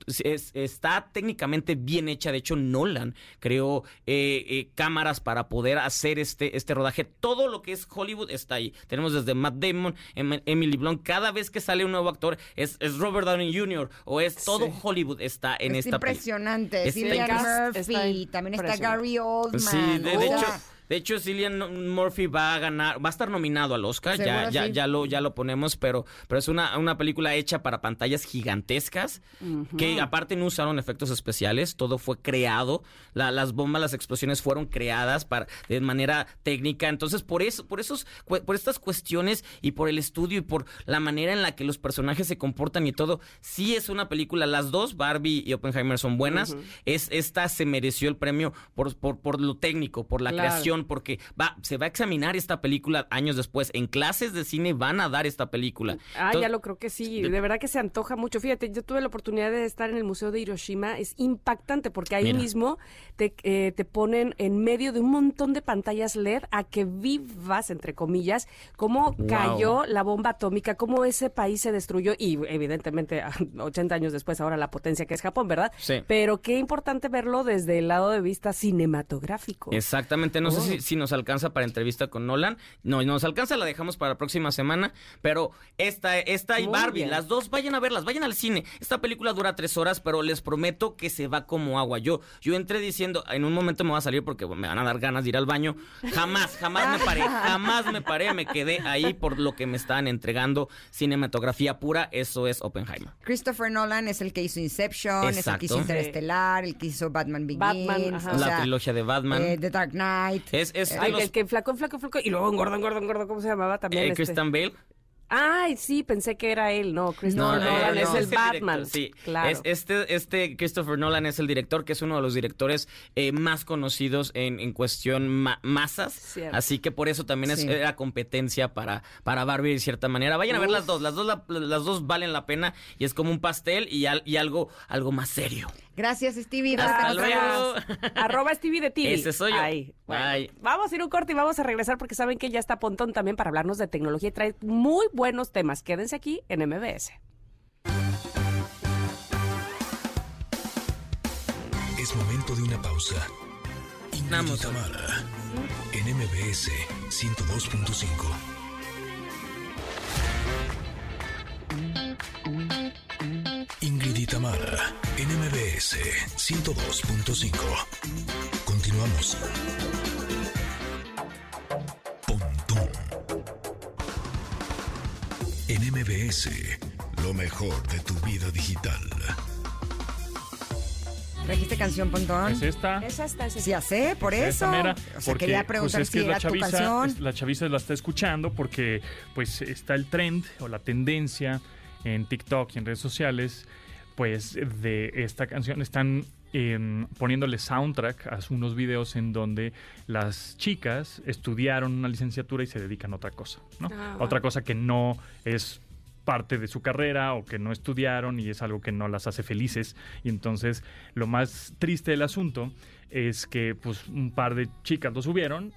está técnicamente bien hecha. De hecho, Nolan creó eh, eh, cámaras para poder hacer este, este rodaje. Todo lo que es Hollywood está ahí. Tenemos desde Matt Damon, Em- Emily Blunt. Cada vez que sale un nuevo actor es, es Robert Downey Jr. o es todo Hollywood está en es esta película. impresionante. Está Cillian. Murphy, también está. Gary Oldman. Sí, de, hecho, de hecho, Cillian Murphy va a ganar, va a estar nominado al Oscar, ya, ya, ya lo, ya lo ponemos, pero, pero es una, una película hecha para pantallas gigantescas, que aparte no usaron efectos especiales, todo fue creado, la- las bombas, las explosiones fueron creadas para, de manera técnica, entonces por eso, por esos, por estas cuestiones y por el estudio y por la manera en la que los personajes se comportan y todo, sí es una película, las dos, Barbie y Oppenheimer son buenas, es, esta se mereció el premio por, por, por lo técnico, por la Claro. creación, porque va, se va a examinar esta película años después. En clases de cine van a dar esta película. Ah, Entonces, ya lo creo que sí. de- De verdad que se antoja mucho. Fíjate, yo tuve la oportunidad de estar en el Museo de Hiroshima. Es impactante porque ahí Mira. mismo te, eh, te ponen en medio de un montón de pantallas LED a que vivas, entre comillas, cómo Wow. cayó la bomba atómica, cómo ese país se destruyó y evidentemente *laughs* 80 años después ahora la potencia que es Japón, ¿verdad? Sí. Pero qué importante verlo desde el lado de vista cinematográfico. Exactamente, no Oh. sé si, si nos alcanza para entrevista con Nolan. No, nos alcanza, la dejamos para la próxima semana. Pero esta, esta y Muy Barbie, bien. las dos, vayan a verlas, vayan al cine. Esta película dura tres horas, pero les prometo que se va como agua. Yo, yo entré diciendo, en un momento me va a salir porque me van a dar ganas de ir al baño. Jamás, jamás me paré, *laughs* jamás me paré, me quedé ahí por lo que me estaban entregando. Cinematografía pura, eso es Oppenheimer. Christopher Nolan es el que hizo Inception, es el que hizo. Interestelar, el que hizo Batman Begins, Batman, La sea, trilogía de Batman. eh, The Dark Knight. Es, es de Ay, los- el que flaco, flaco, flaco, y luego engordo, engordo, engordo, ¿cómo se llamaba también? eh, este? Christian Bale. Ay, sí, pensé que era él, no, Christopher No, Nolan eh, es no. el Es director, Batman. sí, claro. Es- este, este Christopher Nolan es el director, que es uno de los directores eh, más conocidos en, en cuestión ma- masas. Cierto. Así que por eso también es era competencia para, para Barbie de cierta manera. Vayan a ver las dos, las dos, la- las dos valen la pena y es como un pastel y, al- y algo, algo más serio. Gracias, Stevie. Hasta luego. Arroba Stevie de Tili. Ese soy yo. Bueno, Bye. Vamos a ir un corte y vamos a regresar porque saben que ya está Pontón también para hablarnos de tecnología y trae muy buenos temas. Quédense aquí en MBS. Es momento de una pausa. Vamos. Tamara, en MBS 102.5. y Tamara, en MBS 102.5. Continuamos. Pontón. En MBS, lo mejor de tu vida digital. ¿Trajiste canción, Pontón? Es esta. Es esta, es Sí, ya sé, por Es eso. esta mera, o sea, porque, quería preguntar pues, es que si la era tu chaviza, canción. es- la chaviza la está escuchando porque pues está el trend o la tendencia en TikTok y en redes sociales pues de esta canción están em, poniéndole soundtrack a unos videos en donde las chicas estudiaron una licenciatura y se dedican a otra cosa, ¿no? Ah. A otra cosa que no es parte de su carrera o que no estudiaron y es algo que no las hace felices. Y entonces lo más triste del asunto es que pues un par de chicas lo subieron,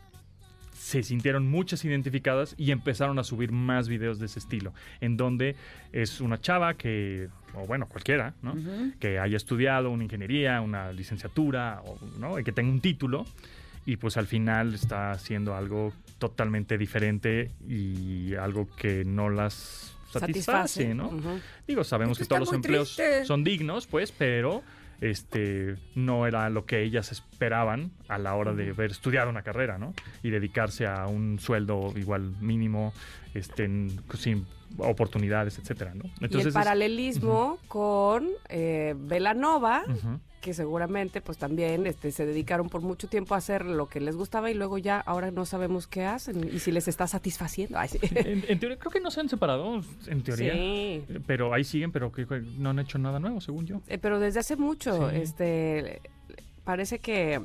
se sintieron muchas identificadas y empezaron a subir más videos de ese estilo, en donde es una chava que, o bueno, cualquiera, ¿no? Que haya estudiado una ingeniería, una licenciatura, o, ¿no? Y que tenga un título y pues al final está haciendo algo totalmente diferente y algo que no las satisface, Satisface, ¿no? Digo, sabemos Esto que todos los empleos triste. son dignos, pues, pero este no era lo que ellas esperaban a la hora de haber estudiado una carrera, ¿no? Y dedicarse a un sueldo igual mínimo, este, sin oportunidades, etcétera, ¿no? y el es- paralelismo con eh, Belanova, Ujú. que seguramente pues también este, se dedicaron por mucho tiempo a hacer lo que les gustaba y luego ya ahora no sabemos qué hacen y si les está satisfaciendo. Ay, sí. En, en teoría, creo que no se han separado, en teoría. Sí. Pero ahí siguen, pero que que no han hecho nada nuevo, según yo. Eh, pero desde hace mucho, Sí. este, parece que,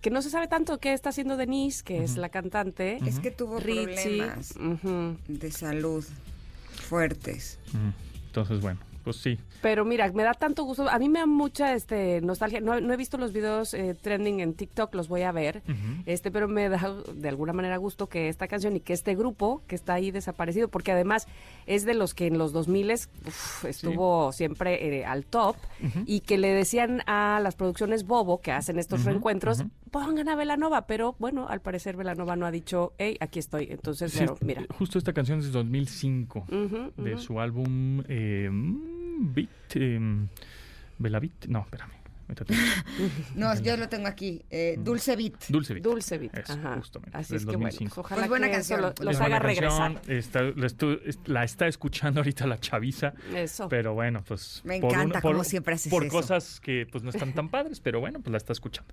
que no se sabe tanto qué está haciendo Denise, que es la cantante. Es que tuvo Ritchie, problemas de salud fuertes. Entonces, bueno, pues sí. Pero mira, me da tanto gusto. A mí me da mucha este, nostalgia. No, no he visto los videos eh, trending en TikTok, los voy a ver. Este Pero me da de alguna manera gusto que esta canción y que este grupo que está ahí desaparecido, porque además es de los que en los 2000 uf, estuvo siempre eh, al top y que le decían a las producciones Bobo que hacen estos reencuentros, pongan a Velanova. Pero bueno, al parecer Velanova no ha dicho, hey, aquí estoy. Entonces, Sí, pero, mira. Justo esta canción es de 2005, Ujú, de su álbum eh, mm, Beat. Eh, Bella Beat. No, espérame. *laughs* No, yo lo tengo aquí. eh, Dulce Beat. Dulce Beat. Dulce Beat. Eso, ajá. justamente, Así es que bueno, 2005. pues, ojalá Pues buena que canción. lo- los Es haga regresar. canción, está- la, estu- la está escuchando ahorita la chaviza. Eso. Pero bueno, pues. Me por encanta una- por- cómo siempre haces Por eso. cosas que pues no están tan padres, pero bueno, pues la está escuchando.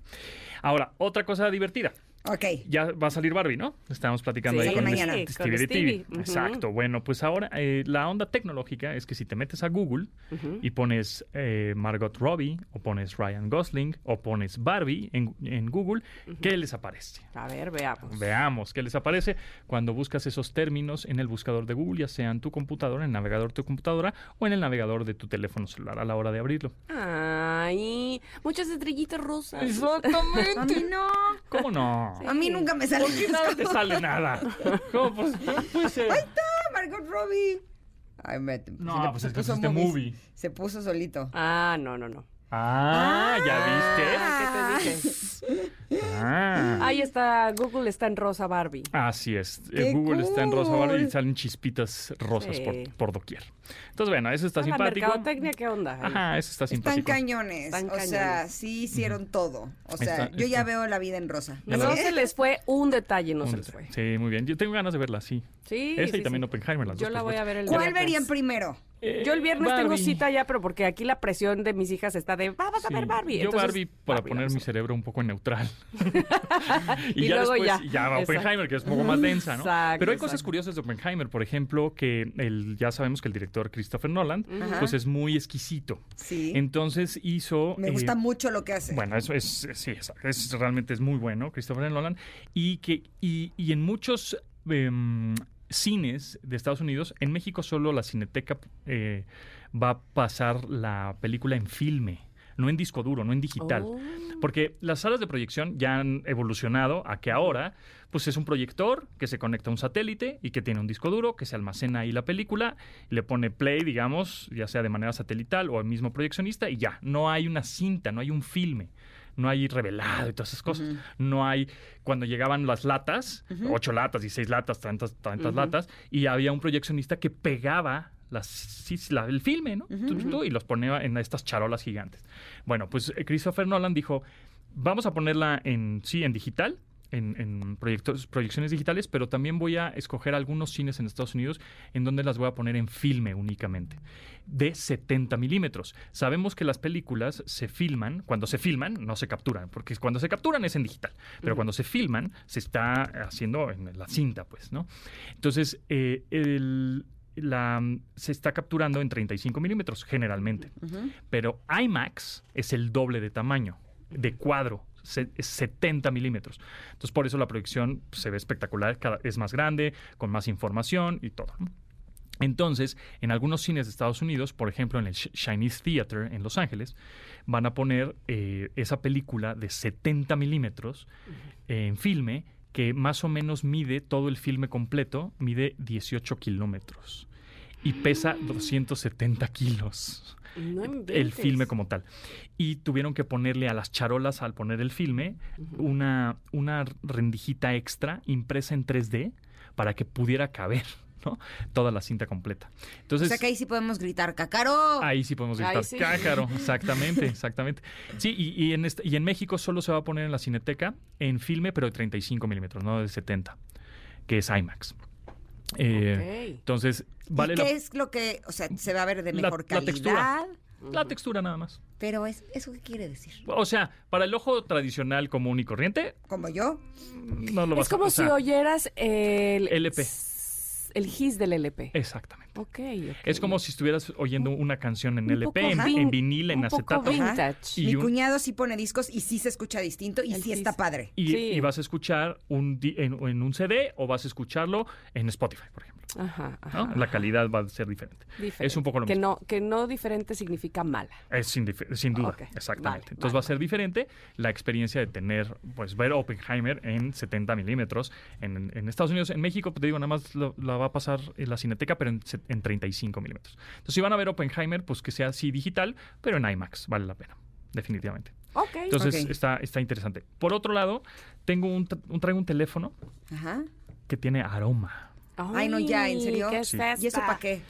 Ahora, otra cosa divertida. Ok. Ya va a salir Barbie, ¿no? Estábamos platicando Sí, ahí con, mañana. Stevie con de Stevie, TV. ujú. Exacto. Bueno, pues ahora eh, la onda tecnológica es que si te metes a Google y pones eh, Margot Robbie o pones Ryan Gosling o pones Barbie en, en Google, ¿qué les aparece? A ver, veamos. Veamos qué les aparece cuando buscas esos términos en el buscador de Google, ya sea en tu computadora, en el navegador de tu computadora o en el navegador de tu teléfono celular a la hora de abrirlo. Ay, muchas estrellitas rosas. *laughs* A mí no. ¿Cómo no? A mí nunca me sale. ¿Por qué nada te sale nada? ¿Cómo pues, puede ser? ¡Ahí está! Margot Robbie. Ay, me, No, se- pues se es que puso pusiste movies. movie. Se puso solito. Ah, no, no, no. Ah, Ah, ¿ya ¿Qué te dije? viste? Ah. Ahí está, Google está en rosa Barbie. Así es. ¡Qué Eh, Google está en rosa! Barbie y salen chispitas rosas Sí. por, por doquier. Entonces, bueno, eso está Ah, la simpático. mercadotecnia, ¿qué onda? Ahí. Ajá, eso está Están simpático. cañones. Están o sea, cañones. sí hicieron todo. O sea, Está- yo ya veo la vida en rosa. No se les fue un detalle, no Un se les fue. Sí, muy bien. Yo tengo ganas de verla, sí. Sí, Esa sí, y también sí. Oppenheimer, las Yo dos. la voy a ver el ¿Cuál verían primero? Eh, Yo el viernes tengo cita ya, pero porque aquí la presión de mis hijas está de vamos a Sí, ver Barbie. Yo Entonces, Barbie para Barbie, poner mi a cerebro un poco en neutral. *laughs* Y ya luego después ya. ya va Exacto. Oppenheimer, que es un poco más densa, ¿no? Exacto, Pero hay cosas curiosas de Oppenheimer, por ejemplo, que el, ya sabemos que el director Christopher Nolan, Ajá. pues es muy exquisito. Sí. Entonces hizo... Me eh, gusta mucho lo que hace. Bueno, eso es, sí, es, es- realmente es muy bueno, Christopher Nolan. Y, que, y, y en muchos em, cines de Estados Unidos, en México solo la Cineteca eh, va a pasar la película en filme, no en disco duro, no en digital. Oh. Porque las salas de proyección ya han evolucionado a que ahora pues es un proyector que se conecta a un satélite y que tiene un disco duro que se almacena ahí la película, le pone play, digamos, ya sea de manera satelital o el mismo proyeccionista y ya, no hay una cinta, no hay un filme. No hay revelado y todas esas cosas. No hay. Cuando llegaban las latas, ocho latas y seis latas, tantas, tantas latas, y había un proyeccionista que pegaba las, la- el filme, ¿no? Y los ponía en estas charolas gigantes. Bueno, pues eh, Christopher Nolan dijo, vamos a ponerla en, sí, en digital, en, en proyectos, proyecciones digitales, pero también voy a escoger algunos cines en Estados Unidos en donde las voy a poner en filme únicamente, de 70 milímetros. Sabemos que las películas se filman, cuando se filman, no se capturan, porque cuando se capturan es en digital, pero cuando se filman, se está haciendo en la cinta, pues, ¿no? Entonces, eh, el- la, se está capturando en 35 milímetros generalmente, pero IMAX es el doble de tamaño, de cuadro, 70 milímetros. Entonces, por eso la proyección se ve espectacular, es más grande, con más información y todo. Entonces, en algunos cines de Estados Unidos, por ejemplo en el Chinese Theater en Los Ángeles, van a poner eh, esa película de 70 milímetros eh, en filme que más o menos mide todo el filme completo, mide 18 kilómetros y pesa 270 kilos. No el filme como tal. Y tuvieron que ponerle a las charolas al poner el filme una, una rendijita extra impresa en 3D para que pudiera caber ¿no? toda la cinta completa. O Entonces, sea que ahí sí podemos gritar, ¡Cacaro! Ahí sí podemos gritar sí. cácaro, *laughs* exactamente, exactamente. Sí, y, y en este- y en México solo se va a poner en la cineteca en filme, pero de 35 milímetros, no de 70, que es IMAX. Eh, Entonces, vale ¿Y la, qué es lo que, o sea, se va a ver de La- mejor la textura. calidad? la textura nada más. Pero es, ¿eso qué quiere decir? O sea, para el ojo tradicional común y corriente, ¿Como yo? no lo vas Es como a o si oyeras el... LP. El his del LP. Exactamente. Ok, ok. Es como si estuvieras oyendo una canción en Un LP, en, en vinil, en un poco acetato. vintage. Y Mi un- cuñado sí pone discos y sí se escucha distinto y sí está padre. Y, y vas a escuchar un di- en, en un CD o vas a escucharlo en Spotify, por ejemplo. Ajá, ¿no? ajá, La calidad va a ser diferente. Diferente. Es un poco lo que mismo. no Que no diferente significa mala. Es sin, sin duda, Ok, exactamente. vale, Entonces va a ser diferente la experiencia de tener, pues ver Oppenheimer en 70 milímetros en, en Estados Unidos. En México, pues, te digo, nada más lo- la va a pasar en la Cineteca, pero en, se- en 35 milímetros. Entonces, si van a ver Oppenheimer, pues que sea así digital, pero en IMAX, vale la pena, definitivamente. Ok. Entonces está, está interesante. Por otro lado, tengo un, traigo un teléfono Ajá. que tiene aroma. Ay, no, ya, ¿en serio? ¿qué es Sí. ¿Y eso para qué?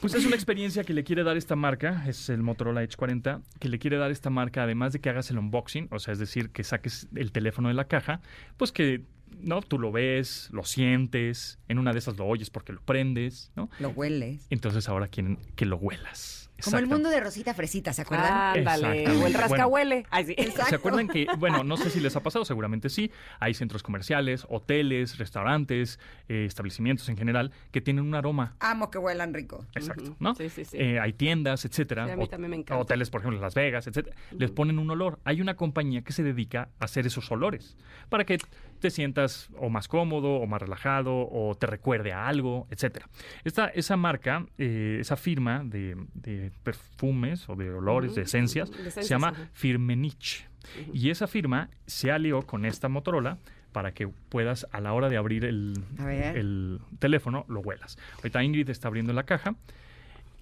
Pues es una experiencia que le quiere dar esta marca, es el Motorola Edge 40, que le quiere dar esta marca, además de que hagas el unboxing, o sea, es decir, que saques el teléfono de la caja, pues que no tú lo ves, lo sientes, en una de esas lo oyes porque lo prendes, ¿no? Lo hueles. Entonces ahora quieren que lo huelas. Como el mundo de Rosita Fresita, ¿se acuerdan? Ándale. O el rascahuele. Sí. ¿Se acuerdan que, *laughs* bueno, no sé si les ha pasado, seguramente sí, hay centros comerciales, hoteles, restaurantes, eh, establecimientos en general que tienen un aroma Amo que huelan rico. Exacto, ¿no? Sí, sí, sí. Eh, hay tiendas, etcétera. Sí, a mí también me encanta. Hoteles, por ejemplo, en Las Vegas, etcétera. Les ponen un olor. Hay una compañía que se dedica a hacer esos olores para que te sientas o más cómodo o más relajado o te recuerde a algo, etcétera. Esta, esa marca, eh, esa firma de, de perfumes o de olores, de esencias, de se llama. Firmenich. Y esa firma se alió con esta Motorola para que puedas a la hora de abrir el, el teléfono, lo huelas. Ahorita Ingrid está abriendo la caja.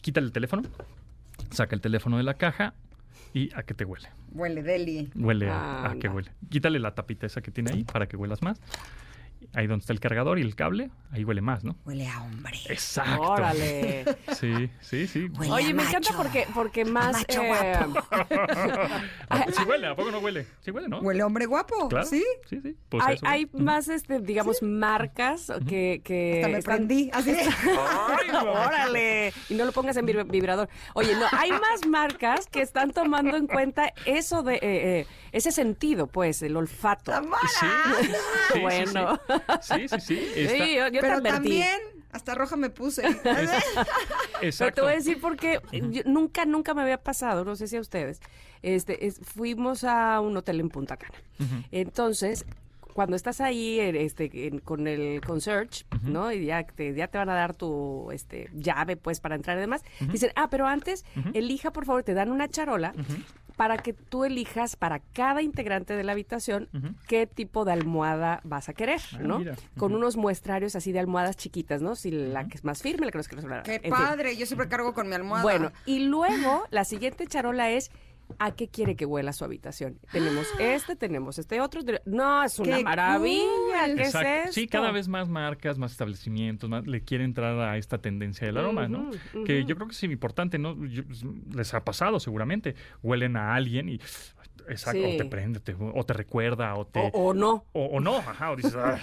Quítale el teléfono, saca el teléfono de la caja y a qué te huele. Huele deli. Huele a, a qué huele. Quítale la tapita esa que tiene ahí para que huelas más. Ahí donde está el cargador y el cable, ahí huele más, ¿no? Huele a hombre. Exacto. Órale. Sí, sí, sí. Huele Oye, a me encanta porque, porque más... macho eh, guapo. *laughs* Ah, sí huele, ¿a poco no huele? Sí huele, ¿no? Huele a hombre guapo. Claro. ¿Sí? Sí, sí. Pues hay, eso. hay más, este, digamos, marcas que, que... Hasta me están- prendí. Así. *laughs* ¡Órale! Y no lo pongas en vibra- vibrador. Oye, no, hay más marcas que están tomando en cuenta eso de... eh, eh, ese sentido, pues, el olfato. Sí, sí, sí, bueno. *laughs* Sí, sí, sí. está- Sí, yo, Pero también, hasta roja me puse. *laughs* Pero te Exacto. voy a decir porque yo- nunca, nunca me había pasado, no sé si a ustedes. Este, es- fuimos a un hotel en Punta Cana. Entonces, cuando estás ahí este, en- con el concierge, ¿no? Y ya te, ya te van a dar tu este, llave, pues, para entrar y demás. Dicen, ah, pero antes, elija, por favor, te dan una charola para que tú elijas para cada integrante de la habitación qué tipo de almohada vas a querer, Ah, ¿no? mira. Con unos muestrarios así de almohadas chiquitas, ¿no? Si la que es más firme, la que no es que no es Qué en fin. padre. Yo siempre cargo con mi almohada. Bueno, y luego la siguiente charola es ¿a qué quiere que huela su habitación? Tenemos *gasps* este, tenemos este otro. No, es una ¡Qué maravilla. cool! ¿Qué Exacto. es esto? Sí, cada vez más marcas, más establecimientos, más le quieren entrar a esta tendencia del aroma, ¿no? Ujú, Que yo creo que es importante, ¿no? Yo- les ha pasado seguramente. Huelen a alguien y exacto, Sí. o te prende, te- o te recuerda, o te... O, o no. o, o no, ajá, o dices, "Ah,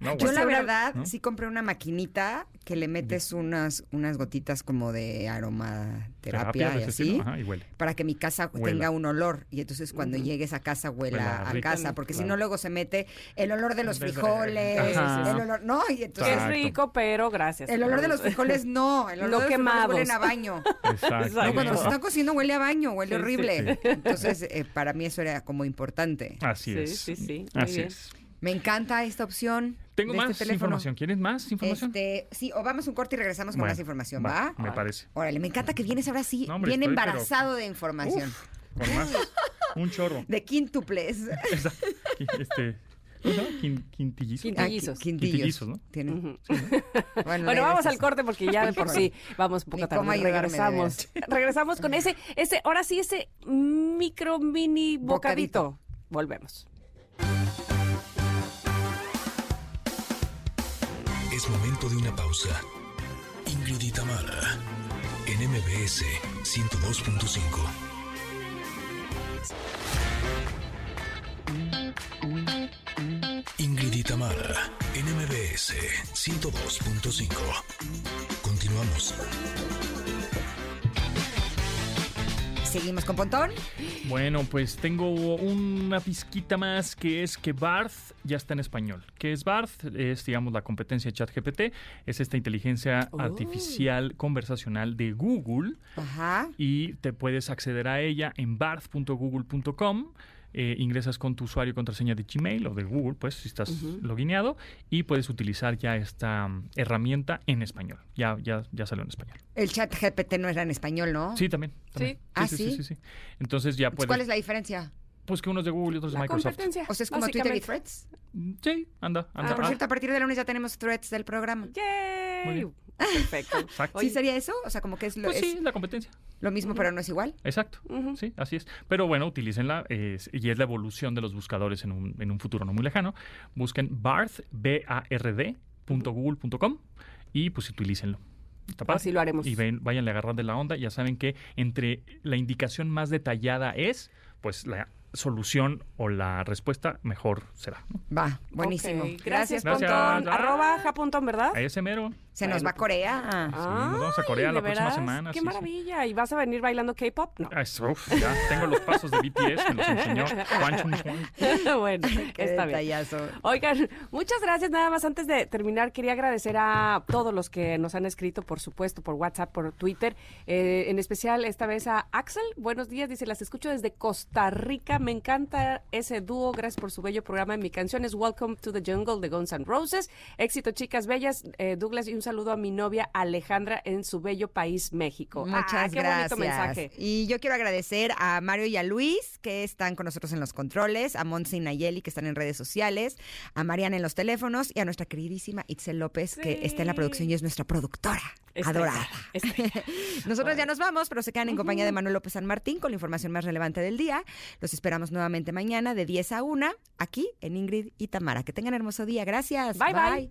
no, Yo güey". la verdad ¿no? sí compré una maquinita que le metes unas, unas gotitas como de aromaterapia y así ajá, y huele. para que mi casa Huela. tenga un olor y entonces cuando llegues a casa huela Huela a rico. casa porque si no luego se mete el olor de los frijoles, Ajá. el olor, no, y entonces es rico, pero gracias. el olor de los frijoles no, el olor No de los frijoles huelen a baño. Exacto. No, cuando se está cociendo huele a baño, huele Sí, sí, horrible. Entonces, eh, para mí eso era como importante. Así Sí, es. sí, sí, muy Así bien. es. Me encanta esta opción. Tengo de más este teléfono. información. ¿Quieres más información? Este, sí, o vamos a un corte y regresamos con Bueno, más información, va, ¿va? Me parece. Órale, me encanta que vienes ahora sí, No, hombre, bien estoy, pero- embarazado de información. Uf, con más. Un chorro. *laughs* De quíntuples. *laughs* Este, Quintillizos. Quintillizos. Ah. Quintillizos, ¿no? Tienen-. *laughs* Bueno, Bueno, vamos al corte porque ya de por sí vamos un poco tarde. Regresamos. *laughs* Regresamos con ese, ese, ahora sí, ese micro mini bocadito. Volvemos. Es momento de una pausa. Ingrid y Tamara, en MBS 102.5. Ingrid y Tamara, en MBS 102.5. Continuamos. Seguimos con Pontón. Bueno, pues tengo una pizquita más que es que Barth ya está en español. ¿Qué es Barth? Es, digamos, la competencia de ChatGPT. Es esta inteligencia Oh. artificial conversacional de Google Ajá. y te puedes acceder a ella en barth.google.com. Eh, ingresas con tu usuario y contraseña de Gmail o de Google, pues si estás loguineado, y puedes utilizar ya esta mm, herramienta en español. Ya, ya, ya salió en español. El chat GPT no era en español, ¿no? Sí, también. también. Ah, sí, ¿sí? sí, sí. Entonces ya puedes. ¿Cuál es la diferencia? Pues que uno es de Google y otro es de Microsoft. O sea, es como Twitter y. Threads. Sí, anda, Ah, anda. por Ah, cierto, a partir de lunes ya tenemos Threads del programa. ¡Yay! Muy bien. Perfecto. *laughs* Exacto. ¿Sí sería eso? O sea, como que es lo, Pues sí, es es la competencia. lo mismo, pero no es igual. Exacto. Sí, así es. Pero bueno, utilícenla es- y es la evolución de los buscadores en un, en un futuro no muy lejano. Busquen barth, B-A-R-D, punto google punto com, y pues utilícenlo. Padre. Así lo haremos. Y ven, váyanle a agarrar de la onda. Ya saben que entre la indicación más detallada es, pues la solución o la respuesta mejor será. ¿no? Va, buenísimo. Gracias, Gracias. Pontón. Gracias. Arroba japontón, ¿verdad? A ese mero. Se nos va a Corea. Sí, nos vamos a Corea Ay, la ¿de próxima semana. Qué sí, sí. maravilla. ¿Y vas a venir bailando K-pop? No. Ah, es- uf, ya tengo los pasos de BTS, me los enseñó Juan Chun Juan. *laughs* bueno, Qué está bien. Oigan, muchas gracias. Nada más antes de terminar, quería agradecer a todos los que nos han escrito, por supuesto, por WhatsApp, por Twitter. Eh, en especial esta vez a Axel. Buenos días, dice, las escucho desde Costa Rica. Me encanta ese dúo. Gracias por su bello programa. Mi canción es Welcome to the Jungle de Guns N' Roses. Éxito, chicas bellas. Eh, Douglas, y un saludo a mi novia Alejandra en su bello país, México. Muchas Ah, qué gracias. bonito mensaje. Y yo quiero agradecer a Mario y a Luis, que están con nosotros en los controles, a Monse y Nayeli, que están en redes sociales, a Mariana en los teléfonos y a nuestra queridísima Itzel López, que está en la producción y es nuestra productora. Estrella, Adorada. estrella. *laughs* Nosotros ya nos vamos, pero se quedan en compañía de Manuel López San Martín con la información más relevante del día. Los esperamos nuevamente mañana de 10 a 1 aquí en Ingrid y Tamara. Que tengan hermoso día. Gracias. Bye, bye.